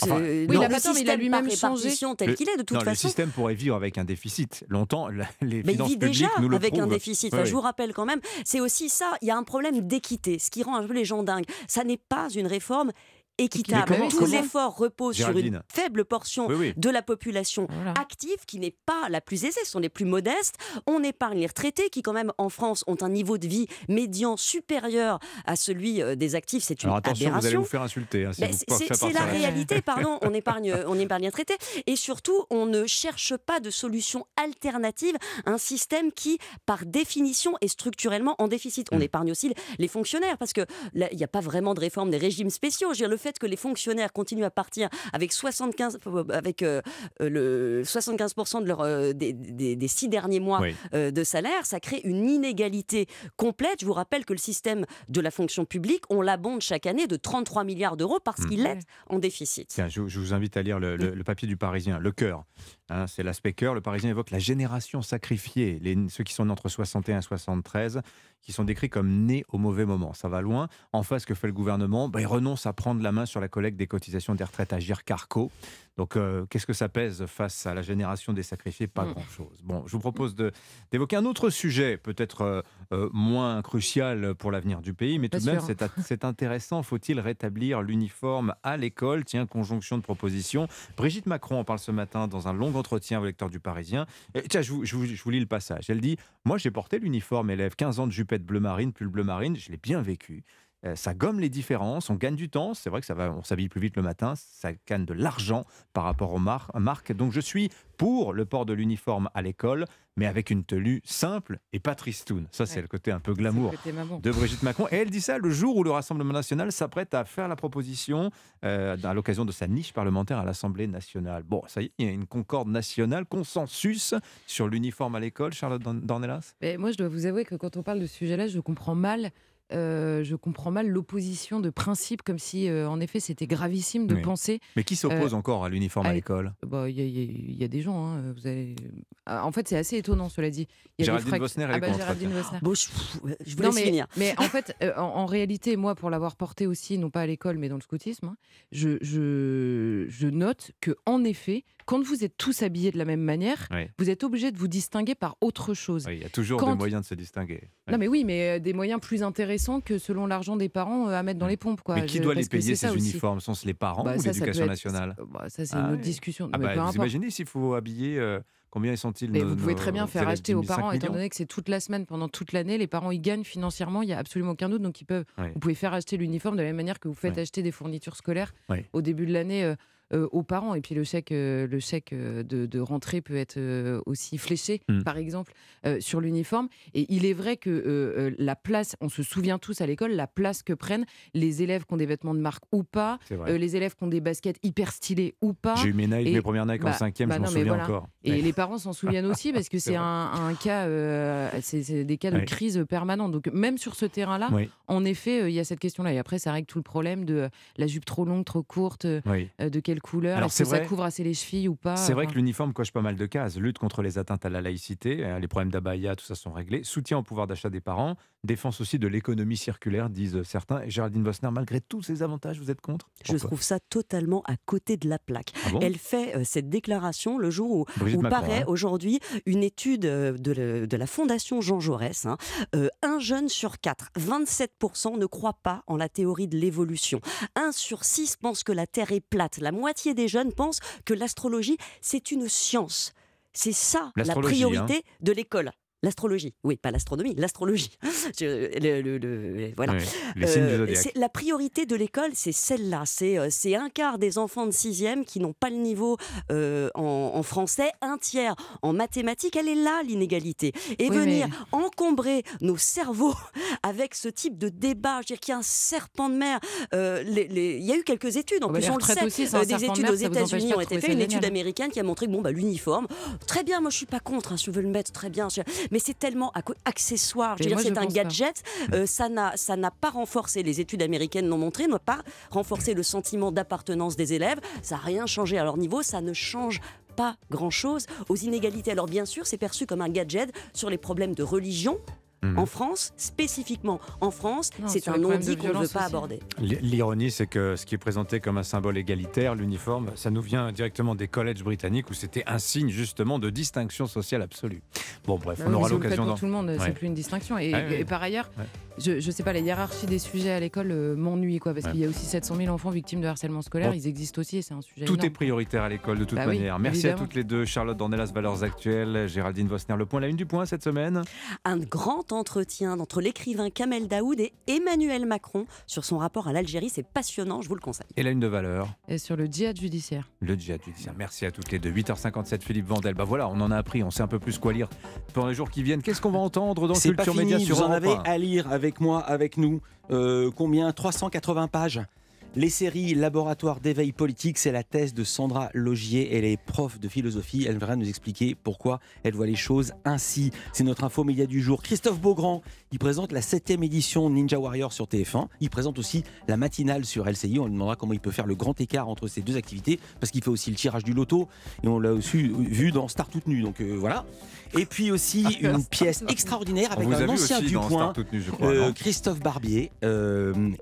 Enfin, Oui, il a le pas tort, mais il a système lui-même changé. tel Le- qu'il est, de toute non, Le système pourrait vivre avec un déficit. Longtemps, les Mais il finances vit publiques déjà nous le avec un déficit. Oui, Enfin, oui. Je vous rappelle quand même, c'est aussi ça. Il y a un problème d'équité, ce qui rend un peu les gens dingues. Ça n'est pas une réforme équitable. Comment- Tout comment l'effort repose sur une faible portion Oui, oui. de la population active qui n'est pas la plus aisée, ce sont les plus modestes. On épargne les retraités qui, quand même, en France, ont un niveau de vie médian supérieur à celui euh, des actifs. C'est une Alors attention, vous allez aberration. vous faire insulter. hein, si Ben, vous c'est- la réalité, pardon, on épargne, on épargne les traités. Et surtout, on ne cherche pas de solution alternative à un système qui, par définition, est structurellement en déficit. Mm. On épargne aussi les fonctionnaires, parce que là, il n'y a pas vraiment de réforme des régimes spéciaux. Je veux dire, le fait que les fonctionnaires continuent à partir avec 75, avec, euh, euh, le 75% de leur, euh, des, des- des six derniers mois Oui. euh, de salaire, ça crée une inégalité complète. Je vous rappelle que le système de la fonction publique, on l'abonde chaque année de 33 milliards d'euros parce Mm. qu'il est en déficit. Tiens, je, je vous invite à lire le, le- le papier du Parisien, le cœur. Hein, c'est l'aspect cœur. Le Parisien évoque la génération sacrifiée, les, ceux qui sont nés entre 61 et 73, qui sont décrits comme nés au mauvais moment. Ça va loin. En face, que fait le gouvernement? Ben, Il renonce à prendre la main sur la collecte des cotisations des retraites à Carco. Donc, euh, qu'est-ce que ça pèse face à la génération des sacrifiés? Pas Mm. grand-chose. Bon, je vous propose d'évoquer un autre sujet, peut-être euh, euh, moins crucial pour l'avenir du pays, mais Pas tout de même, c'est intéressant. Faut-il rétablir l'uniforme à l'école? Tiens, conjonction de propositions. Brigitte Macron en parle ce matin dans un long entretien au lecteur du Parisien. Et tiens, je vous, je vous- je vous lis le passage. Elle dit Moi, j'ai porté l'uniforme élève, 15 ans de jupette bleu marine, pull bleu marine, je l'ai bien vécu. Euh, Ça gomme les différences, on gagne du temps. C'est vrai que ça va, on s'habille plus vite le matin, ça gagne de l'argent par rapport aux mar- marques. Donc je suis pour le port de l'uniforme à l'école, mais avec une tenue simple et pas tristoun. Ça, c'est le côté un peu glamour de Brigitte Macron. Et elle dit ça le jour où le Rassemblement national s'apprête à faire la proposition euh, à l'occasion de sa niche parlementaire à l'Assemblée nationale. Bon, ça y est, il y a une concorde nationale, consensus sur l'uniforme à l'école, Charlotte Dorn- Dornelas? Mais moi, je dois vous avouer que quand on parle de ce sujet-là, je comprends mal. Euh, je comprends mal l'opposition de principe, comme si, euh, en effet, c'était gravissime de Oui. penser. Mais qui s'oppose euh, encore à l'uniforme à à- l'école? Bah, Il y, a- y y des gens. hein, vous avez... Ah, En fait, c'est assez étonnant, cela dit. Il y a Géraldine frac- Bosner, elle Ah bah, contre, Géraldine tiens. Bosner. Bon, je, je vous Non, laisse mais, finir. mais en fait, en, en réalité, moi, pour l'avoir porté aussi, non pas à l'école, mais dans le scoutisme, hein, je, je, je note que, en effet, quand vous êtes tous habillés de la même manière, Oui. vous êtes obligé de vous distinguer par autre chose. Oui, Il y a toujours Quand- des moyens de se distinguer. Non, mais oui, mais des moyens plus intéressants que selon l'argent des parents euh, à mettre dans les pompes. Quoi. Mais qui Je- doit les payer ces uniformes? Sont-ce les parents Bah, ou l'éducation nationale? ça- bah, ça, c'est Ah une autre ouais. discussion. Ah bah, vous imaginez s'il faut habiller euh, Combien sont-ils Mais nos- vous pouvez très bien faire acheter aux 10 000, parents, 5 étant donné que c'est toute la semaine, pendant toute l'année, les parents ils gagnent financièrement, il n'y a absolument aucun doute, donc ils peuvent, Oui. vous pouvez faire acheter l'uniforme de la même manière que vous faites Oui. acheter des fournitures scolaires Oui. au début de l'année euh, aux parents. Et puis le chèque, euh, le chèque euh, de, de rentrée peut être euh, aussi fléché, Mm. par exemple, euh, sur l'uniforme. Et il est vrai que euh, euh, la place, on se souvient tous à l'école, la place que prennent les élèves qui ont des vêtements de marque ou pas, euh, les élèves qui ont des baskets hyper stylées ou pas. J'ai eu mes Nike, Et- mes premières Nike en bah, cinquième, je m'en souviens voilà. encore. Et Ouais. les parents s'en souviennent aussi parce que C'est un, un cas, euh, c'est des cas de Ouais. crise permanente. Donc même sur ce terrain-là, Oui. en effet, euh, il y a cette question-là. Et après, ça règle tout le problème de euh, la jupe trop longue, trop courte, euh, Oui. euh, de quelle couleur, Alors, est-ce que ça couvre assez les chevilles ou pas. C'est vrai que l'uniforme coche pas mal de cases. Lutte contre les atteintes à la laïcité, euh, les problèmes d'abaya, tout ça sont réglés. Soutien au pouvoir d'achat des parents. Défense aussi de l'économie circulaire, disent certains. Et Géraldine Bosner, malgré tous ces avantages, vous êtes contre? Je trouve ça totalement à côté de la plaque. Ah bon? Elle fait euh, cette déclaration le jour où, où Macron, paraît hein. aujourd'hui une étude euh, de, la- de la Fondation Jean Jaurès. hein. Euh, un jeune sur quatre, 27% ne croit pas en la théorie de l'évolution. Un sur six pense que la Terre est plate. La moitié des jeunes pensent que l'astrologie, c'est une science. C'est ça la L'astrologie, priorité hein. de l'école. L'astrologie, oui, pas l'astronomie, l'astrologie. Le- le- le- voilà. Oui, les signes du Euh, la priorité de l'école, c'est celle-là. C'est euh, c'est un quart des enfants de sixième qui n'ont pas le niveau euh, en, en français, un tiers en mathématiques. Elle est là, l'inégalité. Et Oui, venir mais- encombrer nos cerveaux avec ce type de débat, je veux dire qu'il y a un serpent de mer. euh, les- les- Il y a eu quelques études, en Oh, bah, plus on le sait, aussi, euh, des de études mer, aux vous États-Unis ont été faites, une étude américaine qui a montré que bon, bah, l'uniforme, très bien, moi je suis pas contre, hein, je veux le mettre très bien, mais c'est tellement accessoire. Je veux dire, c'est un gadget, euh, ça n'a ça n'a pas renforcé, les études américaines l'ont montré, n'a pas renforcé le sentiment d'appartenance des élèves, ça n'a rien changé à leur niveau, ça ne change pas grand-chose aux inégalités. Alors bien sûr, c'est perçu comme un gadget sur les problèmes de religion, Mhm. En France, spécifiquement en France, c'est un non-dit qu'on ne veut pas aborder. L'ironie, c'est que ce qui est présenté comme un symbole égalitaire, l'uniforme, ça nous vient directement des collèges britanniques où c'était un signe justement de distinction sociale absolue. Bon, bref, bah on aura l'occasion d'en. tout le monde, c'est plus une distinction. Et, et par ailleurs, je, ne sais pas, la hiérarchie des sujets à l'école euh, m'ennuie, quoi, parce qu'il y a aussi 700 000 enfants victimes de harcèlement scolaire. Ils existent aussi et c'est un sujet. Tout est prioritaire à l'école de toute bah manière. Merci à toutes les deux, Charlotte Dornelas, Valeurs Actuelles, Géraldine Vosner, Le Point, la une du point cette semaine. Un grand entretien entre l'écrivain Kamel Daoud et Emmanuel Macron sur son rapport à l'Algérie. C'est passionnant, je vous le conseille. Et la une de valeur. Et sur le djihad judiciaire. Le djihad judiciaire. Merci à toutes les deux. 8h57, Philippe Vandel. Bah voilà, on en a appris, on sait un peu plus quoi lire pour les jours qui viennent. Qu'est-ce qu'on va entendre dans Culture Média sur Vous en avez à lire avec moi, avec nous. Euh, combien? 380 pages les séries Laboratoire d'éveil politique, c'est la thèse de Sandra Logier. Elle est prof de philosophie. Elle viendra nous expliquer pourquoi elle voit les choses ainsi. C'est notre info média du jour. Christophe Beaugrand, il présente la septième édition Ninja Warrior sur TF1. Il présente aussi la matinale sur LCI. On lui demandera comment il peut faire le grand écart entre ces deux activités parce qu'il fait aussi le tirage du loto. Et on l'a aussi vu dans Star toute nue. Donc euh, voilà. Et puis aussi une pièce extraordinaire avec un ancien du point, euh, Christophe Barbier. Euh,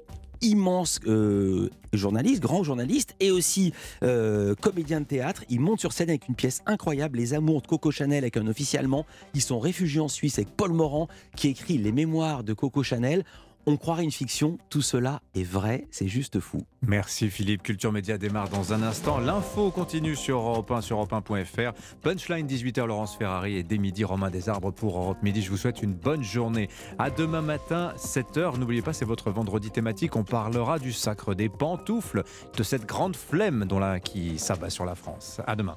immense euh, journaliste, grand journaliste et aussi euh, comédien de théâtre. Il monte sur scène avec une pièce incroyable, Les Amours de Coco Chanel avec un officier allemand. Ils sont réfugiés en Suisse avec Paul Morand qui écrit les mémoires de Coco Chanel. On croirait une fiction, tout cela est vrai, c'est juste fou. Merci Philippe, Culture Média démarre dans un instant. L'info continue sur Europe 1, sur Europe 1.fr. Punchline 18h, Laurence Ferrari et dès midi, Romain Desarbres pour Europe Midi. Je vous souhaite une bonne journée. À demain matin, 7h. N'oubliez pas, c'est votre vendredi thématique. On parlera du sacre des pantoufles, de cette grande flemme dont là, qui s'abat sur la France. À demain.